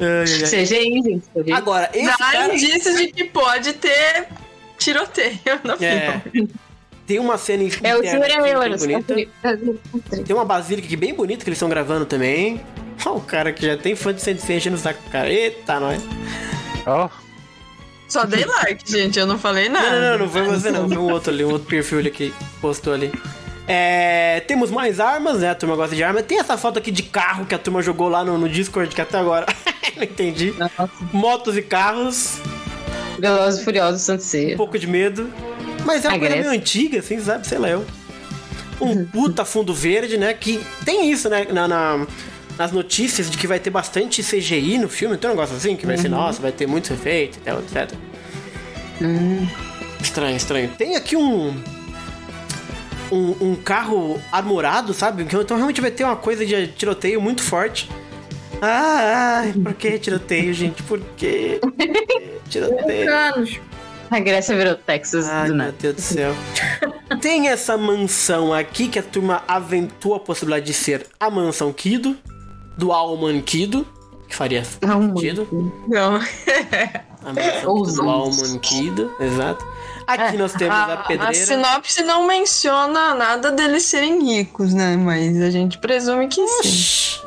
B: Ai, ai.
F: CGI, gente. CGI.
B: Agora, esse
E: Dá
B: cara
E: indícios de que pode ter tiroteio no
B: é,
E: filme.
B: tem uma cena
F: É o
B: aqui bem
F: Silver
B: bonita. Tem uma basílica aqui bem bonita que eles estão gravando também. Ó, o cara que já tem fã de Sensei enchendo o saco do cara. Eita, nós.
D: Ó,
E: Só dei like, gente, eu não falei
B: Não,
E: nada.
B: não, não, não foi você não. Foi um outro ali, um outro perfil ali que postou ali. É, temos mais armas, né? A turma gosta de arma. Tem essa foto aqui de carro que a turma jogou lá no, no Discord, que até agora não entendi. Motos e carros,
F: Velozes e Furiosos
B: um
F: Sanseia.
B: pouco de medo. Mas é uma coisa meio antiga, assim, sabe? Sei lá eu. Um puta fundo verde, né? Que tem isso, né? Na, na- nas notícias de que vai ter bastante CGI no filme. Tem um negócio assim que vai ser, nossa, vai ter muitos efeitos e tal, etc. Estranho, estranho. Tem aqui um, um. um carro armorado, sabe? Então realmente vai ter uma coisa de tiroteio muito forte. Ah, ai, por que tiroteio, gente? Por que tiroteio?
H: Anos.
F: A Grécia virou Texas
B: Ai,
F: do
B: meu
F: nada.
B: Deus do céu. Tem essa mansão aqui que a turma aventou a possibilidade de ser a mansão Kido, do Alman Kido, que faria
F: Alman
B: sentido.
E: Não.
B: A mansão Kido do. Alman Kido, exato. Aqui nós temos a
E: A, a
B: pedreira.
E: sinopse não menciona nada deles serem ricos, né? Mas a gente presume que sim.
B: Oxi.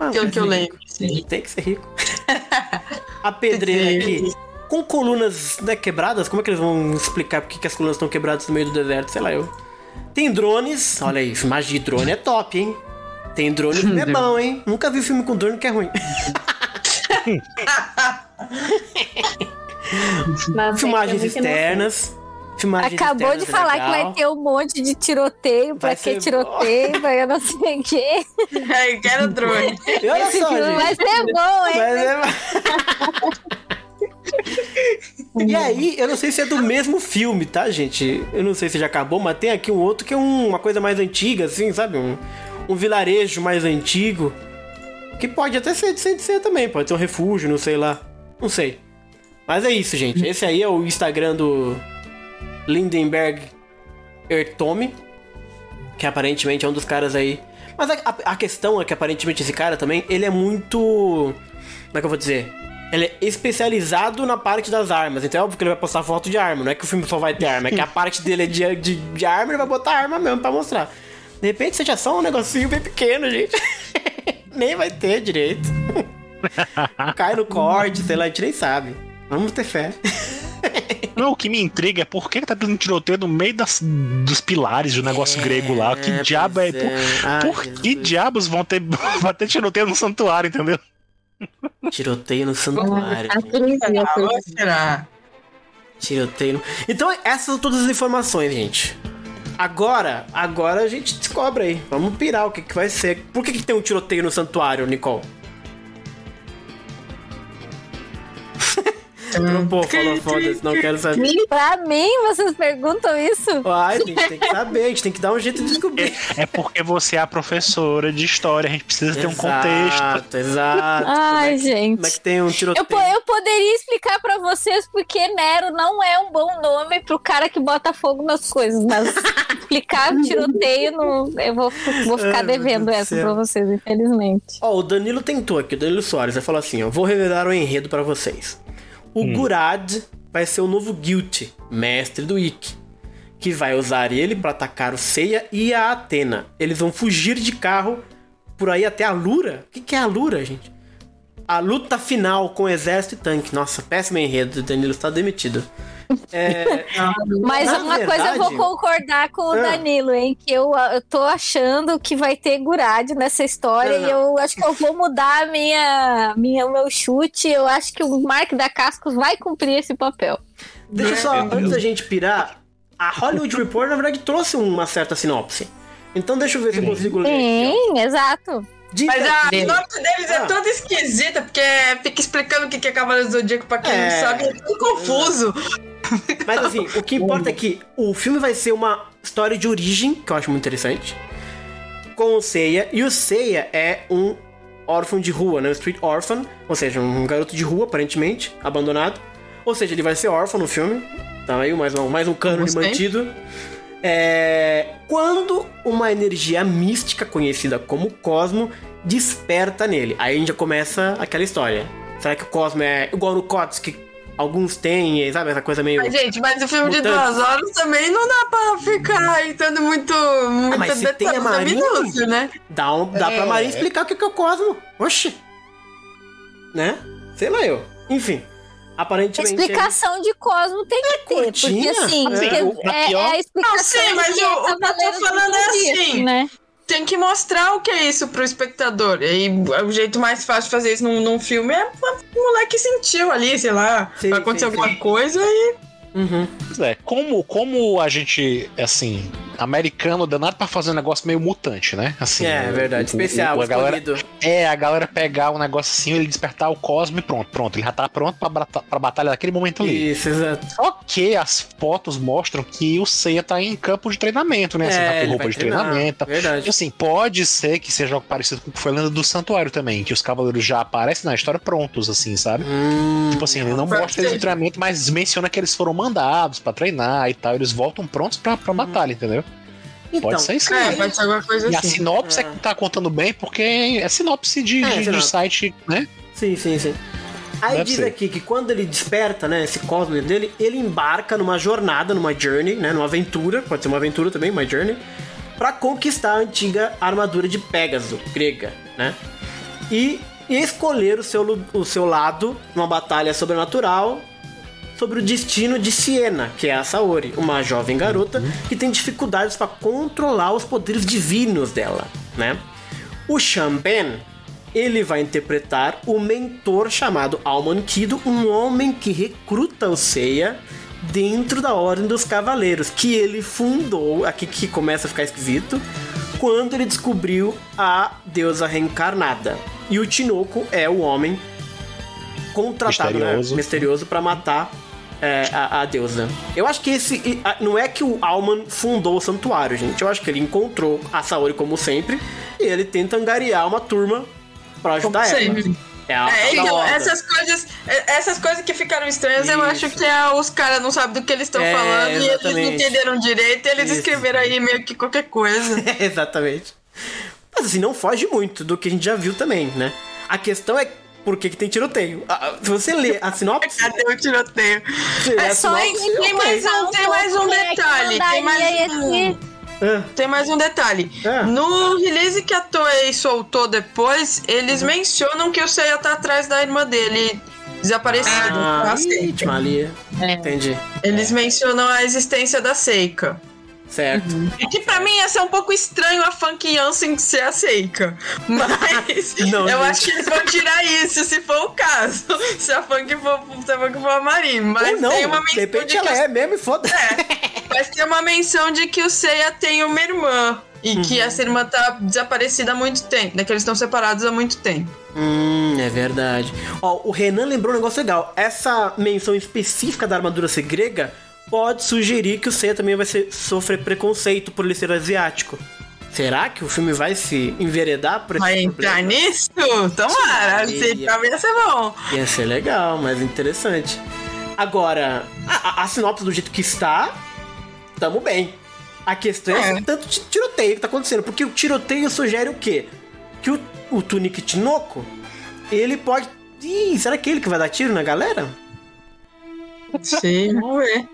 B: Ah,
E: Pelo que eu lembro. sim.
B: Tem que ser rico. a pedreira aqui. Com colunas né, quebradas, como é que eles vão explicar por que que as colunas estão quebradas no meio do deserto? Sei lá eu. Tem drones. Olha aí, filmagem de drone é top, hein? Tem drone que é bom, hein? Nunca vi filme com drone que é ruim.
H: Mas
B: Filmagens
H: tem que não-
B: externas. Filmagens
C: Acabou de
B: externas é
C: falar que
B: legal.
C: vai ter um monte de tiroteio. Pra
B: Vai
C: que
B: ser
C: tiroteio? Pra eu não sei o quê.
E: É, quero drone.
B: E olha só, gente.
C: Vai ser bom, hein?
B: Mas é- e aí, eu não sei se é do mesmo filme, tá, gente? Eu não sei se já acabou, mas tem aqui um outro que é um- uma coisa mais antiga, assim, sabe? Um, um vilarejo mais antigo. Que pode até ser de ser também, pode ser um refúgio, não sei lá. Não sei. Mas é isso, gente. Esse aí é o Instagram do Lindenberg Ertome. Que aparentemente é um dos caras aí. Mas a, a- questão é que aparentemente esse cara também, ele é muito. Como é que eu vou dizer? ele é especializado na parte das armas. Então é óbvio que ele vai postar foto de arma. Não é que o filme só vai ter arma, é que a parte dele é de, de, de arma, ele vai botar arma mesmo pra mostrar. De repente seja só um negocinho bem pequeno, gente. nem vai ter direito. Cai no corte, sei lá, a gente nem sabe. Vamos ter fé.
D: Não, o que me intriga é por que tá dando tiroteio no meio das, dos pilares do negócio grego lá. Que
B: É,
D: diabo é. Por,
B: é. Ai,
D: por que diabos vão ter, vão ter tiroteio no santuário, entendeu?
B: Tiroteio no santuário.
C: A
E: Ah.
B: Tiroteio. no- Então, essas são todas as informações, gente. Agora, agora a gente descobre aí. Vamos pirar o que, que vai ser. Por que, que tem um tiroteio no santuário, Nicole? Pô, falou foda-se, não quero saber.
C: Pra mim, vocês perguntam isso?
B: Ai, a gente tem que saber, a gente tem que dar um jeito de descobrir.
D: É porque você é a professora de história, a gente precisa ter um contexto.
B: Exato, exato. Como é
C: Ai, gente.
B: Como é que tem um
C: Eu,
B: tiroteio?
C: po- eu poderia explicar pra vocês porque Nero não é um bom nome pro cara que bota fogo nas coisas, mas explicar tiroteio, não, eu vou, vou ficar
B: Ai,
C: devendo essa pra vocês, infelizmente.
B: Ó, o Danilo tentou aqui, o Danilo Soares, ele falou assim, ó, vou revelar o enredo pra vocês. O Gurad vai ser o novo Guilty, mestre do Ikki, que vai usar ele pra atacar o Seiya e a Atena. Eles vão fugir de carro por aí até a Lura? O que, que é a Lura, gente? A luta final com exército e tanque. Nossa, péssimo enredo, o Danilo está demitido. É,
C: Mas uma coisa eu vou
B: verdade-
C: concordar com o
B: Ah.
C: Danilo, hein? Que eu, eu tô achando que vai ter Gurad nessa história
B: Não,
C: e eu acho que eu vou mudar a minha, minha, o meu chute. Eu acho que o Mark da Cascos vai cumprir esse papel.
B: Deixa eu só, antes da gente pirar, a Hollywood Report, na verdade, trouxe uma certa sinopse. Então deixa eu ver se eu consigo ler.
C: Sim, exato.
B: Dica-
E: Mas a sinopse deles
B: Ah.
E: é toda esquisita, porque fica explicando o que que é Cavaleiro do Zodíaco pra quem
B: É.
E: não sabe, é tudo confuso.
B: Mas assim, o que importa é que o filme vai ser uma história de origem, que eu acho muito interessante, com o Seiya. E o Seiya é um órfão de rua, né? Um street orphan, ou seja, um garoto de rua, aparentemente, abandonado. Ou seja, ele vai ser órfão no filme. Tá aí mais um, mais um cânone mantido. É, quando uma energia mística conhecida como Cosmo desperta nele. Aí a gente já começa aquela história. Será que o Cosmo é igual no COTS, que alguns têm, sabe? Essa coisa meio.
E: Mas, gente, mas o filme de
B: Mutantes.
E: duas horas também não dá pra ficar entrando muito, muito
B: Ah, mas se tem a Marinha-
E: minúcio, né?
B: Dá, um, dá pra
E: É.
B: Marinha explicar o que é o Cosmo. Oxi. Né? Sei lá eu. Enfim. Aparentemente.
C: Explicação de Cosmo tem que ter, porque
B: curtinha.
C: assim,
D: Assim,
C: porque
D: o-
C: é,
D: pior-
C: é a explicação
E: Não, sim, mas
C: de
E: eu- o que eu tô falando é assim.
C: né?
E: Tem que mostrar o que é isso pro espectador. E aí, o jeito mais fácil de fazer isso num, num filme é o moleque sentiu ali, sei lá,
B: Sim,
E: vai acontecer
B: sim,
E: alguma
B: sim.
E: coisa e.
B: Uhum.
D: Pois é, como, como a gente, assim, americano danado pra fazer um negócio meio mutante, né? Assim,
B: É,
D: o-
B: verdade.
D: o-
B: Especial,
D: o- a galera. É, a galera pegar um negócio assim, ele despertar o Cosmo e pronto, pronto. Ele já tá pronto pra, pra batalha naquele momento ali.
B: Isso, exato.
D: Só que as fotos mostram que o Seiya tá em campo de treinamento, né? Assim, tá
B: É,
D: com
B: ele
D: roupa de
B: treinar,
D: treinamento. E,
B: Verdade.
D: assim, pode ser que seja algo parecido com o que foi a lenda do Santuário também, que os cavaleiros já aparecem na história prontos, assim, sabe?
B: Hum,
D: Tipo assim, ele não mostra eles treinamento, mas menciona que eles foram mandados pra treinar e tal. Eles voltam prontos pra, pra batalha, entendeu?
B: Então,
D: Pode ser isso
E: É, pode ser alguma coisa
D: E a
E: assim.
D: sinopse é.
B: É.
D: que tá contando bem, porque é sinopse de,
B: É,
D: de- de site, né?
B: Sim, sim, sim. Aí
D: Deve
B: diz
D: ser.
B: aqui que quando ele desperta, né, esse cosmo dele, ele embarca numa jornada, numa journey, né, numa aventura, pode ser uma aventura também, uma journey, pra conquistar a antiga armadura de Pégaso, grega, né? E, e escolher o seu, o seu lado numa batalha sobrenatural sobre o destino de Siena, que é a Saori, uma jovem garota que tem dificuldades para controlar os poderes divinos dela, né? O Shamben, ele vai interpretar o mentor chamado Alman Kido, um homem que recruta o Seiya dentro da Ordem dos Cavaleiros, que ele fundou, aqui que começa a ficar esquisito, quando ele descobriu a deusa reencarnada. E o Tinoco é o homem contratado,
D: Misterioso.
B: né? misterioso para matar é, a, a deusa. Eu acho que esse. Não é que o Alman fundou o santuário, gente. Eu acho que ele encontrou a Saori como sempre. E ele tenta angariar uma turma pra ajudar
E: Como
B: ela.
E: sempre.
B: É a
E: É, então, essas coisas, é, essas coisas que ficaram estranhas, eu
B: Isso.
E: acho que é, os caras não sabem do que eles estão
B: É,
E: falando e eles não
B: exatamente.
E: entenderam direito, e eles
B: Isso.
E: escreveram aí meio que qualquer coisa.
B: Exatamente. Mas assim, não foge muito do que a gente já viu também, né? A questão é por que, que tem tiroteio. Ah, Se você ler a sinopse,
E: Cadê o tiroteio?
B: lê
E: É só
B: sinopse.
E: Tem mais um, tem mais um
C: é
E: detalhe. Tem mais um.
B: Ah,
E: Tem mais um detalhe.
B: Ah.
E: No release que a Toei soltou depois, eles mencionam que o Seiya tá atrás da irmã dele desaparecida.
B: ah, vítima ali. Entendi.
E: Eles mencionam a existência da Seika.
B: Certo.
E: E que pra mim ia ser um pouco estranho a Funk Jansen ser a Seika. Mas
B: Não,
E: eu
B: gente.
E: acho que eles vão tirar isso se for o caso. Se a Funk for, se a Funk for a Marin. Mas
B: Ou não,
E: tem uma
B: de
E: menção
B: repente
E: de que
B: ela
E: o
B: é mesmo e foda
E: Mas tem uma menção de que o Seiya tem uma irmã. E
B: Uhum.
E: que essa irmã tá desaparecida há muito tempo, né? Que eles estão separados há muito tempo.
B: Hum, é verdade. Ó, o Renan lembrou um negócio legal. Essa menção específica da armadura ser grega pode sugerir que o Seiya também vai ser, sofrer preconceito por ele ser asiático. Será que o filme vai se enveredar por esse
E: Vai entrar
B: problema?
E: nisso? Tomara, se pra mim ia ser bom.
B: Ia ser legal, mas interessante. Agora, a, a- a sinopse do jeito que está, tamo bem. A questão é,
E: É.
B: esse tanto de tiroteio que tá acontecendo. Porque o tiroteio sugere o quê? Que o, o Tunic Tinoco, ele pode. Ih, será que é ele que vai dar tiro na galera?
E: Sim, vamos ver.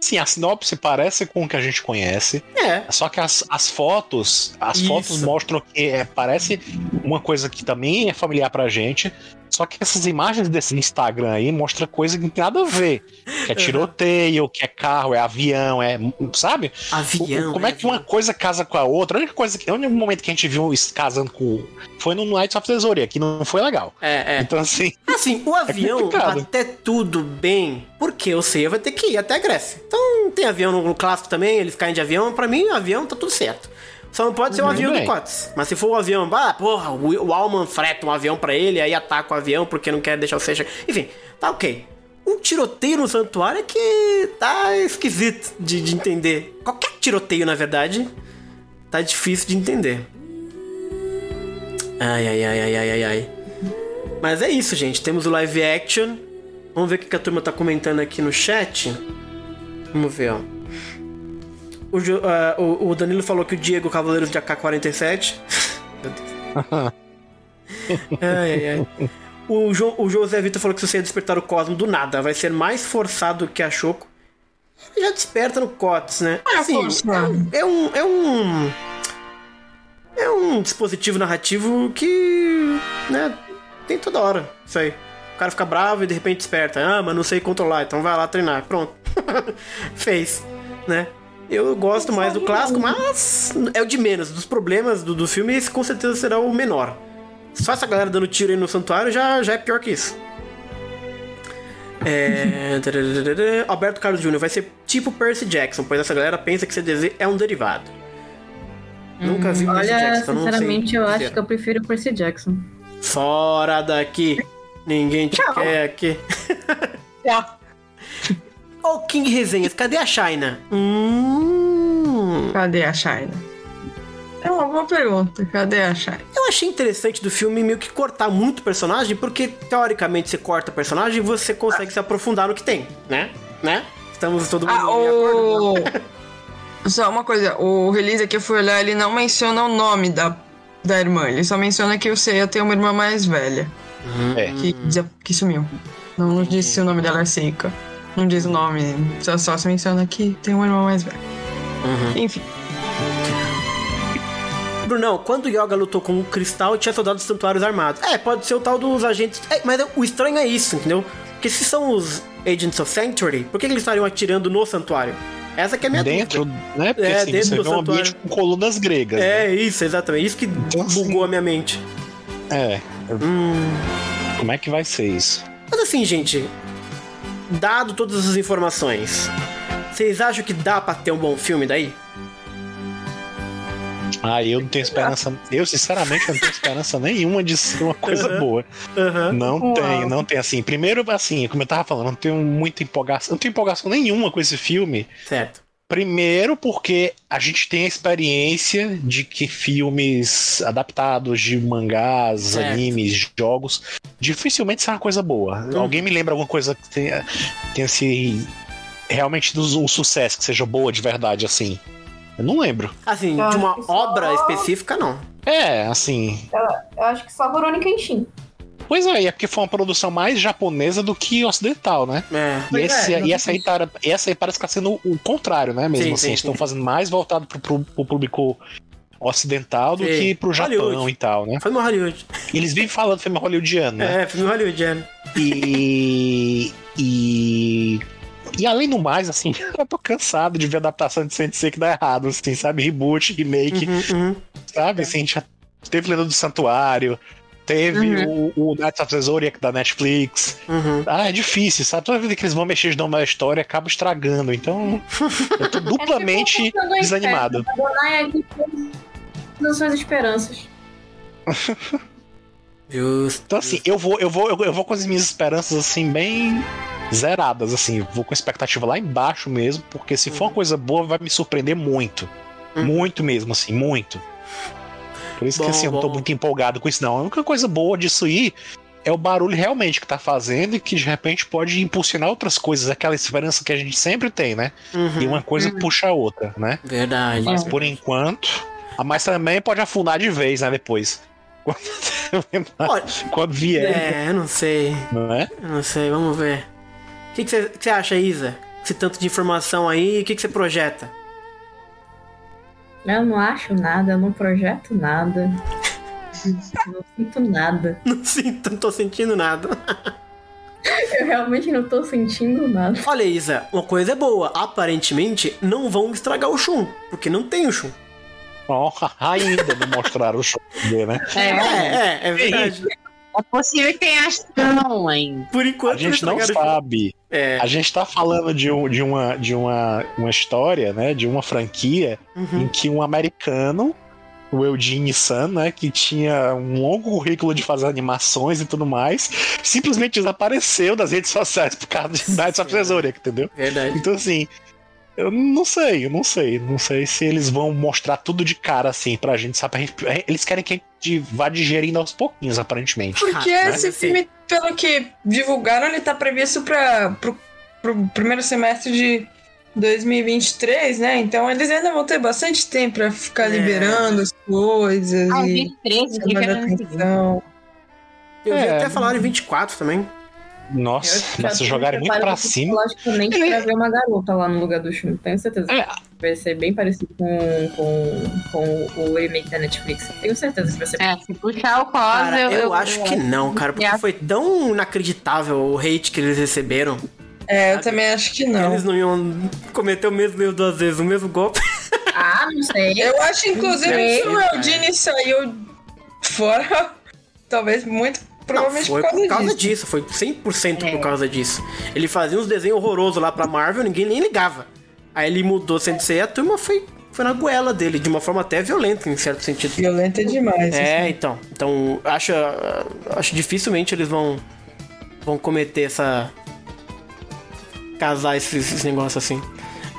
D: Sim, a sinopse parece com o que a gente conhece.
B: É.
D: Só que as, as fotos, as
B: Isso.
D: fotos mostram que é, parece uma coisa que também é familiar pra gente. Só que essas imagens desse Instagram aí mostram coisa que não tem nada a ver. Que é tiroteio, que é carro, é avião, é. Sabe?
B: Avião.
D: Como é
B: né,
D: que uma coisa casa com a outra? A única coisa que. O único momento que a gente viu isso casando com. Foi no Nights of Tesoria, que não foi legal.
B: É, é.
D: Então, assim.
B: Assim, o avião
D: complicado.
B: até tudo bem, porque o Seiya vai ter que ir até a Grécia. Então tem avião no, no clássico também, eles caem de avião. Pra mim, o avião tá tudo certo. Só não pode ser um
D: Tudo
B: avião
D: bem.
B: do Cotes. Mas se for um avião, ah, porra, o, o Alman freta um avião pra ele, aí ataca o avião porque não quer deixar o chegar. Enfim, tá ok. Um tiroteio no santuário é que tá esquisito de, de entender. Qualquer tiroteio, na verdade, tá difícil de entender. Ai, ai, ai, ai, ai, ai, ai. Mas é isso, gente. Temos o live action. Vamos ver o que a turma tá comentando aqui no chat. Vamos ver, ó. O, ah, o- Danilo falou que o Diego Cavaleiros de AK-47. Meu Deus. ai, ai, ai. O, jo, o José Vitor falou que se você ia despertar o Cosmo do nada, vai ser mais forçado que a Choco. Ele já desperta no COTS, né?
E: É forçado.
B: é um. É um. É um dispositivo narrativo que. né? Tem toda hora. Isso aí. O cara fica bravo e de repente desperta. Ah, mas não sei controlar, então vai lá treinar. Pronto. Fez. Né? Eu gosto mais do clássico, mas é o de menos. Dos problemas do, do filme, esse com certeza será o menor. Só essa galera dando tiro aí no santuário já, já é pior que isso. É... Alberto Carlos Jr. vai ser tipo Percy Jackson, pois essa galera pensa que CDZ é um derivado. Nunca vi Percy
H: Olha,
B: Jackson, então não sei
H: sinceramente, eu acho que eu prefiro Percy Jackson.
B: Fora daqui. Ninguém te
E: Tchau.
B: quer aqui.
E: Tchau.
B: Ô, King Resenhas, cadê a China? Hum...
E: Cadê a China? É uma boa pergunta. Cadê a China?
B: Eu achei interessante do filme meio que cortar muito personagem, porque teoricamente você corta personagem e você consegue se aprofundar no que tem, né? Né? Estamos todo mundo
E: Ah,
B: de acordo?
E: o... Só uma coisa, o release que eu fui olhar, ele não menciona o nome da, da irmã. Ele só menciona que o Seiya tem uma irmã mais velha.
D: É.
E: Que, que sumiu. Não, não disse se o nome dela é Seika. Não diz o nome. Só, só se menciona que tem uma irmã mais velha. Enfim.
B: Brunão, quando o Yoga lutou com o Cristal, tinha soldados santuários armados. É, pode ser o tal dos agentes. É, mas o estranho é isso, entendeu? Porque se são os Agents of Sanctuary, por que, que eles estariam atirando no santuário? Essa que é a minha
D: Dentro,
B: dúvida.
D: né? Porque
B: É,
D: assim,
B: dentro
D: você
B: do
D: vê um ambiente com colunas gregas. né?
B: É, isso, exatamente. Isso que
D: Então, assim-
B: bugou a minha mente.
D: É.
B: Hum.
D: Como é que vai ser isso?
B: Mas assim, gente, dado todas as informações, vocês acham que dá pra ter um bom filme daí?
D: Ah, eu não tenho esperança. Eu, sinceramente, não tenho esperança nenhuma de ser uma coisa
B: Uhum.
D: boa.
B: Aham.
D: Não
E: Uau.
D: tem, não tem assim. Primeiro, assim, como eu tava falando, não tenho muita empolgação. Não tenho empolgação nenhuma com esse filme.
B: Certo.
D: Primeiro, porque a gente tem a experiência de que filmes adaptados de mangás,
B: Certo.
D: animes, jogos, dificilmente são uma coisa boa. Alguém me lembra alguma coisa que tenha, tenha se realmente do um sucesso, que seja boa de verdade, assim? Eu não lembro.
B: Assim,
I: Eu
B: de uma obra específica, não.
D: É, assim.
I: Eu acho que só Verônica Enchim.
D: Pois é, e é porque foi uma produção mais japonesa do que ocidental, né?
B: É.
D: E, esse,
H: é,
D: e essa, aí tá, essa aí parece que tá sendo o contrário, né? Mesmo
B: Sim,
D: assim,
B: sim,
D: estão
B: sim.
D: fazendo mais voltado pro, pro, pro público ocidental do
B: Sim.
D: que pro Japão
B: Hollywood.
D: e tal, né?
B: Foi no Hollywood.
D: E eles vêm falando filme hollywoodiano, né?
B: É, filme hollywoodiano.
D: E. E. E além do mais, assim, eu tô cansado de ver adaptação de Sensei que dá errado, assim, sabe? Reboot, remake,
B: Uhum, uhum.
D: sabe? Assim, já teve Lenda do Santuário, teve o, o Knights of the Zodiac da Netflix.
B: Uhum.
D: Ah, é difícil, sabe? Toda vez que eles vão mexer de novo na história, acaba estragando. Então, eu tô duplamente
H: É tipo
D: desanimado.
H: Adonai aqui todas as suas esperanças.
B: Justo.
D: Então, assim, eu vou, eu vou, eu, vou com as minhas esperanças, assim, bem zeradas, assim. Vou com a expectativa lá embaixo mesmo, porque se for uma coisa boa, vai me surpreender muito.
B: Uhum.
D: Muito mesmo, assim, muito. Por isso
B: Bom,
D: que, assim, eu não tô muito empolgado com isso, não. A única coisa boa disso aí é o barulho realmente que tá fazendo e que de repente pode impulsionar outras coisas, aquela esperança que a gente sempre tem, né?
B: Uhum.
D: E uma coisa puxa a outra, né?
B: Verdade.
D: Mas por enquanto. ah, Mas também pode afundar de vez, né? Depois.
B: Olha,
D: Quando vier,
B: é, eu não sei.
D: não é?
B: Eu não sei, vamos ver. O que você acha, Isa? Esse tanto de informação aí, o que que você projeta?
H: Eu não acho nada, eu não projeto nada. não sinto nada.
B: Não sinto, não tô sentindo nada.
H: Eu realmente não tô sentindo nada.
B: Olha, Isa, uma coisa é boa. Aparentemente, não vão estragar o Shun, porque não tem o Shun.
D: Ó, ainda não mostraram o dele, né?
B: É, é, é verdade.
F: É possível que tenha ação ainda.
B: Por enquanto,
D: A gente não sabe.
B: É.
D: A gente tá falando de, um, de, uma, de uma, uma história, né? De uma franquia
B: Uhum.
D: em que um americano, o Eugene Sun, né? Que tinha um longo currículo de fazer animações e tudo mais, simplesmente desapareceu das redes sociais por causa de Knights of Zodiac, entendeu?
B: Verdade.
D: Então, assim, eu não sei, eu não sei. Não sei se eles vão mostrar tudo de cara, assim, pra gente, sabe? Gente- Eles querem que a gente vá digerindo aos pouquinhos, aparentemente.
E: Porque
B: Ah,
E: esse
B: assim-
E: filme, pelo que divulgaram, ele tá previsto para pro, pro primeiro semestre de 2023, né? Então eles ainda vão ter bastante tempo pra ficar
B: É.
E: liberando as coisas
F: Ah,
E: e
F: 23, que
E: atenção.
B: Eu vi
D: É.
B: até falar em 24 também.
D: Nossa, mas se jogarem muito pra cima.
H: Logicamente, pra ver uma garota lá no lugar do Shun. Tenho certeza.
D: É.
H: Vai ser bem parecido com, com, com o remake da Netflix. Tenho certeza que vai ser.
F: É, se puxar o cos,
B: eu,
F: eu,
B: acho que não, cara, porque
F: É.
B: foi tão inacreditável o hate que eles receberam.
E: É, eu também acho que não.
B: Eles não iam cometer o mesmo erro duas vezes, o mesmo golpe.
H: Ah, não sei.
E: Eu acho, inclusive, que o. Eugene saiu fora, talvez muito
B: Não,
E: provavelmente
B: foi
E: por causa,
B: por causa
E: disso.
B: disso, foi 100%
F: É.
B: por causa disso. Ele fazia uns desenhos horrorosos lá pra Marvel, ninguém nem ligava. Aí ele mudou Sensei e a turma foi, foi na goela dele, de uma forma até violenta, em certo sentido.
E: Violenta demais.
B: É,
E: assim.
B: então. Então, acho, acho dificilmente eles vão vão cometer essa casar esses, esses negócios assim.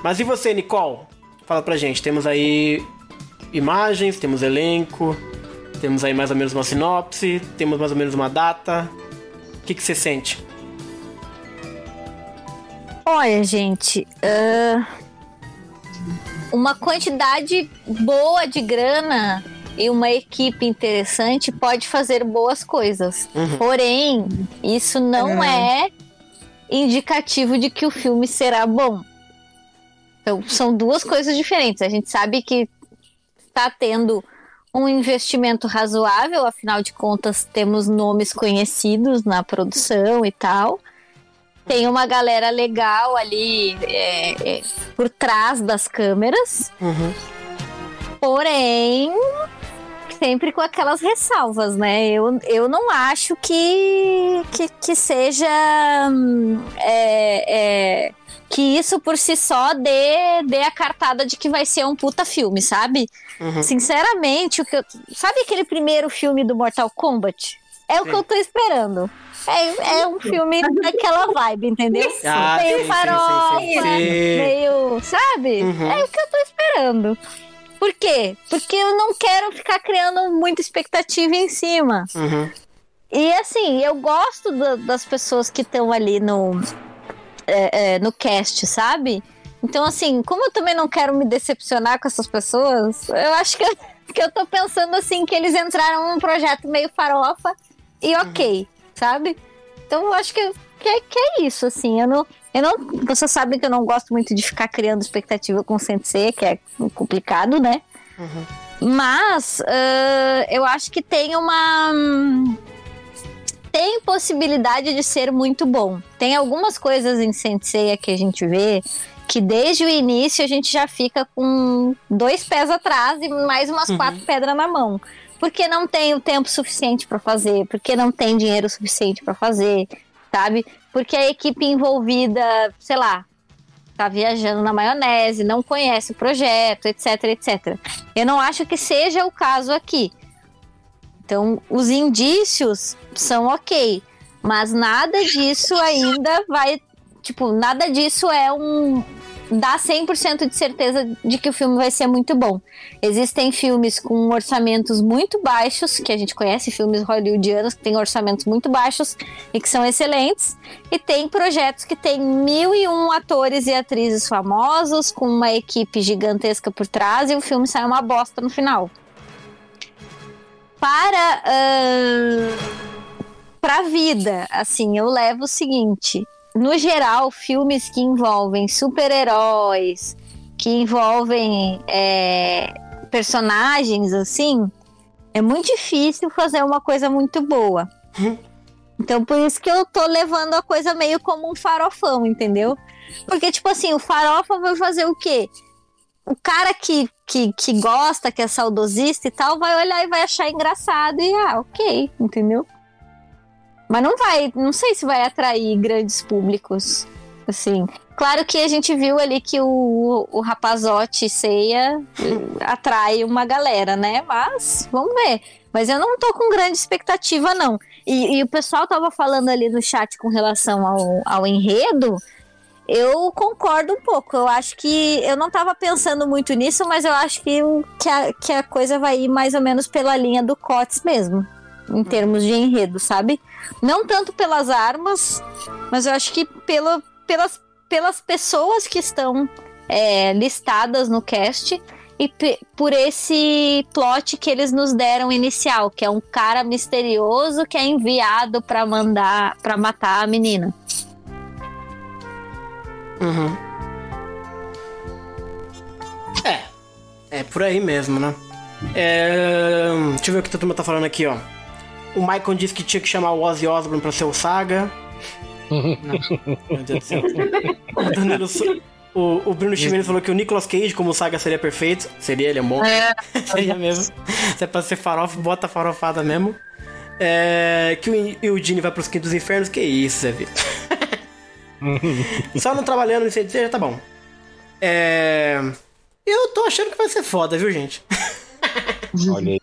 B: Mas e você, Nicole? Fala pra gente. Temos aí imagens, temos elenco, temos aí mais ou menos uma sinopse, temos mais ou menos uma data. O que que você sente?
C: Olha, gente, ah, uma quantidade boa de grana e uma equipe interessante pode fazer boas coisas.
B: Uhum.
C: Porém, isso não é indicativo de que o filme será bom. Então, são duas coisas diferentes. A gente sabe que está tendo um investimento razoável, afinal de contas, temos nomes conhecidos na produção e tal. Tem uma galera legal ali é, é, por trás das câmeras.
B: Uhum.
C: Porém, sempre com aquelas ressalvas, né? Eu, eu não acho que, que, que seja. hum, é, é, que isso por si só dê, dê a cartada de que vai ser um puta filme, sabe?
B: Uhum.
C: Sinceramente, o que eu- sabe aquele primeiro filme do Mortal Kombat? É o que eu tô esperando. É, é um filme daquela vibe, entendeu?
B: Ah,
C: meio
B: sim,
C: farofa,
B: sim.
C: meio. Sabe?
B: Uhum.
C: É o que eu tô esperando. Por quê? Porque eu não quero ficar criando muita expectativa em cima.
B: Uhum.
C: E assim, eu gosto da- das pessoas que estão ali no, é, é, no cast, sabe? Então, assim, como eu também não quero me decepcionar com essas pessoas, eu acho que eu, que eu tô pensando assim que eles entraram num projeto meio farofa e ok. sabe? Então eu acho que, que, é, que é isso, assim. Eu não, eu não. Vocês sabem que eu não gosto muito de ficar criando expectativa com Sensei, que é complicado, né? Mas uh, eu acho que tem uma. Tem possibilidade de ser muito bom. Tem algumas coisas em Sensei que a gente vê que desde o início a gente já fica com dois pés atrás e mais umas
B: Uhum.
C: quatro pedras na mão. Porque não tem o tempo suficiente para fazer, porque não tem dinheiro suficiente para fazer, sabe? Porque a equipe envolvida, sei lá, tá viajando na maionese, não conhece o projeto, etc, etc. Eu não acho que seja o caso aqui. Então, os indícios são ok, mas nada disso ainda vai, tipo, nada disso é um dá 100% de certeza de que o filme vai ser muito bom. Existem filmes com orçamentos muito baixos, que a gente conhece, filmes hollywoodianos que têm orçamentos muito baixos e que são excelentes, e tem projetos que têm mil e um atores e atrizes famosos, com uma equipe gigantesca por trás, e o filme sai uma bosta no final. Para para a vida, assim, eu levo o seguinte: no geral, filmes que envolvem super-heróis, que envolvem é, personagens assim, é muito difícil fazer uma coisa muito boa. Então, por isso que eu tô levando a coisa meio como um farofão, entendeu? Porque, tipo assim, o farofa vai fazer o quê? O cara que, que, que gosta, que é saudosista e tal, vai olhar e vai achar engraçado e, ah, ok, entendeu? Mas não vai, não sei se vai atrair grandes públicos, assim. Claro que a gente viu ali que o, o rapazote ceia atrai uma galera, né? Mas vamos ver. Mas eu não tô com grande expectativa, não. E, e o pessoal tava falando ali no chat com relação ao, ao enredo. Eu concordo um pouco. Eu acho que. Eu não tava pensando muito nisso, mas eu acho que, que, a, que a coisa vai ir mais ou menos pela linha do Cotes mesmo. Em termos de enredo, sabe? Não tanto pelas armas, mas eu acho que pela, pelas, pelas pessoas que estão é, listadas no cast e por esse plot que eles nos deram inicial, que é um cara misterioso que é enviado pra mandar, para matar a menina.
B: Uhum. É. É por aí mesmo, né? É... Deixa eu ver o que a turma tá falando aqui, ó. O Michael disse que tinha que chamar o Ozzy Osbourne pra ser o Saga. Não. Meu Deus do céu. O Danilo O, o Bruno Chimenez falou que o Nicolas Cage como Saga seria perfeito. Seria, ele é bom.
E: É.
B: seria mesmo. Se é pra ser farofa, bota farofada mesmo. É, que o Eugene vai pros quintos infernos. Que isso, Zé Vitor. Só não trabalhando em CDC já tá bom. É. Eu tô achando que vai ser foda, viu, gente?
D: Olha aí.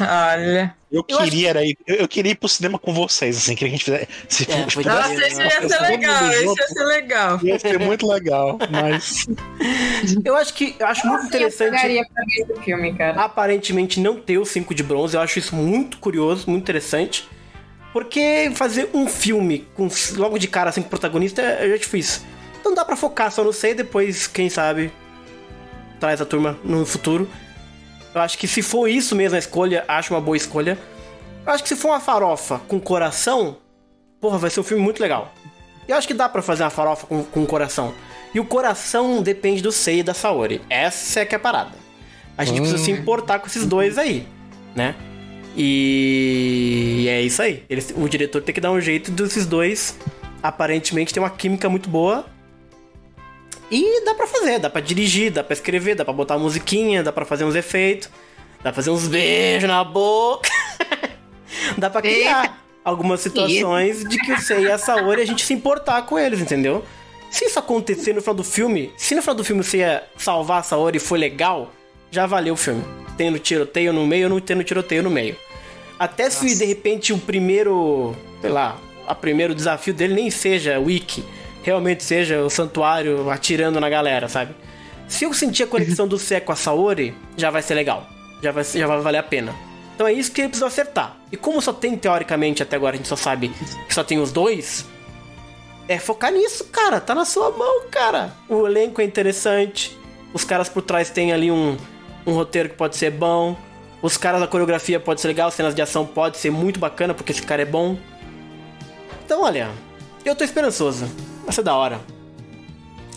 E: Olha.
D: Eu,
B: Eu
D: queria era ir, eu, eu queria ir pro cinema com vocês, assim, queria que a gente fizesse. Se
B: É,
D: pudesse-
E: Nossa, isso ia ser legal, isso ia ser legal.
D: Ia ser muito legal, mas.
B: Eu acho que eu acho muito
H: Eu
B: interessante.
H: ver esse filme, cara.
B: aparentemente não ter o 5 de bronze. Eu acho isso muito curioso, muito interessante. Porque fazer um filme com logo de cara assim protagonista é já difícil. Então dá pra focar só no C e depois, quem sabe, traz a turma no futuro. Eu acho que se for isso mesmo a escolha, acho uma boa escolha. Eu acho que se for uma farofa com coração, porra, vai ser um filme muito legal. Eu acho que dá pra fazer uma farofa com, com coração. E o coração depende do Sei e da Saori. Essa é que é a parada. A gente precisa se importar com esses dois aí, né? E é isso aí. Eles- o diretor tem que dar um jeito desses dois aparentemente ter uma química muito boa. E dá pra fazer, dá pra dirigir, dá pra escrever, dá pra botar musiquinha, dá pra fazer uns efeitos, dá pra fazer uns beijos na boca. dá pra criar algumas situações de que o Sei e a Saori a gente se importar com eles, entendeu? Se isso acontecer no final do filme, se no final do filme você ia salvar a Saori e foi legal, já valeu o filme. Tendo tiroteio no meio ou não tendo tiroteio no meio. Até se de repente o primeiro, sei lá, o primeiro desafio dele nem seja wiki, realmente seja o santuário atirando na galera, sabe? Se eu sentir a conexão do Sé com a Saori, já vai ser legal. Já vai, já vai valer a pena. Então é isso que ele precisa acertar. E como só tem, teoricamente, até agora a gente só sabe que só tem os dois, é focar nisso, cara. Tá na sua mão, cara. O elenco é interessante. Os caras por trás têm ali um, um roteiro que pode ser bom. Os caras da coreografia pode ser legal, cenas de ação pode ser muito bacana, porque esse cara é bom. então, olha, eu tô esperançoso. Vai ser da hora.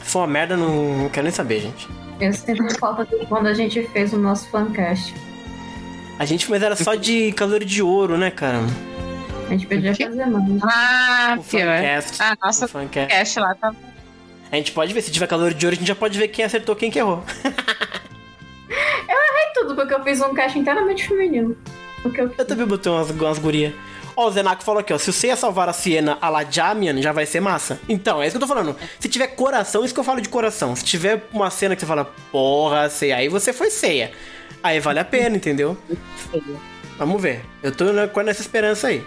B: Se for uma merda, não, não quero nem saber, gente.
H: Eu sinto falta de quando a gente fez o nosso fancast.
B: A gente, mas era só de calor de ouro, né, cara?
H: A gente podia fazer mais.
F: Ah,
B: O
F: pior.
B: fancast.
F: Ah, nossa,
B: O fancast.
F: cast lá tá.
B: A gente pode ver, se tiver calor de ouro, a gente já pode ver quem acertou, quem que errou.
H: É tudo, porque eu fiz um cast inteiramente feminino. Porque eu...
B: Eu também botei umas, umas gurias. Ó, o Zenaco falou aqui, ó. Se você ia salvar a Siena a la Jamian, já vai ser massa. Então, é isso que eu tô falando. Se tiver coração, isso que eu falo de coração. Se tiver uma cena que você fala, porra, sei, aí você foi ceia. Aí vale a pena, entendeu? Vamos ver. Eu tô na- com essa esperança aí.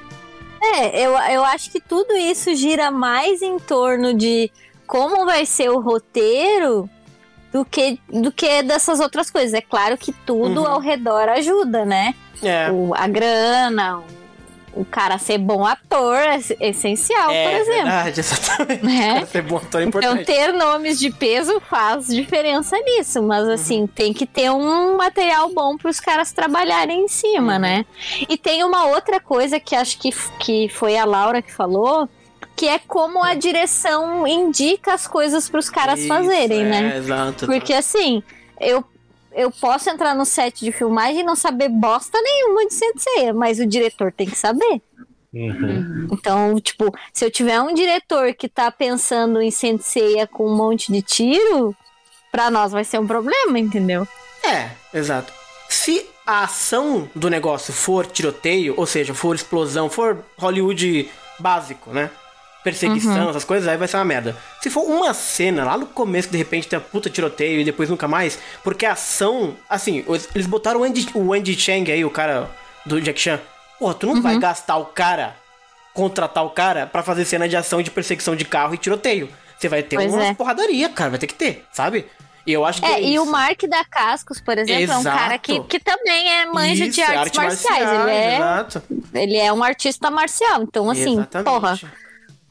C: É, eu, eu acho que tudo isso gira mais em torno de como vai ser o roteiro do que, do que dessas outras coisas. É claro que tudo
B: Uhum.
C: ao redor ajuda, né?
B: É.
C: O, a grana, o, o cara ser bom ator é essencial,
B: é
C: por exemplo.
B: verdade, exatamente.
C: Né?
B: Cara, ser bom ator é
C: Então,
B: importante.
C: ter nomes de peso faz diferença nisso, mas
B: Uhum.
C: assim, tem que ter um material bom para os caras trabalharem em cima,
B: Uhum.
C: né? E tem uma outra coisa que acho que, que foi a Laura que falou, que é como a direção indica as coisas para os caras
B: Isso,
C: fazerem,
B: é,
C: né?
B: Exato.
C: Porque assim, eu, eu posso entrar no set de filmagem e não saber bosta nenhuma de Sensei, mas o diretor tem que saber.
D: Uhum.
C: Então, tipo, se eu tiver um diretor que tá pensando em Senseiya com um monte de tiro, pra nós vai ser um problema, entendeu?
B: É, exato. Se a ação do negócio for tiroteio, ou seja, for explosão, for Hollywood básico, né? Perseguição,
C: Uhum.
B: essas coisas, aí vai ser uma merda. Se for uma cena lá no começo que de repente tem a puta tiroteio e depois nunca mais, porque a ação, assim, eles botaram o Andy, o Andy Chang aí, o cara do Jack Chan. Pô, tu não
C: Uhum.
B: vai gastar o cara, contratar o cara pra fazer cena de ação de perseguição de carro e tiroteio. Você vai ter
C: Pois
B: uma
C: é.
B: porradaria, cara, vai ter que ter, sabe? E eu acho que
C: É,
B: é,
C: e o Mark da Cascos, por exemplo, é um cara
B: Exato.
C: que, que também é manja
B: Isso,
C: de artes
B: arte
C: marciais. ele, é,
B: Exato.
C: ele é um artista marcial. Então, assim,
B: Exatamente.
C: porra,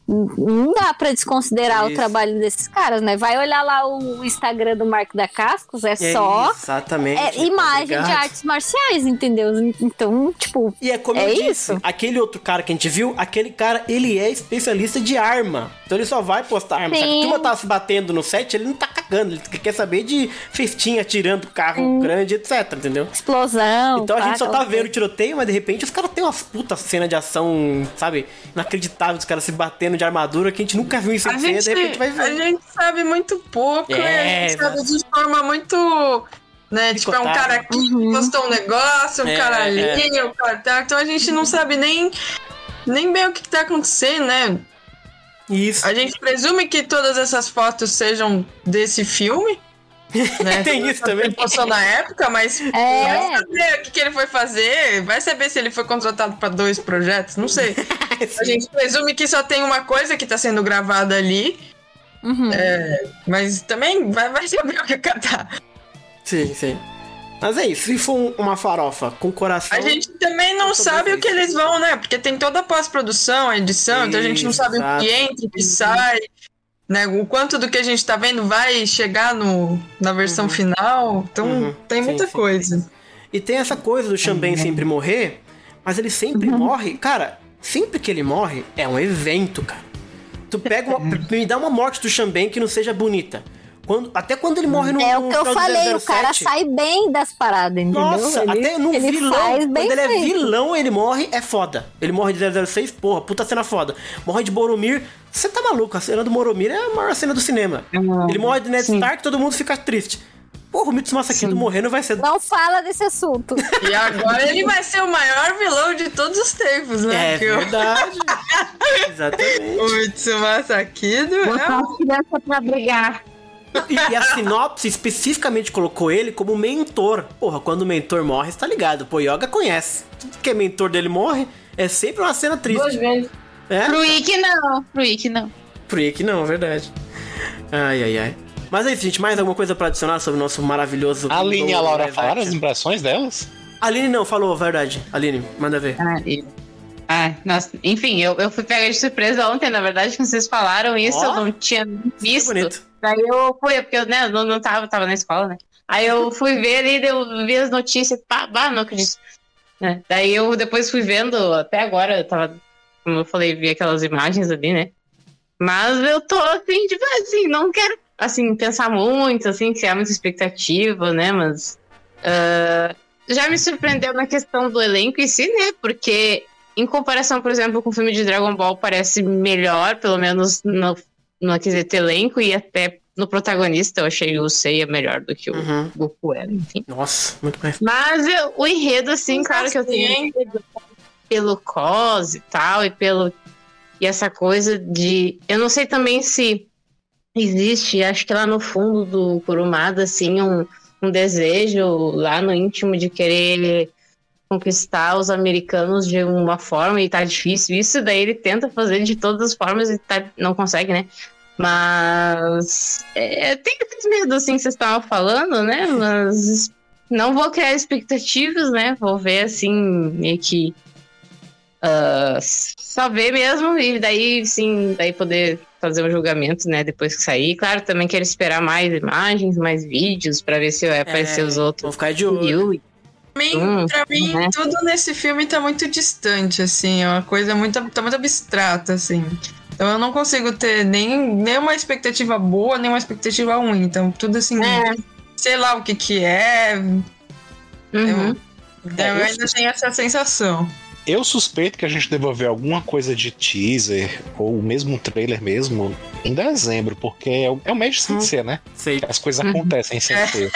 C: não dá pra desconsiderar o
B: Isso.
C: trabalho desses caras, né? Vai olhar lá o Instagram do Mark da Cascos, é,
B: É
C: só
B: Exatamente.
C: é imagem de
B: Obrigado.
C: artes marciais, entendeu? Então, tipo,
B: E é como
C: É
B: eu disse,
C: isso.
B: aquele outro cara que a gente viu, aquele cara, ele é especialista de arma. Então ele só vai postar arma. Se a
C: Sim.
B: turma tá se batendo no set, ele não tá cagando. Ele quer saber de festinha, atirando carro grande, etc, entendeu?
C: explosão.
B: Então a gente só tá vendo o tiroteio, mas de repente os caras têm umas puta cena de ação, sabe? Inacreditável, os caras se batendo de armadura que a gente nunca viu em
E: A
B: CC,
E: gente,
B: de repente vai
E: a
B: ver.
E: gente sabe muito pouco,
B: É,
E: e a gente sabe
B: exato.
E: de forma muito. Né, tipo, é um cara aqui
C: Uhum.
E: que postou um negócio, um
B: É,
E: cara ali,
B: é.
E: um cara tá. Então a gente não sabe nem, nem bem o que, que tá acontecendo, né?
B: Isso.
E: A gente presume que todas essas fotos sejam desse filme. Né?
B: Tem isso também.
E: Ele postou na época, mas
C: É.
E: vai saber o que, que ele foi fazer, vai saber se ele foi contratado pra dois projetos, não sei. A gente presume que só tem uma coisa que tá sendo gravada ali,
C: Uhum.
E: mas também vai, vai saber o que catar.
B: Sim, sim. Mas é isso, se for um- uma farofa com coração.
E: A gente também não sabe o que eles vão, né? Porque tem toda a pós-produção, a edição, então a gente não
B: Isso,
E: sabe
B: exato.
E: o que entra, o que sai, né? O quanto do que a gente tá vendo vai chegar no, na versão final. Então
B: Uhum.
E: tem
B: Sim,
E: muita
B: sim.
E: coisa.
B: E tem essa coisa do Xambém sempre morrer, mas ele sempre morre. Cara, sempre que ele morre, é um evento, cara. Tu pega uma. me dá uma morte do Xambém que não seja bonita. Quando, até quando ele morre no.
C: É o que eu falei, o cara
B: 007,
C: sai bem das paradas, entendeu?
B: Nossa,
C: ele,
B: até no
C: ele
B: vilão.
C: faz
B: Quando ele é
C: feito.
B: vilão, ele morre, é foda. Ele morre de 006, porra, puta cena foda. Morre de Boromir, você tá maluco, a cena do Boromir é a maior cena do cinema. Ele morre de Ned
F: Sim.
B: Stark, todo mundo fica triste. Porra, o Mitsumasa Kido morrendo vai ser.
C: Não fala desse assunto.
E: E agora ele vai ser o maior vilão de todos os tempos, né?
B: É
E: Porque
B: verdade. Exatamente.
E: o Mitsumasa Kido é
F: Botar as crianças pra brigar.
B: E, e a sinopse especificamente colocou ele como mentor. Porra, quando o mentor morre, você tá ligado. Pô, Yoga conhece. Tudo que é mentor dele morre, é sempre uma cena
H: Duas
B: triste.
H: vezes.
B: É?
F: Pro Ike não, pro Ike não.
B: Pro Ick não, verdade. Ai, ai, ai. Mas é isso, gente. Mais alguma coisa pra adicionar sobre o nosso maravilhoso...
D: A Aline e a Laura falaram as impressões delas?
B: Aline não, falou, verdade. Aline, manda ver.
F: Ah, e- ah, nossa, enfim, eu, eu fui pega de surpresa ontem, na verdade, quando vocês falaram isso,
B: Ó,
F: eu não tinha visto.
B: bonito.
F: Daí eu fui, porque eu né, não, não tava, tava na escola, né? Aí eu fui ver ali, eu vi as notícias, pá, bah, não acredito. Né? Daí eu depois fui vendo, até agora, eu tava como eu falei, vi aquelas imagens ali, né? Mas eu tô assim, tipo assim, não quero assim, pensar muito, assim, criar muita expectativa, né? Mas uh, já me surpreendeu na questão do elenco em si, né? Porque em comparação, por exemplo, com o filme de Dragon Ball, parece melhor, pelo menos no, no quesito elenco, e até no protagonista eu achei o Seiya melhor do que o
B: Uhum.
F: Goku era, enfim.
B: Nossa, muito mais.
F: Mas eu- o enredo, assim, claro que eu tenho pelo cos e tal, e pelo. E essa coisa de. Eu não sei também se existe, acho que lá no fundo do Kurumada, assim, um, um desejo lá no íntimo de querer conquistar os americanos de uma forma e tá difícil. Isso daí ele tenta fazer de todas as formas e tá, não consegue, né? Mas é, tem esses medos assim que vocês estavam falando, né? Mas não vou criar expectativas, né? Vou ver assim, meio que ah, só ver mesmo e daí sim, daí poder fazer um julgamento, né? Depois que sair. Claro, também quero esperar mais imagens, mais vídeos pra ver se vai aparecer os outros.
B: Vou ficar de olho.
E: Mim,
F: Hum,
E: pra mim
F: né?
E: tudo nesse filme tá muito distante, assim, é uma coisa muito, tá muito abstrata, assim. Então eu não consigo ter nem, nem uma expectativa boa, nem uma expectativa ruim. Então, tudo assim,
F: É.
E: sei lá o que que é.
F: Uhum.
E: Eu ainda tenho essa sensação.
D: Eu suspeito que a gente deva ver alguma coisa de teaser, ou mesmo um trailer mesmo, em dezembro, porque é o, é mês de sem ser, né?
B: Sei.
D: As coisas
F: Uhum.
D: acontecem sem ser.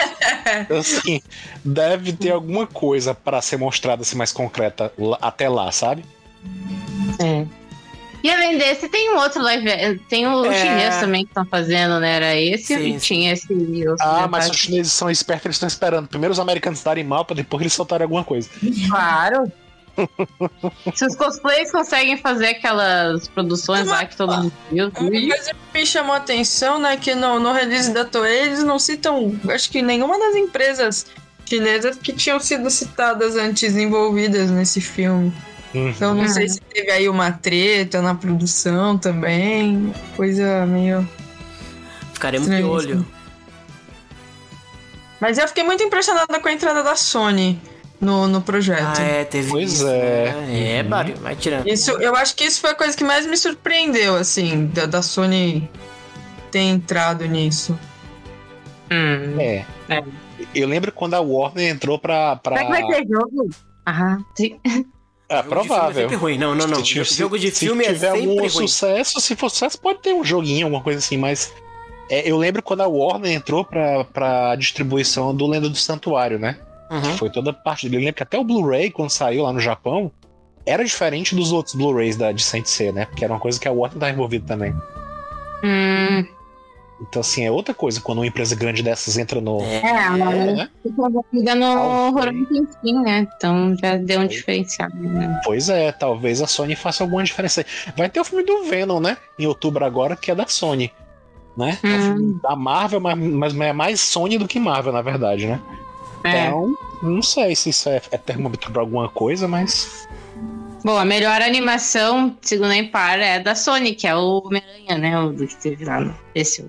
D: Então, assim, deve ter alguma coisa pra ser mostrada assim, mais concreta lá- até lá, sabe?
F: É. E além desse, tem um outro live. Tem o
B: É.
F: chinês também que estão fazendo, né? Era esse
B: Sim,
F: e tinha esse.
D: Ah, mas os
F: ocidental.
D: chineses são espertos, eles estão esperando. Primeiro os americanos darem mal, pra depois eles soltarem alguma coisa.
F: Claro. Se os cosplays conseguem fazer aquelas produções lá que todo mundo viu,
E: Uma coisa que me chamou a atenção, né, que no, no release da Toei eles não citam, acho que nenhuma das empresas chinesas que tinham sido citadas antes envolvidas nesse filme.
D: Uhum.
E: Então não sei se teve aí uma treta na produção também, coisa meio...
B: Ficaremos de olho.
E: Mas eu fiquei muito impressionada com a entrada da Sony no, no projeto.
B: Ah, é, teve
D: Pois
B: isso,
D: é.
B: né? É,
D: Uhum.
B: Mário, vai tirando.
E: Isso, eu acho que isso foi a coisa que mais me surpreendeu, assim, da, da Sony ter entrado nisso.
F: Hum.
D: É.
F: É.
D: Eu lembro quando a Warner entrou pra. pra...
F: Será que vai ter jogo? Ah, sim.
D: É
B: Jogo de filme É
D: provável.
B: sempre ruim. Não, não, não.
D: Se tiver-
B: Jogo de
D: se
B: filme é
D: tiver
B: sempre
D: algum
B: ruim.
D: sucesso, se for sucesso, pode ter um joguinho, alguma coisa assim, mas. é, eu lembro quando a Warner entrou pra, pra distribuição do Lenda do Santuário, né?
B: Uhum.
D: Foi toda parte dele. Eu lembro que até o Blu-ray, quando saiu lá no Japão, era diferente dos outros Blu-rays da, de Saint Seiya, né? Porque era uma coisa que a Warner tá envolvida também.
F: Hum.
D: Então, assim, é outra coisa quando uma empresa grande dessas entra no.
B: É.
F: É,
D: É, né?
F: envolvida no. Horizon né? Então já deu um diferencial. Né?
D: Pois é, talvez a Sony faça alguma diferença. aí. Vai ter o filme do Venom, né? Em outubro agora, que é da Sony. Né? É um
F: Hum.
D: filme da Marvel, mas, mas é mais Sony do que Marvel, na verdade, né?
F: É.
D: Então, não sei se isso é, é termômetro pra alguma coisa, mas.
F: Bom, a melhor animação, segundo a Empar, é da Sony, que é o Homem-Aranha, né? O do que teve lá no. Esse.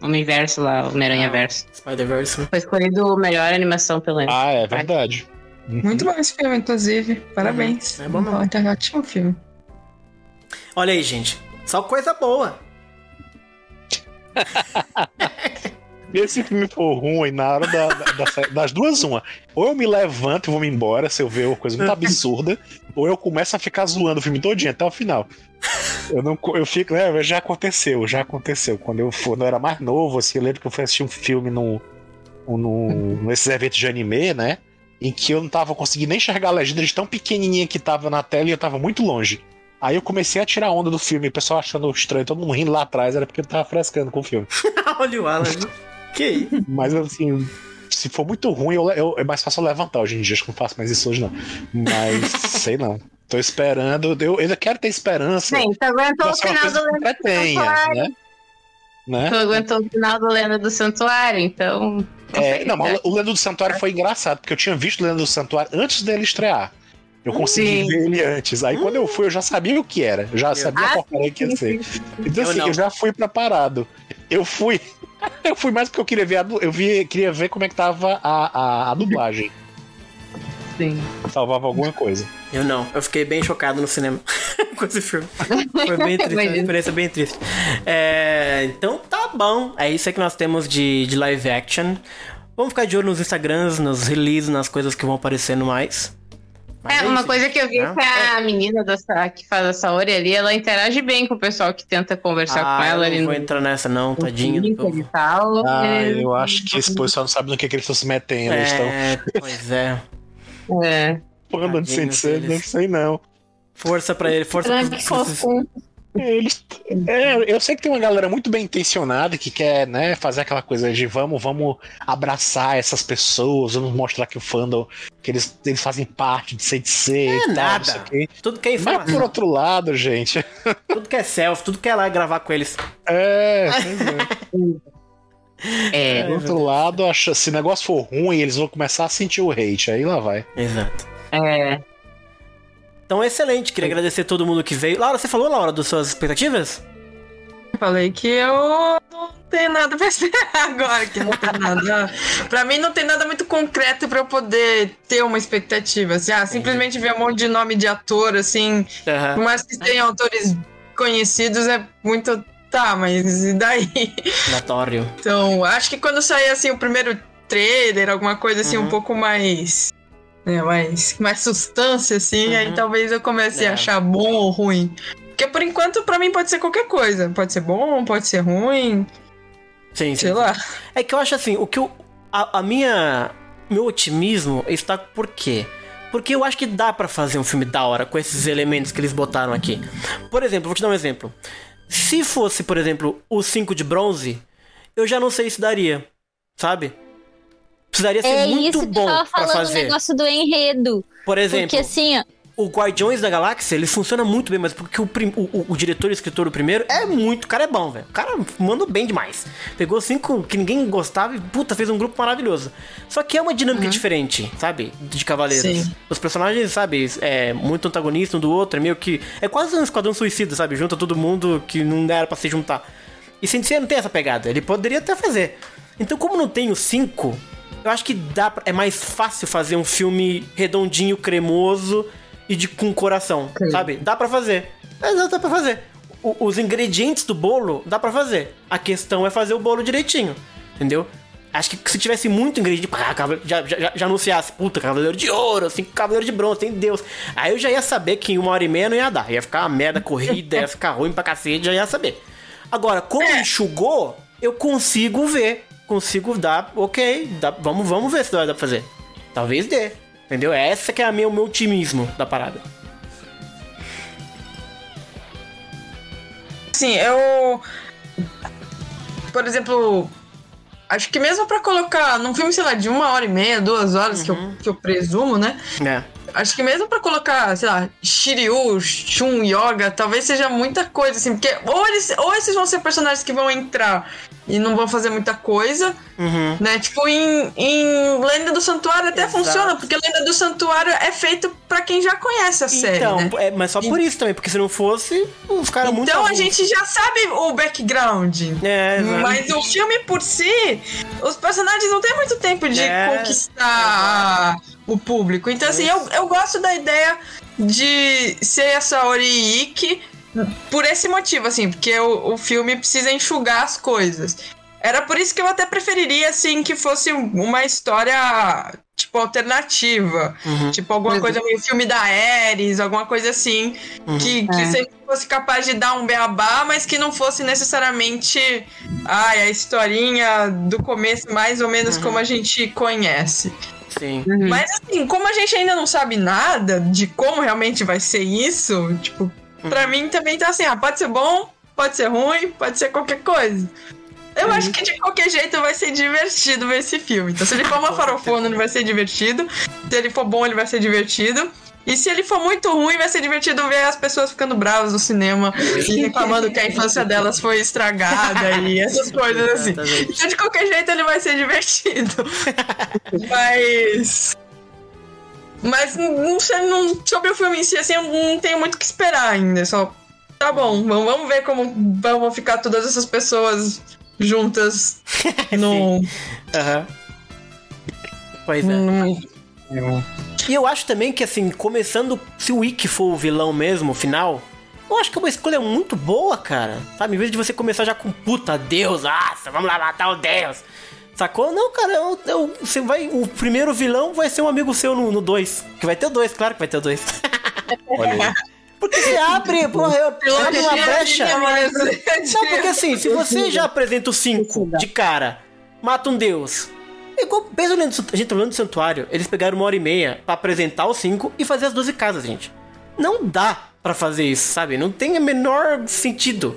F: Homem-Verso lá, o Homem-Aranha Verso.
B: Spider-Verse. né?
F: Foi escolhido a melhor animação pelo Empar.
D: Ah, é verdade. Uhum.
E: Muito bom esse filme, inclusive. Parabéns.
B: Uhum. É bom mesmo.
E: Um ótimo filme.
B: Olha aí, gente. Só coisa boa.
D: E se o filme for ruim, na hora da- da- da- das duas, uma. Ou eu me levanto e vou me embora se eu ver uma coisa muito absurda, ou eu começo a ficar zoando o filme todinho até o final. Eu não eu fico, né? Já aconteceu, já aconteceu. Quando eu, for, eu era mais novo, assim, eu lembro que eu fui assistir um filme num, num, nesses eventos de anime, né? Em que eu não tava conseguindo nem enxergar a legenda de tão pequenininha que tava na tela e eu tava muito longe. Aí eu comecei a tirar onda do filme, o pessoal achando estranho, todo mundo rindo lá atrás, era porque eu tava frescando com o filme.
B: Olha o Alan. Que?
D: Mas assim, se for muito ruim, eu, eu- é mais fácil eu levantar hoje em dia. Acho que não faço mais isso hoje, não. Mas sei não. Tô esperando. Eu, eu ainda quero ter esperança.
F: Sim, tu aguentou o final do Lenda do Santuário.
D: né? Né?
F: Tu aguentou o final do Lenda do Santuário, então.
D: É, não, mas o Lendo do Santuário foi engraçado, porque eu tinha visto o Lendo do Santuário antes dele estrear. Eu consegui
F: Sim.
D: ver ele antes. Aí quando eu fui, eu já sabia o que era. Eu já sabia a
F: Ah,
D: porcaria que ia
F: sim,
D: ser. Então,
B: Eu
D: assim,
B: não.
D: eu já fui preparado. Eu fui. eu fui mais porque eu queria ver a, eu vi, queria ver como é que tava a, a, a dublagem.
F: Sim.
D: Salvava alguma coisa.
B: Eu não, eu fiquei bem chocado no cinema com esse filme. Foi bem triste, uma
F: Imagino.
B: experiência bem triste. É, então tá bom, é isso aí que nós temos de, de live action. Vamos ficar de olho nos Instagrams, nos releases, nas coisas que vão aparecendo mais. Mas
F: É, uma
B: isso.
F: coisa que eu vi
B: né?
F: que a menina dessa, que faz a Saori ali, ela interage bem com o pessoal que tenta conversar
B: Ah,
F: com ela
B: eu
F: ali
B: não vou
F: no
B: entrar nessa não, tadinho
F: e tal.
D: Ah,
F: É,
D: eu acho que esse pessoal não sabe no que, que eles estão se metendo. Eles estão
B: É, pois é.
F: é.
B: Tadinhos
D: sensei,
B: deles.
D: não sei não.
B: Força pra ele, força pra
F: fofo.
D: Eles, é, eu sei que tem uma galera muito bem intencionada que quer, né, fazer aquela coisa de vamos, vamos abraçar essas pessoas, vamos mostrar que o fandom, que eles, eles fazem parte de Sensei
B: É
D: e tal,
B: nada. Tudo que é
D: Mas por
B: informação,
D: outro lado, gente,
B: tudo que é selfie, tudo que é lá gravar com eles.
D: é, é.
F: É.
D: por outro lado, acha, se o negócio for ruim, eles vão começar a sentir o hate, aí lá vai.
B: Exato.
F: É.
B: Então, excelente. Queria agradecer todo mundo que veio. Laura, você falou, Laura, das suas expectativas?
E: Falei que eu não tenho nada pra esperar agora, que não tem nada. pra mim não tem nada muito concreto pra eu poder ter uma expectativa. Assim, ah, simplesmente ver um monte de nome de ator, assim. Por
B: Aham.
E: mais que tenham autores conhecidos, é muito. Tá, mas e daí?
B: Notório.
E: Então, acho que quando sair assim o primeiro trailer, alguma coisa assim,
B: Uhum.
E: um pouco mais. Né, mais, mais substância, assim, aí
B: Uhum.
E: talvez eu comece
B: É.
E: a achar bom ou ruim. Porque por enquanto, pra mim, pode ser qualquer coisa. Pode ser bom, pode ser ruim,
B: Sim, sim.
E: sei lá.
B: É que eu acho assim, o que eu. A, a minha. Meu otimismo está por quê? Porque eu acho que dá pra fazer um filme da hora com esses elementos que eles botaram aqui. Por exemplo, vou te dar um exemplo. Se fosse, por exemplo, o 5 de bronze, eu já não sei se daria. Sabe? Precisaria ser
C: É
B: muito
C: isso
B: bom
C: falando
B: fazer.
C: o negócio do enredo.
B: Por exemplo,
C: Porque assim, ó,
B: o Guardiões da Galáxia, ele funciona muito bem, mas porque o, o, o- diretor e escritor do primeiro é muito. O cara é bom, velho. O cara manda bem demais. Pegou cinco que ninguém gostava e, puta, fez um grupo maravilhoso. Só que é uma dinâmica diferente, sabe? De Cavaleiros.
E: Sim.
B: Os personagens, sabe, é muito antagonista um do outro, é meio que. É quase um esquadrão suicida, sabe? Junta todo mundo que não era pra se juntar. E Sensei não tem essa pegada. Ele poderia até fazer. Então, como não tem os cinco, eu acho que dá pra- é mais fácil fazer um filme redondinho, cremoso e de com coração, sabe? Dá pra fazer. Exato, dá pra fazer. O- os ingredientes do bolo dá pra fazer. A questão é fazer o bolo direitinho, entendeu? Acho que se tivesse muito ingrediente, pá, já, já, já- anunciasse, puta, cavaleiro de ouro, cinco cavaleiro de bronze, tem Deus. Aí eu já ia saber que em uma hora e meia não ia dar. Ia ficar uma merda corrida, ia ficar ruim pra cacete, já ia saber. Agora, como enxugou, eu consigo ver. Consigo dar, ok, dá- vamos, vamos ver se dá pra fazer. Talvez dê. Entendeu? Essa que é a minha, o meu otimismo da parada.
E: Assim, eu. Por exemplo, acho que mesmo pra colocar num filme, sei lá, de uma hora e meia, duas horas, que, eu, que eu presumo, né?
B: É.
E: Acho que mesmo pra colocar, sei lá, Shiryu, Shun, Yoga, talvez seja muita coisa, assim, porque ou, eles, ou esses vão ser personagens que vão entrar e não vão fazer muita coisa,
B: Uhum.
E: né? Tipo, em, em Lenda do Santuário até
B: Exato.
E: funciona, porque Lenda do Santuário é feito pra quem já conhece a série,
B: Então,
E: né?
B: é, mas só por isso também, porque se não fosse, os caras muito.
E: Então a gente já sabe o background.
B: É.
E: Mas o filme por si, os personagens não têm muito tempo de
B: É,
E: conquistar o público. Então, assim, eu, eu gosto da ideia de ser essa Ori Ikki por esse motivo, assim, porque o, o filme precisa enxugar as coisas. Era por isso que eu até preferiria, assim, que fosse uma história, tipo, alternativa.
B: Uhum.
E: Tipo, alguma
F: Mas-
E: coisa meio filme da Ares, alguma coisa assim.
B: Uhum.
E: Que, que
F: É.
E: sempre fosse capaz de dar um beabá, mas que não fosse necessariamente ai, a historinha do começo, mais ou menos
B: Uhum.
E: como a gente conhece.
B: Sim.
F: Uhum.
E: Mas assim, como a gente ainda não sabe nada de como realmente vai ser isso, tipo,
B: Uhum.
E: pra mim também tá assim, ah, pode ser bom, pode ser ruim, pode ser qualquer coisa. Eu
B: Uhum.
E: acho que de qualquer jeito vai ser divertido ver esse filme. Então, se ele for uma farofona, ele vai ser divertido. Se ele for bom, ele vai ser divertido. E se ele for muito ruim, vai ser divertido ver as pessoas ficando bravas no cinema e reclamando que a infância delas foi estragada e essas coisas assim. Então, de qualquer jeito, ele vai ser divertido. Mas. Mas não sei, não, sobre o filme em si, assim, eu não tenho muito o que esperar ainda. Só. Tá bom, vamos ver como vão ficar todas essas pessoas juntas no.
B: Aham. Pois é.
E: no-
B: E eu acho também que, assim, começando, se o Ikki for o vilão mesmo, o final, eu acho que é uma escolha muito boa, cara. Sabe? Em vez de você começar já com puta Deus, nossa, vamos lá matar o Deus. Sacou? Não, cara, eu, eu- você vai. O primeiro vilão vai ser um amigo seu no 2. que vai ter o 2, claro que vai ter o 2.
D: Olha aí.
B: Porque você abre, porra, eu abre uma brecha.
E: Mas-
B: Não, porque assim, se você já apresenta o 5 de cara, mata um deus. É igual, pensa olhando, a gente tá falando do santuário, eles pegaram uma hora e meia pra apresentar os 5 e fazer as 12 casas, gente. Não dá pra fazer isso, sabe? Não tem o menor sentido.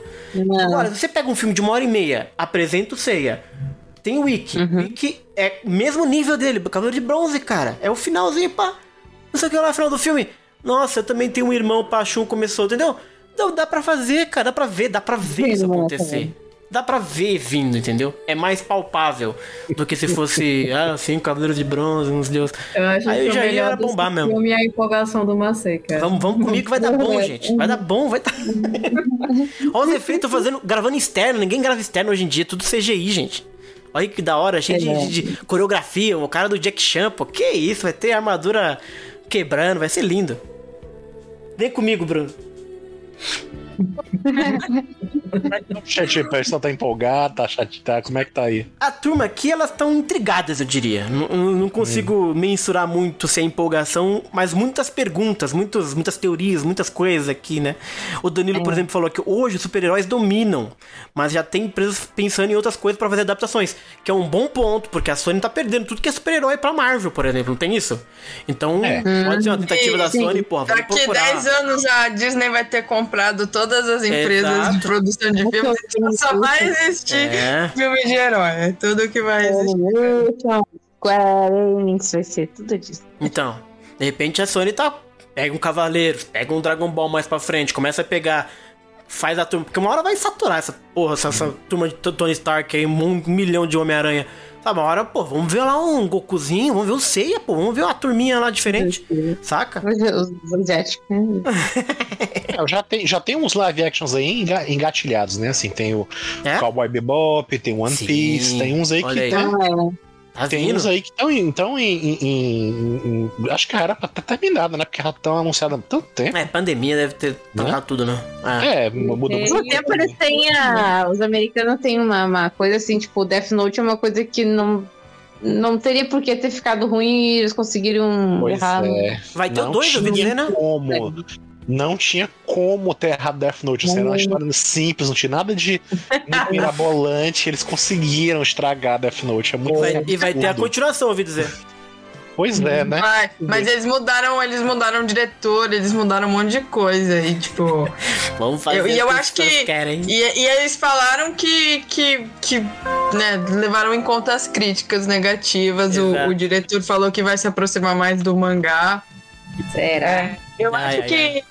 B: Agora, se você pega um filme de uma hora e meia, apresenta o Ceia, tem o Wiki. O Wiki é mesmo nível dele, Cavaleiro de Bronze, cara. É o finalzinho, pá. Não sei o que lá no final do filme. Nossa, eu também tenho um irmão, Pachum começou, entendeu? Então dá pra fazer, cara, dá pra ver, dá pra ver isso acontecer. Dá pra ver vindo, entendeu? É mais palpável do que se fosse, ah, sim, Cavaleiro de Bronze, uns deuses.
H: Eu acho
B: Aí
H: que
B: eu já ia era bombar mesmo.
H: filme é a empolgação do Macei, cara.
B: Vamos, vamos comigo que vai dar bom, gente. Vai dar bom, vai dar. Olha os efeitos fazendo, gravando externo. Ninguém grava externo hoje em dia, tudo CGI, gente. Olha que da hora, cheio de, de- de coreografia. O cara do Jack Chan, pô. Que isso, vai ter armadura quebrando, vai ser lindo. Vem comigo, Bruno.
D: O chat, o pessoal tá empolgado, tá chateado. Como é que tá aí?
B: A turma aqui, elas estão intrigadas, eu diria. Não, não- consigo mensurar muito se é empolgação, mas muitas perguntas, muitos, muitas teorias, muitas coisas aqui, né? O Danilo, por exemplo, falou que hoje os super-heróis dominam, mas já tem empresas pensando em outras coisas pra fazer adaptações, que é um bom ponto, porque a Sony tá perdendo tudo que é super-herói pra Marvel, por exemplo, não tem isso? Então,
D: É.
B: pode ser uma tentativa da
E: Sim.
B: Sony, porra, vamos
E: Daqui
B: procurar.
E: 10 anos a Disney vai ter comprado todas as empresas
B: Exato.
E: de produção de filmes. então Só vai existir
B: É.
E: filme de herói. É tudo que vai existir.
F: Square Enix, vai ser tudo disso.
B: Então, de repente a Sony tá. Pega um Cavaleiros, pega um Dragon Ball mais pra frente, começa a pegar. Faz a turma. Porque uma hora vai saturar essa porra, essa, essa turma de Tony Stark aí, um milhão de Homem-Aranha. Sabe, uma hora, pô, vamos ver lá um Gokuzinho, vamos ver o Seiya, pô, vamos ver uma turminha lá diferente, saca?
F: Os os asiáticos.
D: É, já, tem, já tem uns live actions aí enga- engatilhados, né? Assim, tem o
B: É?
D: Cowboy Bebop, tem One
B: Sim,
D: Piece, tem uns aí que
B: aí.
D: tão-
B: Tá
D: Tem
B: vindo?
D: uns aí que estão em, tão em, em- em- em- Acho que era pra estar terminado, né? Porque já estão anunciadas há tanto tempo.
B: É, pandemia deve ter trancado tudo, né? É.
D: É, mudou muito.
F: No tempo eles têm a. Os americanos têm uma, uma coisa assim, tipo, Death Note é uma coisa que não. Não teria por que ter ficado ruim e eles conseguiram
D: Pois
F: errar.
D: é.
B: Vai ter o
D: Não
B: dois, eu
D: tinha
B: dizer, né?
D: como. Não tinha como ter errado Death Note. Assim, era uma história simples, não tinha nada de mirabolante. Eles conseguiram estragar Death Note. É muito
B: Vai- e vai ter a continuação, ouvi dizer.
D: Pois é, né?
E: Vai, mas eles mudaram, eles mudaram o diretor, eles mudaram um monte de coisa. E tipo.
B: Vamos fazer
E: Eu- e eu
B: o que
E: acho que-
B: querem.
E: E, e eles falaram que, que, que né, levaram em conta as críticas negativas. O, o diretor falou que vai se aproximar mais do mangá.
F: Será?
E: Eu
B: Ai,
E: acho
B: ai,
E: que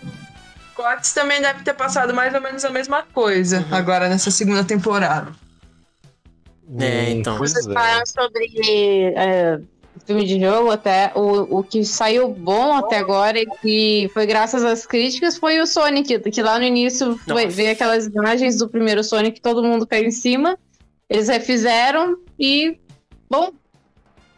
E: Cotes também deve ter passado mais ou menos a mesma coisa
B: Uhum.
E: agora nessa segunda temporada.
B: É, então.
D: Pois
F: Vocês
D: é.
F: falaram sobre é, filme de jogo até. O, o que saiu bom até agora e que foi graças às críticas foi o Sonic, que lá no início foi, veio aquelas imagens do primeiro Sonic, todo mundo caiu em cima. Eles refizeram e. Bom.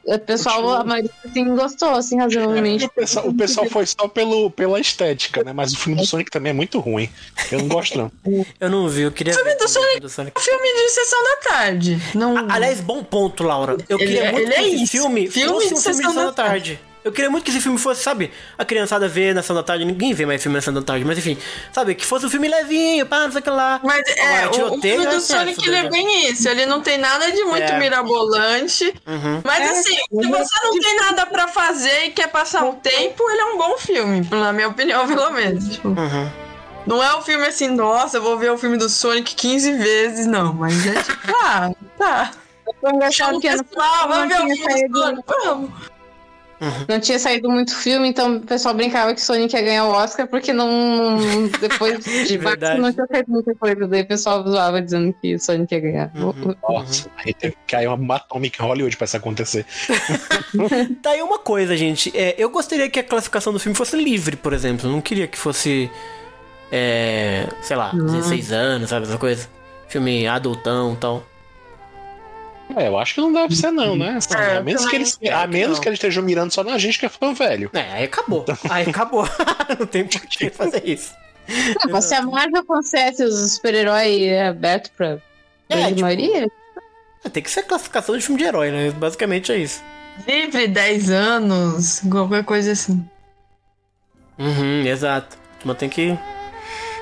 F: O pessoal, a maioria assim, gostou, assim, razoavelmente.
D: O pessoal, o pessoal foi só pelo, pela estética, né? Mas o filme do Sonic também é muito ruim. Eu não gosto, não.
B: Eu não vi, eu queria ver.
E: do Sonic-
B: do Sonic.
E: Filme de sessão da tarde. Não...
B: A- Aliás, bom ponto, Laura. Eu
E: Ele
B: queria
E: é-
B: muito
E: ele
B: que
E: é
B: esse
E: isso.
B: filme,
E: Filme
B: fosse um filme de sessão da tarde. Eu queria muito que esse filme fosse, sabe, a criançada vê na sessão da tarde, ninguém vê mais filme na sessão da tarde, mas enfim, sabe, que fosse um filme levinho, pá, não sei o que lá.
E: Mas é,
B: Agora,
E: o, o
B: tiroteio
E: filme
B: é
E: do
B: certo,
E: Sonic ele é bem isso. Ele não tem nada de muito
B: É.
E: mirabolante.
B: Uhum.
E: Mas assim, se você não tem nada pra fazer e quer passar um tempo, ele é um bom filme, na minha opinião, pelo menos. Tipo,
B: Uhum.
E: não é um filme assim, nossa, eu vou ver o filme do Sonic 15 vezes, não. Mas é tipo, ah, tá.
F: Foi engraçado
E: o
F: que ano
E: pessoal,
F: não
E: vamos ver o
F: tinha
E: filme do
F: saído-
E: Sonic, vamos.
F: Não tinha saído muito filme, então o pessoal brincava que Sonic ia ganhar o Oscar porque não. Depois de
B: Verdade.
F: não tinha saído muita coisa. Daí o pessoal zoava dizendo que Sonic ia ganhar.
B: Uhum.
D: Nossa, aí teve que cair uma em Hollywood pra isso acontecer.
B: Tá aí uma coisa, gente. É, eu gostaria que a classificação do filme fosse livre, por exemplo. Eu não queria que fosse. É, sei lá, 16 anos, sabe? Essa coisa. Filme adultão e tal.
D: É, eu acho que não deve ser, não, né? Assim,
E: É,
D: a menos, que eles, a
B: que
D: menos
B: não.
D: que eles estejam mirando só na gente que é fã velho.
B: É, aí acabou. Aí acabou. não tem por que fazer isso.
F: Não, se a Marvel concesse os super-heróis aberto pra
B: É,
F: grande
B: tipo,
F: maioria,
B: É, Tem que ser classificação de filme de herói, né? Basicamente é isso.
E: Livre 10 anos, qualquer coisa assim.
B: Uhum, exato. Mas tem que.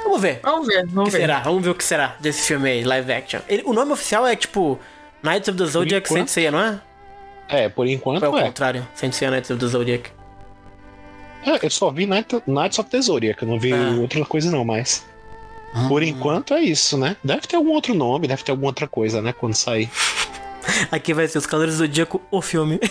B: Vamos ver.
E: Vamos ver,
B: O
E: vamos
B: que
E: ver.
B: será? Vamos ver o que será desse filme aí, live action. Ele- o nome oficial é tipo Knights of the Zodiac
D: enquanto-
B: Saint não é?
D: É, por enquanto
B: Ou é o
D: é.
B: contrário? Saint Seiya Knights of the Zodiac.
D: É, Eu só vi Night, Knights of the Zodiac, eu não vi
B: Ah.
D: outra coisa não, mas... Por enquanto é isso, né? Deve ter algum outro nome, deve ter alguma outra coisa, né? Quando sair.
B: Aqui vai ser Os Calores do Zodíaco, o filme.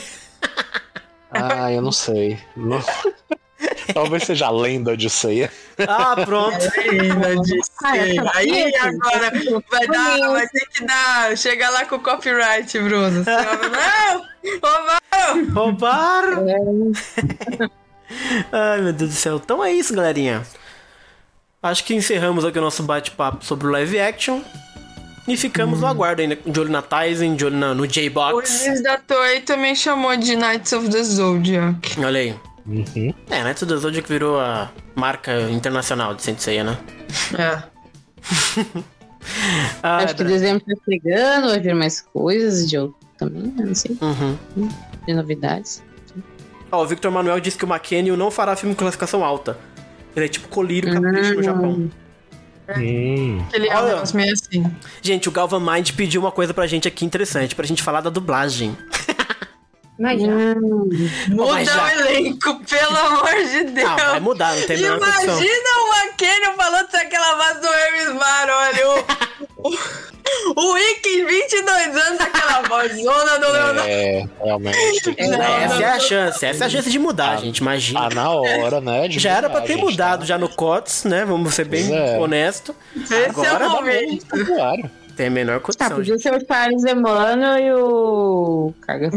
D: Ah, eu não sei. Não- Talvez seja a lenda de ceia.
B: ah, pronto.
E: Ainda disse.
F: Ah, eu sabia
E: Aí
F: que-
E: agora vai dar, vai ter que dar. Chega lá com o copyright, Bruno. Não! Roubaram!
B: Roubaram! Ai, meu Deus do céu. Então é isso, galerinha. Acho que encerramos aqui o nosso bate-papo sobre o live action. E ficamos no aguardo ainda, de olho na Tyson, de olho na- no
E: O
B: J-Box.
E: Luiz da Toei também chamou de Knights of the Zodiac.
B: Olha aí.
D: Uhum.
B: É, Knights of the Zodiac virou a marca internacional de Saint Seiya, né?
E: É.
B: Ah,
F: acho que dezembro tá chegando, vai vir mais coisas de outro também, eu não sei,
B: Uhum.
F: de novidades.
B: Ó, o Victor Manuel disse que o McKenny não fará filme com classificação alta. Ele é tipo colírio capricho no Japão.
D: Hum.
E: Ele é um meio assim.
B: Gente, o Galvan Mind pediu uma coisa pra gente aqui interessante, pra gente falar da dublagem.
H: Mas já.
E: Muda
B: mas já-
E: o elenco, pelo amor de Deus.
B: Ah, vai mudar, não tem a.
E: Imagina o McKenna falando aquela voz do Hermes Mar, olha. O, o, o Wiki, 22 anos, aquela vozona do Leonardo.
D: É, realmente.
E: Não,
B: essa é a chance, essa é a chance de mudar, gente, imagina.
D: Tá na hora, né? de
B: já era pra
D: mudar,
B: ter mudado
D: tá?
B: já no COTS, né? Vamos ser bem
D: é.
B: honesto.
E: Esse é
B: Agora
E: o
B: vamos-
E: momento.
D: Claro.
B: Tem a menor
F: Ah,
B: condição.
F: podia ser o Charles Emmanuel e o Carga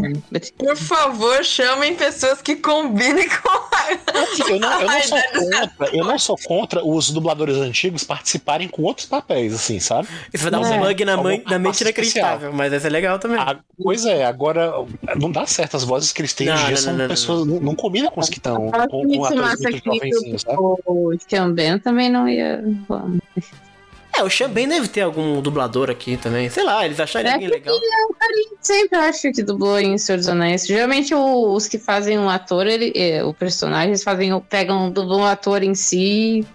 E: Por favor, chamem pessoas que combinem com a.
D: Assim, eu não, eu não sou contra, eu não sou contra os dubladores antigos participarem com outros papéis, assim, sabe?
B: Isso vai dar um
F: É.
B: bug na, mãe, na mente inacreditável, mas vai ser legal também.
D: A, pois é, agora não dá certo. As vozes que eles têm
B: Não,
D: hoje em dia
B: não,
D: são
B: não,
D: pessoas. Não, não combinam com os que estão. Com,
F: que
D: com atores muito jovenzinhos, sabe?
F: o Xamben também não ia.
B: É, o Xambém deve ter algum dublador aqui também. Sei lá, eles acharem
F: É que
B: legal.
F: Sempre acho que dublou em Senhor dos Anéis. Geralmente o- os que fazem um ator, ele, é, o personagem, eles fazem, pegam, dublam o ator em si,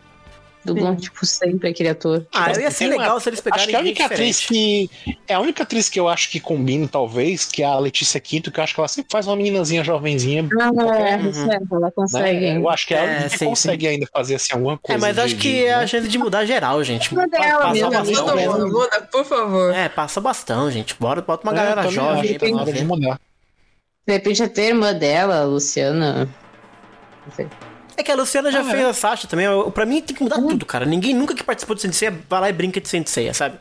F: dublam, tipo, sempre aquele ator.
B: Ah,
D: Tipo,
B: ia ser
D: tem uma-
B: legal se eles pegarem
D: Acho que a única atriz que. É a única atriz que eu acho que combina, talvez, que é a Letícia Quinto, que eu acho que ela sempre faz uma meninazinha jovenzinha.
F: Ah, é,
B: Uhum.
F: é, ela
D: Né?
F: consegue.
D: Eu acho que é a
B: É,
D: que
B: sim,
D: consegue ainda fazer assim, alguma
B: É,
D: coisa.
B: mas
D: de-
B: acho que
D: de-
B: é a
D: né?
B: chance de mudar geral, gente.
F: Muda ela
B: Passa
F: mesmo,
B: bastão,
E: Todo
F: mesmo.
E: mundo muda, por favor.
B: É, passa bastão, gente. Bora, bota uma
D: É,
B: galera jovem aí pra nós.
D: De
F: repente até a irmã dela, a Luciana. Não sei.
B: É que a Luciana já
D: Ah,
B: fez
D: é.
B: a Sasha também. Eu- Pra mim tem que mudar tudo, cara. Ninguém nunca que participou de Sensei vai lá e brinca de Sensei, sabe?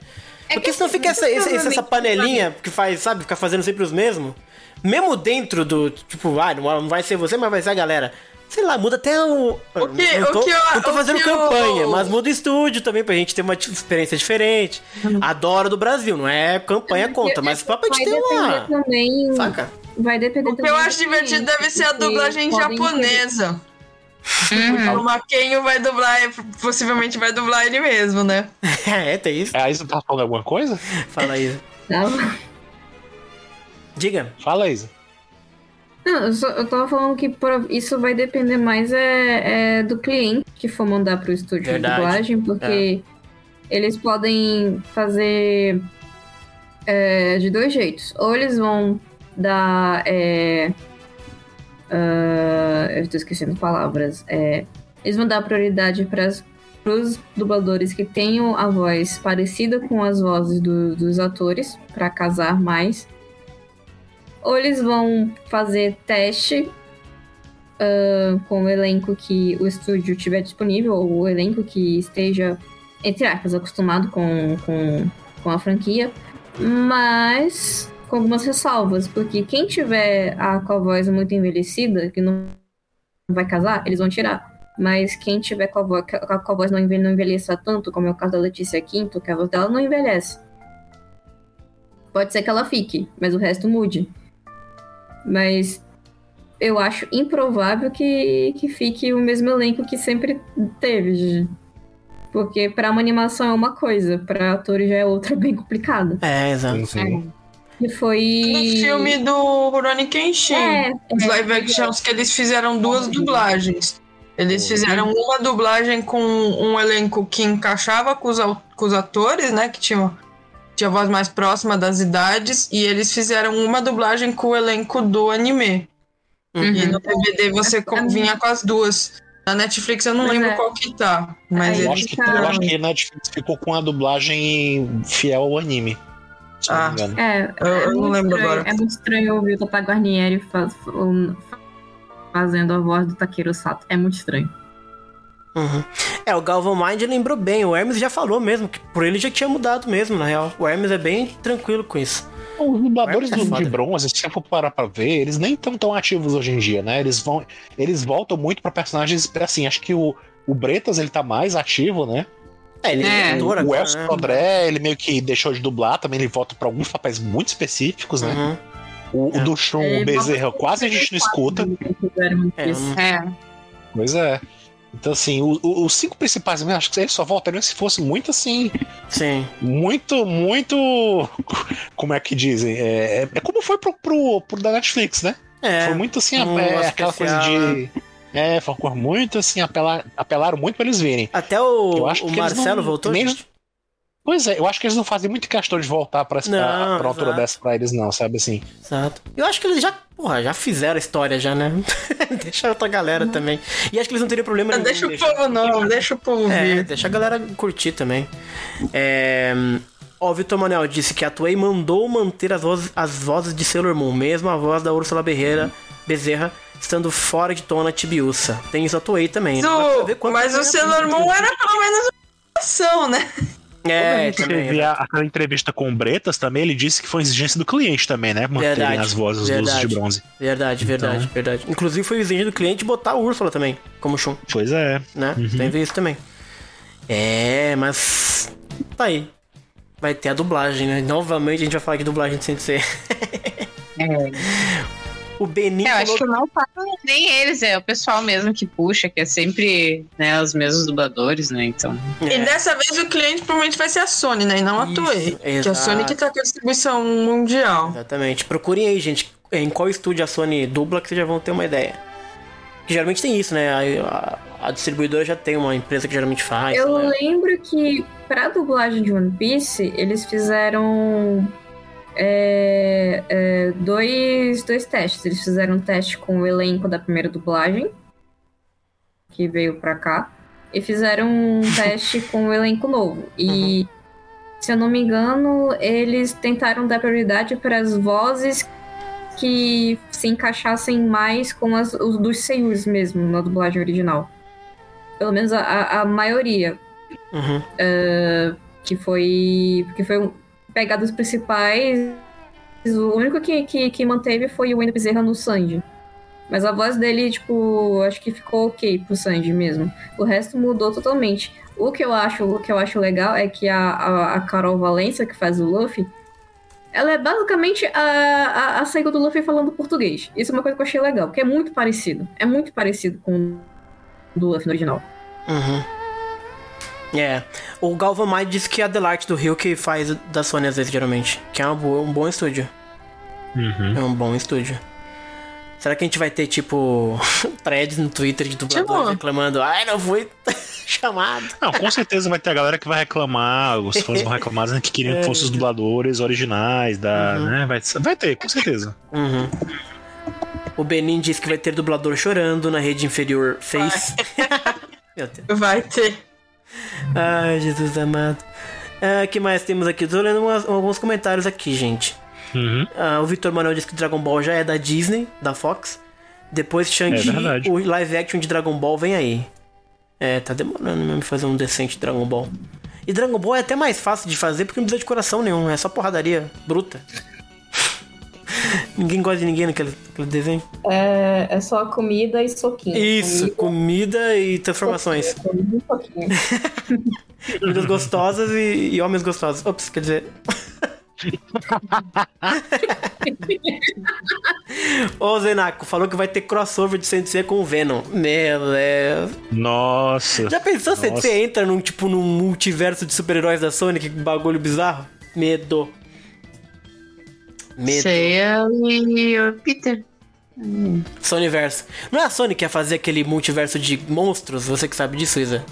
B: Porque senão fica essa, essa, essa- essa panelinha que faz, sabe, ficar fazendo sempre os mesmos. Mesmo dentro do, tipo, ah, não vai ser você, mas vai ser a galera. Sei lá, muda até o.
E: O que-
B: não tô,
E: o que eu-
B: não tô
E: o
B: fazendo
E: que
B: campanha,
E: eu-
B: mas muda o estúdio também pra gente ter uma experiência diferente. Adoro do Brasil, não é campanha contra, mas só pra gente ter uma.
H: também.
B: Saca?
H: Vai depender
E: O que
H: também.
E: eu acho
H: do
E: divertido deve ser a dublagem
H: podem
E: japonesa. O Maquinho vai dublar, possivelmente vai dublar ele mesmo, né?
B: é, tem isso.
D: É, a Isa tá falando alguma coisa?
B: Fala aí.
H: Tá?
B: Diga.
D: Fala, Isa.
H: Não, eu, só, eu tava falando que isso vai depender mais é, é do cliente que for mandar pro estúdio
B: Verdade.
H: de dublagem, porque eles podem fazer é, de dois jeitos. Ou eles vão dar. Ah, eu tô esquecendo palavras. É, eles vão dar prioridade para os dubladores que tenham a voz parecida com as vozes do- dos atores, para casar mais ou eles vão fazer teste ah, com o elenco que o estúdio tiver disponível, ou o elenco que esteja, entre aspas, acostumado com, com, com a franquia, mas com algumas ressalvas, porque quem tiver a, com a voz muito envelhecida, que não vai casar, eles vão tirar. Mas quem tiver com a voz, com a, com a voz não enve- não envelheça tanto, como é o caso da Letícia Quinto, que a voz dela não envelhece. Pode ser que ela fique, mas o resto mude. Mas eu acho improvável que, que fique o mesmo elenco que sempre teve. Porque pra uma animação é uma coisa, pra atores já é outra bem complicada.
B: É, exato.
D: Sim, sim.
H: E foi.
E: No filme do Rurouni Kenshin,
H: É,
E: os
H: é,
E: live actions que eles fizeram duas dublagens. Eles fizeram uma dublagem com um elenco que encaixava com os, com os atores, né? Que tinham tinha a voz mais próxima das idades. E eles fizeram uma dublagem com o elenco do anime.
B: Uhum.
E: E no DVD você com- vinha com as duas. Na Netflix eu não
H: Pois
E: lembro
H: é.
E: qual que tá. Mas
H: Aí
D: Eu acho, que, eu acho que a Netflix ficou com a dublagem fiel ao anime.
E: Ah.
H: É,
E: Eu-
H: é
E: eu não
H: muito
E: lembro
H: estranho-
E: agora.
H: É muito estranho ouvir o Tata Guarnieri faz- um, fazendo a voz do Takeru Sato. É muito estranho.
B: Uhum. É, o Galvan Mind lembrou bem. O Hermes já falou mesmo, que por ele já tinha mudado mesmo, na real. O Hermes é bem tranquilo com isso.
D: Os dubladores
B: É
D: de bronze, se for parar pra ver, eles nem estão tão ativos hoje em dia, né? Eles vão. Eles voltam muito pra personagens. Assim, acho que o, o Bretas ele tá mais ativo, né?
B: É, ele
F: É.
B: é ator
D: o Elcio
B: né?
D: Sodré, ele meio que deixou de dublar, também ele volta pra alguns papéis muito específicos, né?
B: Uhum.
D: O, o
B: É.
D: do Shun, o Bezerra, quase a gente não escuta.
B: É, não-
F: É.
D: Pois é. Então, assim, o- o- os cinco principais, eu acho que eles só voltariam se fosse muito assim.
B: Sim.
D: Muito, muito. Como é que dizem? É, é- como foi pro, pro, pro da Netflix, né?
B: É.
D: Foi muito assim,
B: um
D: é, aquela coisa de. É, foi uma coisa muito assim, apelar, apelaram muito pra eles verem.
B: Até o,
D: Eu acho
B: o Marcelo
D: não-
B: voltou,
D: nem-
B: gente?
D: Pois é, eu acho que eles não fazem muito questão de voltar pra,
B: Não,
D: pra, pra altura dessa pra eles, não, sabe assim?
B: Exato. Eu acho que eles já, porra, já fizeram a história já, né? deixa outra galera também. E acho que eles não teriam problema
E: Não
B: nenhum
E: deixa o povo não, deixa o povo
B: É,
E: vir.
B: deixa a galera curtir também. É... Ó, o Vitor Manuel disse que a Toei mandou manter as vozes, as vozes de Sailor Moon, mesmo a voz da Ursula Berreira, Bezerra estando fora de tom na Tibiusa. Tem isso a Toei também. né?
E: Mas, o, o Sailor Moon era pelo menos uma ação, né?
B: É, também.
D: vê a- aquela entrevista com o Bretas também, ele disse que foi exigência do cliente também, né? Manterem
B: Verdade,
D: as vozes dos
B: verdade.
D: de bronze.
B: Verdade, verdade,
D: Então-
B: verdade. Inclusive foi exigente do cliente botar a Úrsula também, como Shun,
D: Pois é.
B: né?
D: Uhum.
B: Tem isso também. É, mas. Tá aí. Vai ter a dublagem, né? Novamente a gente vai falar de dublagem de Sensei. O Benin
F: É, eu
B: falou
F: acho que não fazem nem eles, é o pessoal mesmo que puxa, que é sempre né, os mesmos dubladores, né? Então.
E: E
B: É.
E: dessa vez o cliente provavelmente vai ser a Sony, né? E não a Toei. Que a. Sony que tá com a distribuição mundial.
B: Exatamente. Procurem aí, gente, em qual estúdio a Sony dubla que vocês já vão ter uma ideia. Que geralmente tem isso, né? A, a- a distribuidora já tem uma empresa que geralmente faz.
H: Eu
B: né?
H: lembro que pra dublagem de One Piece, eles fizeram é, é, dois, dois testes. Eles fizeram um teste com o elenco da primeira dublagem, que veio pra cá, e fizeram um teste com o elenco novo. E, se eu não me engano, eles tentaram dar prioridade para as vozes que se encaixassem mais com as os dos seiyus mesmo na dublagem original. Pelo menos a, a, maioria
B: Uhum.
H: que foi que foi um- pegar dos principais o único que, que, que manteve foi o Wendel Bezerra no Sanji mas a voz dele tipo acho que ficou ok pro Sanji mesmo o resto mudou totalmente o que eu acho o que eu acho legal é que a, a, a Carol Valença que faz o Luffy ela é basicamente a, a, a Seigo do Luffy falando português. Isso é uma coisa que eu achei legal, porque é muito parecido. É muito parecido com o do Luffy no original.
B: Uhum. É. O Galvan Mai disse que é a Delight do Rio que faz da Sony às vezes, geralmente. Que é uma boa- um bom estúdio.
D: Uhum.
B: É um bom estúdio. Será que a gente vai ter, tipo, threads no Twitter de dubladores
E: Tipo-
B: reclamando? Ai, não fui chamado.
D: Não, com certeza vai ter a galera que vai reclamar, os fãs vão reclamar dizendo que queriam que fossem os dubladores originais da. Né? Vai, vai ter, com certeza.
B: Uhum. O Benin disse que vai ter dublador chorando na rede inferior Face. Meu Deus.
E: Vai ter.
B: Ai, Jesus amado. O que mais temos aqui? Tô lendo umas- alguns comentários aqui, gente.
D: Uhum.
B: Ah, o Victor Manuel disse que Dragon Ball já é da Disney, da Fox. Depois
D: É
B: Shang-Chi,
D: verdade.
B: o live action de Dragon Ball vem aí. É, tá demorando mesmo fazer um decente Dragon Ball. E Dragon Ball é até mais fácil de fazer porque não precisa de coração nenhum, é só porradaria bruta. Ninguém gosta de ninguém naquele, naquele desenho.
H: É, é só comida e soquinho.
B: Isso, comida e transformações.
H: Comida e soquinho.
B: Comidas gostosas e, e homens gostosos. Ops, quer dizer. Ô, Zenaco, falou que vai ter crossover de Sensei com o Venom. Meu Deus.
D: Nossa.
B: Já pensou se você entra num, tipo, num multiverso de super-heróis da Sony? Que bagulho bizarro. Medo. Medo.
F: Ceia e o Peter.
B: Sonyverso. Não é a Sony que ia fazer aquele multiverso de monstros? Você que sabe disso, Isa?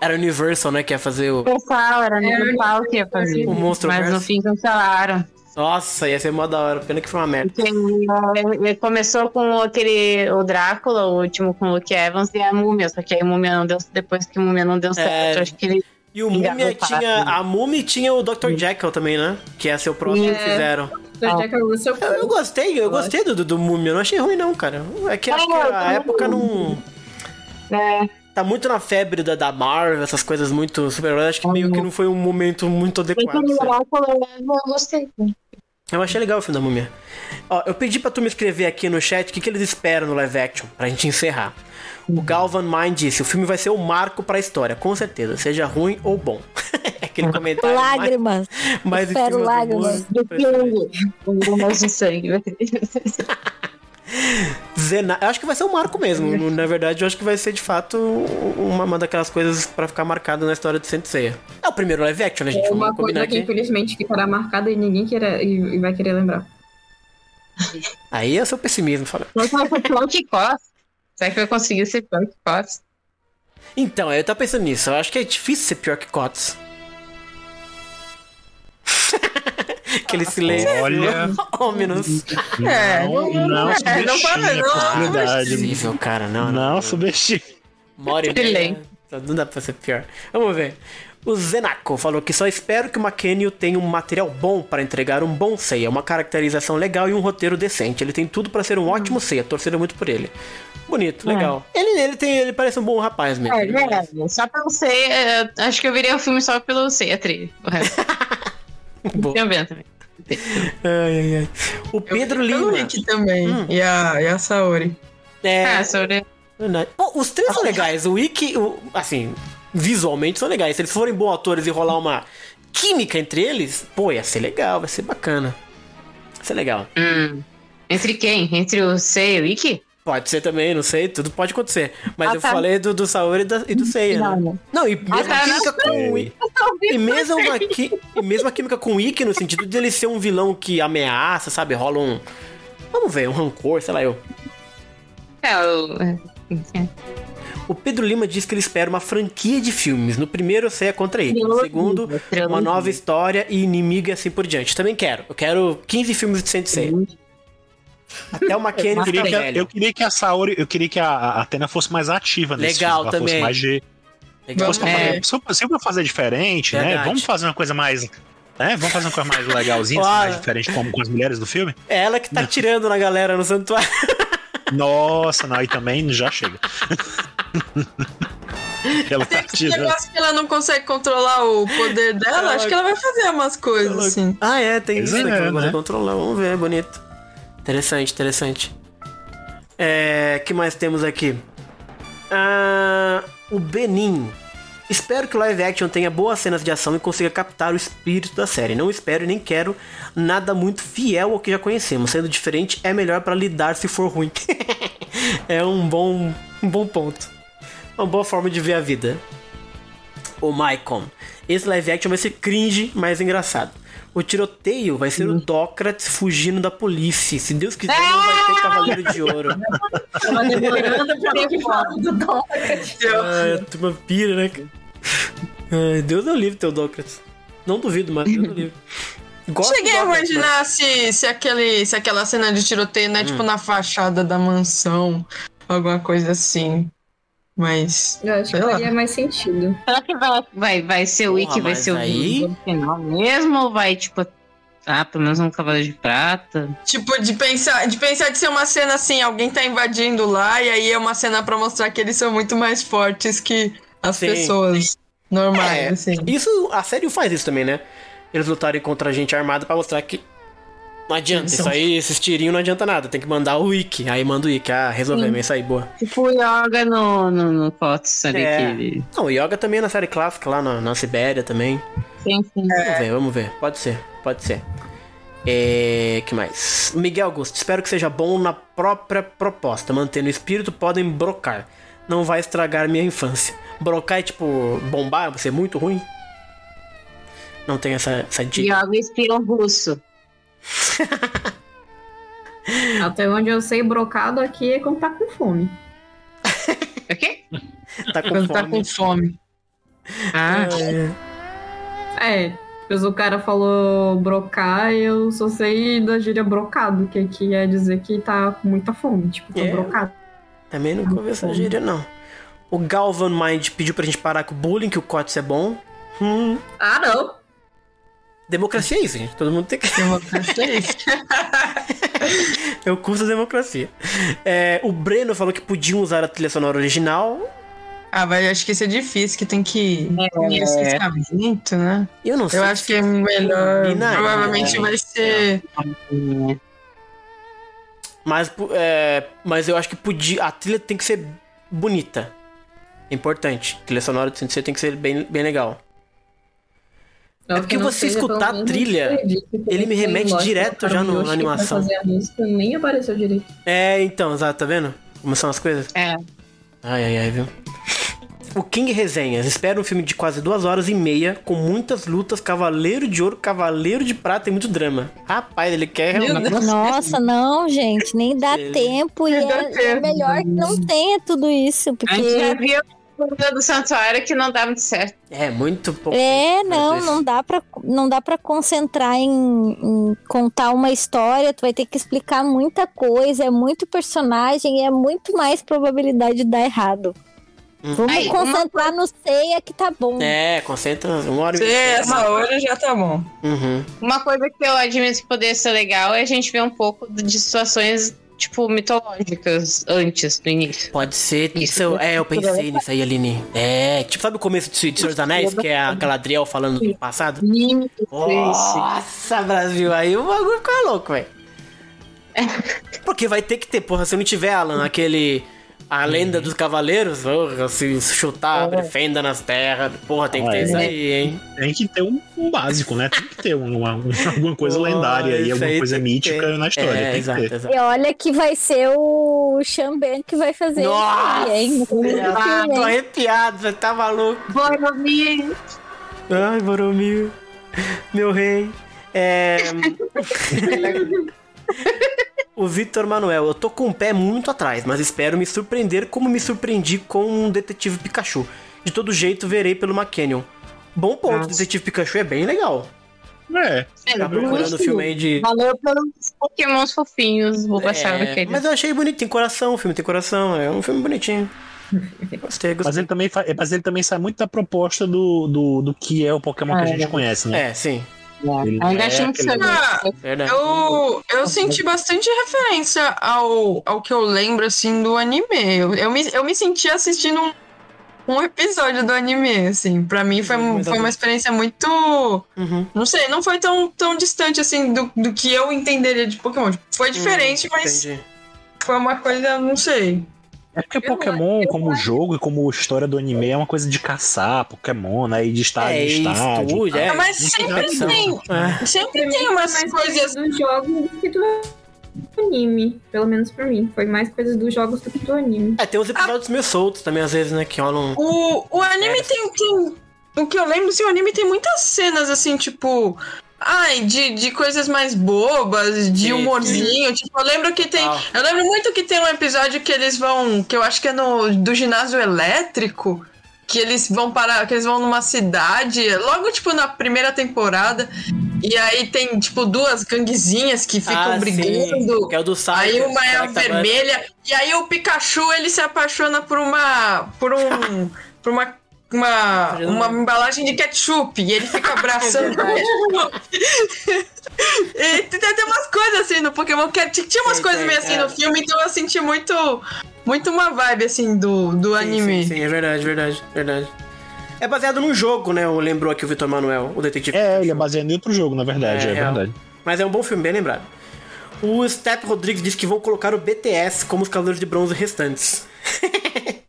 B: Era Universal, né? Que ia fazer o.
F: Pessoal, era no Pau que ia fazer.
B: O Monstro
F: Mas no fim cancelaram.
B: Nossa, ia ser mó da hora. Pena que foi uma merda.
F: Porque, ele começou com aquele. O Drácula, o último com o Luke Evans e a Múmia. Só que aí a Múmia não deu. Depois que a Múmia não deu certo, acho que ele.
B: E o Múmia tinha. A Múmia tinha o Dr. Jekyll também, né? Que ia ser o próximo que
H: É.
B: fizeram.
H: Jack Russell.
B: Eu, eu gostei, eu gostei do, do, do Múmia. Eu não achei ruim, não, cara. É que acho que a época não.
F: É,
B: Tá muito na febre da, da Marvel, essas coisas muito super-heróis. Acho que meio que não foi um momento muito adequado.
F: eu gostei.
B: Eu achei legal o filme da Múmia. Ó, eu pedi pra tu me escrever aqui no chat o que, que eles esperam no live action, pra gente encerrar. O Galvan Mind disse: o filme vai ser o marco pra história, com certeza, seja ruim ou bom. É Aquele comentário. mais-
C: Lágrimas.
B: Mais,
C: Espero
B: estima do
C: lágrimas.
B: mundo.
F: Do. Mais de sangue.
B: Zena... Eu acho que vai ser um marco mesmo. Na verdade, eu acho que vai ser de fato uma, uma daquelas coisas pra ficar marcada na história de Senseiya. É o primeiro live action, né, gente?
H: É
B: Vamos
H: uma
B: combinar
H: coisa que,
B: aqui.
H: infelizmente, ficará marcada e ninguém queira, e, e vai querer lembrar.
B: Aí é o seu pessimismo, fala.
F: Não que Cos. Será que vai conseguir ser pior que Cos?
B: Então, eu tava pensando nisso. Eu acho que é difícil ser pior que Cots. Aquele silêncio.
D: Olha.
B: Ominous.
E: É,
D: Não, não
E: é,
D: subestime
E: não fala,
D: a
E: não.
D: possibilidade.
B: Possível, cara. Não, não.
D: Não subestime.
B: Mora e
F: Silêncio.
B: meia. Não dá pra ser pior. Vamos ver. O Zenako falou que só espero que o McKenny tenha um material bom para entregar um bom Seiya, uma caracterização legal e um roteiro decente. Ele tem tudo para ser um ótimo Seiya, torcendo muito por ele. Bonito, legal. Ele, ele, tem, ele parece um bom rapaz mesmo.
F: É, é, só pelo Ceia, eu acho que eu virei o filme só pelo Ceia, trilha. O resto.
B: Bom.
F: Também, também.
B: Ai, ai, ai. O Pedro
E: Pelo
B: Lima.
E: Rick também. E, a, e a Saori.
B: É,
F: Ah, sobre...
B: verdade. Pô, os três são legais. O Ikki, o- assim, visualmente são legais. Se eles forem bons atores e rolar uma química entre eles, pô, ia ser legal, vai ser bacana. Vai ser legal.
F: Hum. Entre quem? Entre o Ceia e o Ikki?
B: Pode ser também, não sei, tudo pode acontecer. Mas
F: Ah,
B: eu
F: tá.
B: falei do, do Saori e, da- e do Seiya,
F: Não,
B: né?
F: não.
B: E mesmo
F: tá,
B: a química com o I- E mesmo, uma qui- e mesmo a química com o Ikki, no sentido de ele ser um vilão que ameaça, sabe? Rola um... Vamos ver, um rancor, sei lá eu.
F: É, o... é.
B: O Pedro Lima diz que ele espera uma franquia de filmes. No primeiro, Seiya contra ele. No segundo, uma nova história e inimigo e assim por diante. Também quero. Eu quero 15 filmes de Sensei. Até o McKenny
D: Eu queria, que a, eu queria que a Saori, eu queria que a, a Atena fosse mais ativa nesse
B: Legal
D: filme, ela
B: também.
D: Fosse mais de,
B: Legal.
D: fosse
F: É.
D: fazer, se, pra fazer diferente, né?
B: Verdade.
D: Vamos fazer uma coisa mais, né? Vamos fazer uma coisa mais legalzinha, assim,
B: Olha.
D: mais diferente como com as mulheres do filme.
B: É ela que tá tirando na galera no santuário.
D: Nossa, não, aí também já chega. ela tá
E: Esse
D: tirando.
E: negócio que ela não consegue controlar o poder dela,
B: Ela-
E: acho que ela vai fazer umas coisas, assim.
B: Ah, é, tem
D: Pois
B: isso,
D: é,
B: né? Que ela consegue
D: né?
B: controlar. Vamos ver, bonito. Interessante, interessante. É, que mais temos aqui? Ah, o Benin. Espero que o live action tenha boas cenas de ação e consiga captar o espírito da série. Não espero e nem quero nada muito fiel ao que já conhecemos. Sendo diferente é melhor pra lidar se for ruim. é um bom, um bom ponto. Uma boa forma de ver a vida. O Maicon. Esse live action vai ser cringe, mas engraçado. O tiroteio vai ser o Dócrates fugindo da polícia. Se Deus quiser, não vai ter Cavaleiro de Ouro.
H: Tava demorando pra ter falado do Dom.
B: Ai, a turma pira, né? Ai, Deus é o livre, teu Dócrates. Não duvido, mas Deus é o livre. Gosto
E: Cheguei a imaginar se, se, aquele, se aquela cena de tiroteio não é
B: Hum.
E: tipo na fachada da mansão, alguma coisa assim. Mas.
H: Eu acho que faria mais sentido.
F: Será que vai, vai, vai ser o Ikki, vai ser o
B: aí-
F: vilão final mesmo? Ou vai, tipo, ah, pelo menos um cavaleiro de prata?
E: Tipo, de pensar, de pensar de ser uma cena assim, alguém tá invadindo lá, e aí é uma cena pra mostrar que eles são muito mais fortes que as
B: Sim.
E: pessoas normais,
B: É,
E: assim.
B: Isso, a série faz isso também, né? Eles lutarem contra gente armada pra mostrar que não adianta. Isso aí, esses tirinhos não adianta nada. Tem que mandar o wiki. Aí manda o wiki. Ah, resolvemos. É isso aí, boa.
F: Tipo o Yoga no, no, no Fox ali
B: É.
F: que.
B: Não, o Yoga também é na série clássica, lá na, na Sibéria também.
F: Sim, sim.
B: Vamos ver, vamos ver. Pode ser, pode ser. É. que mais? Miguel Augusto, espero que seja bom na própria proposta. Mantendo o espírito, podem brocar. Não vai estragar minha infância. Brocar é tipo bombar, vai ser muito ruim. Não tem essa, essa dica.
F: Yoga inspira um russo.
H: Até onde eu sei, brocado aqui é quando tá com fome.
F: O quê?
B: Tá com
E: Quando tá
B: fome.
E: com fome.
F: Ah,
H: É, depois o cara falou brocar e eu só sei da gíria brocado, que aqui é dizer que tá com muita fome, tipo, tô
B: É.
H: brocado.
B: Também nunca ouvi essa gíria, não. O Galvan Mind pediu pra gente parar com o bullying, que o Cotes é bom. Hum,
H: Ah, não!
B: Democracia é isso, gente. Todo mundo tem que.
E: Democracia é isso.
B: É o curso da democracia. É, o Breno falou que podiam usar a trilha sonora original.
E: Ah, mas acho que isso é difícil, que tem que um licenciamento, né?
B: Eu não sei.
E: Eu acho que é melhor.
B: Combina,
E: Provavelmente
B: né?
E: vai ser.
B: Mas, é, mas eu acho que podia. A trilha tem que ser bonita. É importante. A trilha sonora tem que ser bem, bem legal.
H: Só
B: porque você
H: seja
B: escutar a
H: menos
B: trilha,
H: que
B: ele me remete direto já no- na animação.
H: fazer a música, nem apareceu direito.
B: É, então, exato, tá vendo? Como são as coisas?
F: é.
B: Ai, ai, ai, viu? O King Resenhas espera um filme de quase duas horas e meia, com muitas lutas, cavaleiro de ouro, cavaleiro de prata e muito drama. Rapaz, ele quer.
C: Nossa, não, gente, nem dá
B: Ele-
C: tempo e é, é melhor que não tenha tudo isso,
F: A gente já
C: porque
F: viu do santuário que não dá muito certo.
B: É, muito pouco.
C: é,
B: pra
C: não, não dá para não dá para concentrar em, em contar uma história, tu vai ter que explicar muita coisa, é muito personagem e é muito mais probabilidade de dar errado. Vamos
F: Aí, uma
C: concentrar no ceia que tá bom.
B: É, concentra uma hora e
E: Se
B: meia.
E: essa hora já tá bom.
B: Uhum.
F: Uma coisa que eu admito que poderia ser legal é a gente ver um pouco de situações, tipo, mitológicas antes, no início.
B: Pode ser. Isso,
F: Isso.
B: eu- é, eu pensei nisso aí, Aline. É, tipo, sabe o começo de Senhor dos Anéis, que é a Galadriel falando do passado?
F: Isso.
B: Nossa, Brasil, aí o bagulho fica louco, velho. Porque vai ter que ter, porra, se não tiver, Alan, aquele. A lenda dos cavaleiros, porra, se chutar, defenda nas terras. Porra, tem que ter
D: É.
B: isso aí, hein?
D: Tem que ter um, um básico, né? Tem que ter uma, um- alguma coisa
B: Pô,
D: lendária aí,
B: isso
D: alguma
B: aí
D: coisa mítica
B: ter.
D: na história.
B: É,
D: tem
B: exato,
D: que ter.
B: exato.
C: E olha que vai ser o Xamben que vai fazer isso
B: Nossa!
C: aí, hein? No começo do
B: Ah,
C: filme,
B: tô arrepiado, você tá maluco.
F: Boromir.
B: Ai, Boromir, meu rei. É... o Vitor Manuel, eu tô com o pé muito atrás, mas espero me surpreender como me surpreendi com um Detetive Pikachu. De todo jeito, verei pelo McCanyon. Bom ponto,
F: Nossa.
B: Detetive Pikachu é bem legal.
D: É,
B: Tá procurando o filme aí de.
F: Valeu pelos pokémons fofinhos, vou baixar
B: É,
F: daquele.
B: mas eu achei bonito, tem coração, o filme tem coração, é um filme bonitinho. Gostei,
D: mas
B: gostei.
D: ele também fa- mas ele também sai muito da proposta do, do, do que é o Pokémon que a gente conhece, né?
B: É, sim,
F: Ainda
D: é
F: achei que
D: aquele-
E: Ah, eu, eu senti bastante referência ao, ao que eu lembro, assim, do anime. Eu, eu, me, eu me senti assistindo um, um episódio do anime, assim. Pra mim foi,
B: Mas
E: foi uma experiência muito...
B: Uhum.
E: Não sei, não foi tão, tão distante, assim, do, do que eu entenderia de Pokémon. Tipo, Foi diferente, mas
B: Entendi.
E: foi uma coisa, não sei.
D: É porque Pokémon, como jogo e como história do anime, é uma coisa de caçar Pokémon, né? E de estar
B: É,
D: em estádio.
B: estúdio,
D: e
B: é.
E: mas sempre
D: tradição.
E: tem,
B: É.
E: sempre tem umas
H: mais
E: coisas...
H: coisas dos jogos do que do anime. Pelo menos pra mim. Foi mais coisas dos jogos do que do anime.
B: É, tem uns episódios meio soltos também, às vezes, né? Que rolam.
E: O, o anime
B: É.
E: tem, tem. O que eu lembro, assim, o anime tem muitas cenas, assim, tipo. Ai, de, de coisas mais bobas, de
B: Sim,
E: humorzinho. Tipo, eu lembro que tem.
B: Ah.
E: Eu lembro muito que tem um episódio que eles vão. Que eu acho que é no do ginásio elétrico. Que eles vão parar. Que eles vão numa cidade. Logo, tipo, na primeira temporada. E aí tem, tipo, duas ganguezinhas que ficam
B: Ah,
E: brigando.
B: sim, Que é o do Cyber.
E: Aí uma é a
B: que tá-
E: vermelha, e aí o Pikachu ele se apaixona por uma. por um. por uma. Uma, uma embalagem de ketchup e ele fica abraçando o ketchup. e tem, tem umas coisas assim no Pokémon que tinha tinha umas coisas meio assim
B: é.
E: no filme, então eu senti muito muito uma vibe assim do, do
B: Sim,
E: anime.
B: Sim, sim, é verdade, verdade, verdade. É baseado num jogo, né? O lembrou aqui o Vitor Manuel, o detetive.
D: É, ele é baseado em outro jogo, na verdade,
B: É,
D: é,
B: real.
D: verdade.
B: Mas é um bom filme, bem lembrado. O Step Rodrigues disse que vão colocar o BTS como os Cavaleiros de Bronze restantes.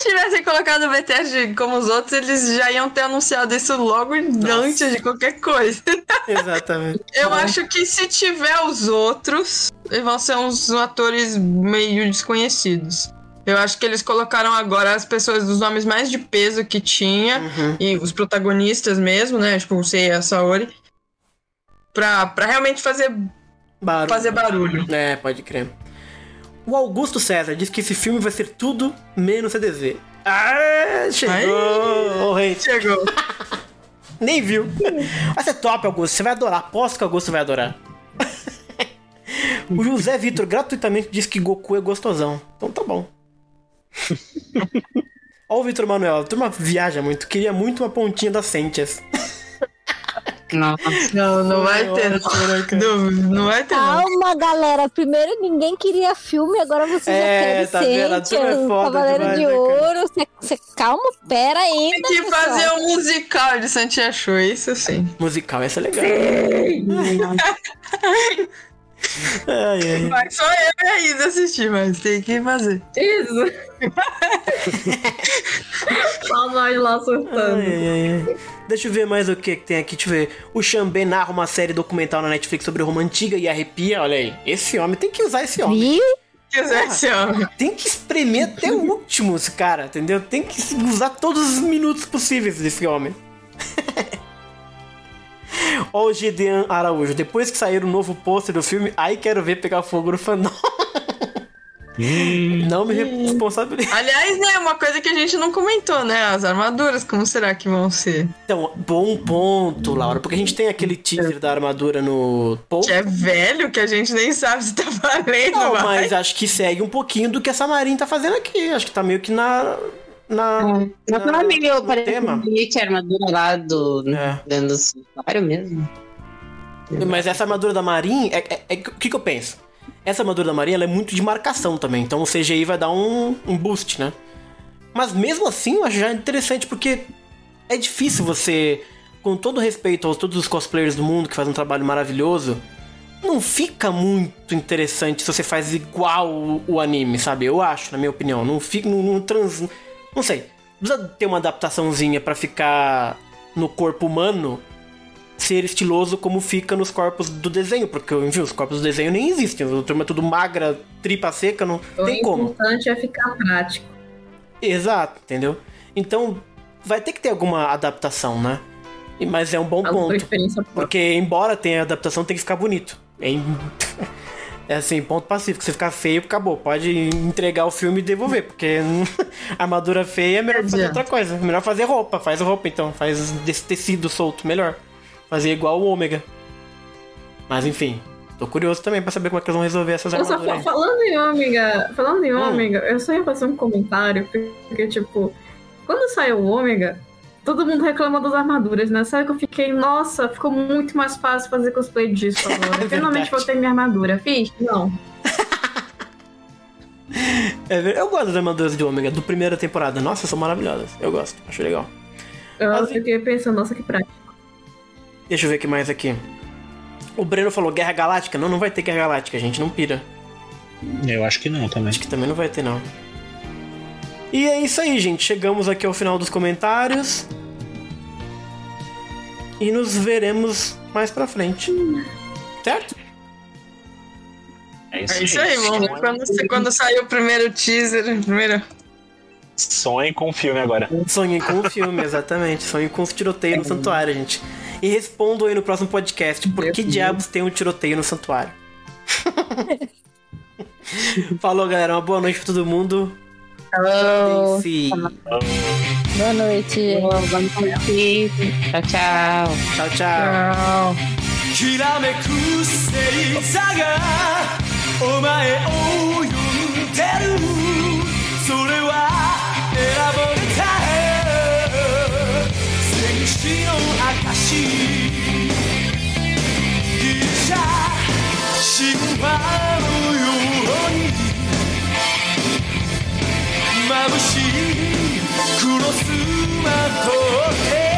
E: Se tivessem colocado o BTS como os outros, eles já iam ter anunciado isso logo antes de qualquer coisa.
B: Exatamente.
E: Eu acho que se tiver os outros, vão ser uns atores meio desconhecidos. Eu acho que eles colocaram agora as pessoas dos nomes mais de peso que tinha
B: Uhum.
E: e os protagonistas mesmo, né? Tipo, o Sei e a Saori. Pra, pra realmente fazer,
B: Barulho.
E: fazer barulho.
B: É, pode crer. O Augusto César diz que esse filme vai ser tudo menos CDZ. Ah, chegou! hate.
E: Chegou.
B: Nem viu. Vai ser top, Augusto. Você vai adorar. Aposto que o Augusto vai adorar. o José Vitor gratuitamente diz que Goku é gostosão. Então tá bom. Ó o Vitor Manuel. A turma viaja muito. Queria muito uma pontinha da Sentias.
F: Nossa.
E: Não, não vai ter,
B: né,
E: não. Não, vai ter, não.
C: Calma, galera. Primeiro ninguém queria filme, agora você
B: É,
C: já
B: tá
C: quer
B: vendo?
C: Decente,
B: turma é foda
C: Cavaleiro
B: demais,
C: de
B: né?
C: Ouro. Você, você- calma, pera ainda.
E: Tem que
C: pessoal.
E: fazer um musical de Santia Show, isso sim.
B: Musical, essa é legal. Ai, ai.
E: Vai só eu a Isa assistir, mas tem que fazer.
H: Isso. Só nós lá surtando.
B: Ai, ai, ai. Deixa eu ver mais o que que tem aqui. Deixa eu ver. O Xambé narra uma série documental na Netflix sobre Roma Antiga e arrepia. Olha aí. Esse homem tem que usar esse homem.
C: Viu?
E: quiser esse homem.
B: Tem que espremer até o último esse cara, entendeu? Tem que usar todos os minutos possíveis desse homem. Ó o Gideon Araújo. Depois que sair o novo pôster do filme, aí quero ver pegar fogo no fandom. Não me responsabilizo.
E: Aliás, né, uma coisa que a gente não comentou, né? As armaduras, como será que vão ser?
B: Então, bom ponto, Laura. Porque a gente tem aquele teaser da armadura no.
E: Que é velho, que a gente nem sabe se tá valendo,
B: Não,
E: mas...
B: mas acho que segue um pouquinho do que essa Marin tá fazendo aqui. Acho que tá meio que na. Na.
F: Não
B: na-
F: foi meio, parece
B: tema.
F: que a armadura lá do.
B: É.
F: dentro do santuário mesmo.
B: Mas essa armadura da Marin, é, é- é- o que, que eu penso? Essa armadura da Marin ela é muito de marcação também, então o CGI vai dar um, um boost, né? Mas mesmo assim eu acho já interessante, porque é difícil você, com todo respeito a todos os cosplayers do mundo que fazem um trabalho maravilhoso, não fica muito interessante se você faz igual o, o anime, sabe? Eu acho, na minha opinião. Não fica. Não, não trans. Não sei. Precisa ter uma adaptaçãozinha pra ficar no corpo humano ser estiloso como fica nos corpos do desenho, porque enfim, os corpos do desenho nem existem. O turma é tudo magra, tripa seca, não
H: O
B: tem como.
H: importante é ficar prático.
B: Exato, entendeu? Então vai ter que ter alguma adaptação, né? Mas é um bom
H: Alguma
B: ponto. Porque embora tenha adaptação, tem que ficar bonito. É, é assim, ponto pacífico. Se ficar feio, acabou. Pode entregar o filme e devolver, porque armadura feia é melhor fazer outra coisa. Melhor fazer roupa. Faz roupa então. Faz desse tecido solto, melhor. Fazer igual o ômega. Mas enfim, tô curioso também pra saber como é que eles vão resolver essas
H: Eu só
B: armaduras.
H: fa- falando em ômega, falando em
B: Hum.
H: ômega, eu só ia fazer um comentário, porque, tipo, quando saiu o ômega, todo mundo reclama das armaduras, né? Sabe que eu fiquei, nossa, ficou muito mais fácil fazer cosplay disso agora.
B: É
H: Finalmente vou ter minha armadura. Fiz? Não.
B: É eu gosto das armaduras de ômega do primeira temporada. Nossa, são maravilhosas. Eu gosto, acho legal.
H: Eu
B: Mas-
H: fiquei pensando, nossa, que prático.
B: Deixa eu ver o que mais aqui. O Breno falou Guerra Galáctica. Não, não vai ter Guerra Galáctica, gente. Não pira.
D: Eu acho que não também.
B: Acho que também não vai ter, não. E é isso aí, gente. Chegamos aqui ao final dos comentários. E nos veremos mais pra frente. Certo?
D: É
E: É isso aí, vamos ver quando, quando sair o primeiro teaser, o primeiro...
D: Sonhem com o filme agora.
B: Sonhem com o filme, exatamente. Sonhem com os tiroteios no santuário, gente. E respondam aí no próximo podcast por que diabos tem um tiroteio no santuário. Falou, galera. Uma boa noite pra todo mundo. Se...
C: Boa noite.
F: Vamos curtir. Tchau, tchau.
B: Tchau, tchau.
A: きらめく星座がお前を呼んでるそれは選ばれた戦士の証ギリシャ神話のように眩しいクロスマントへ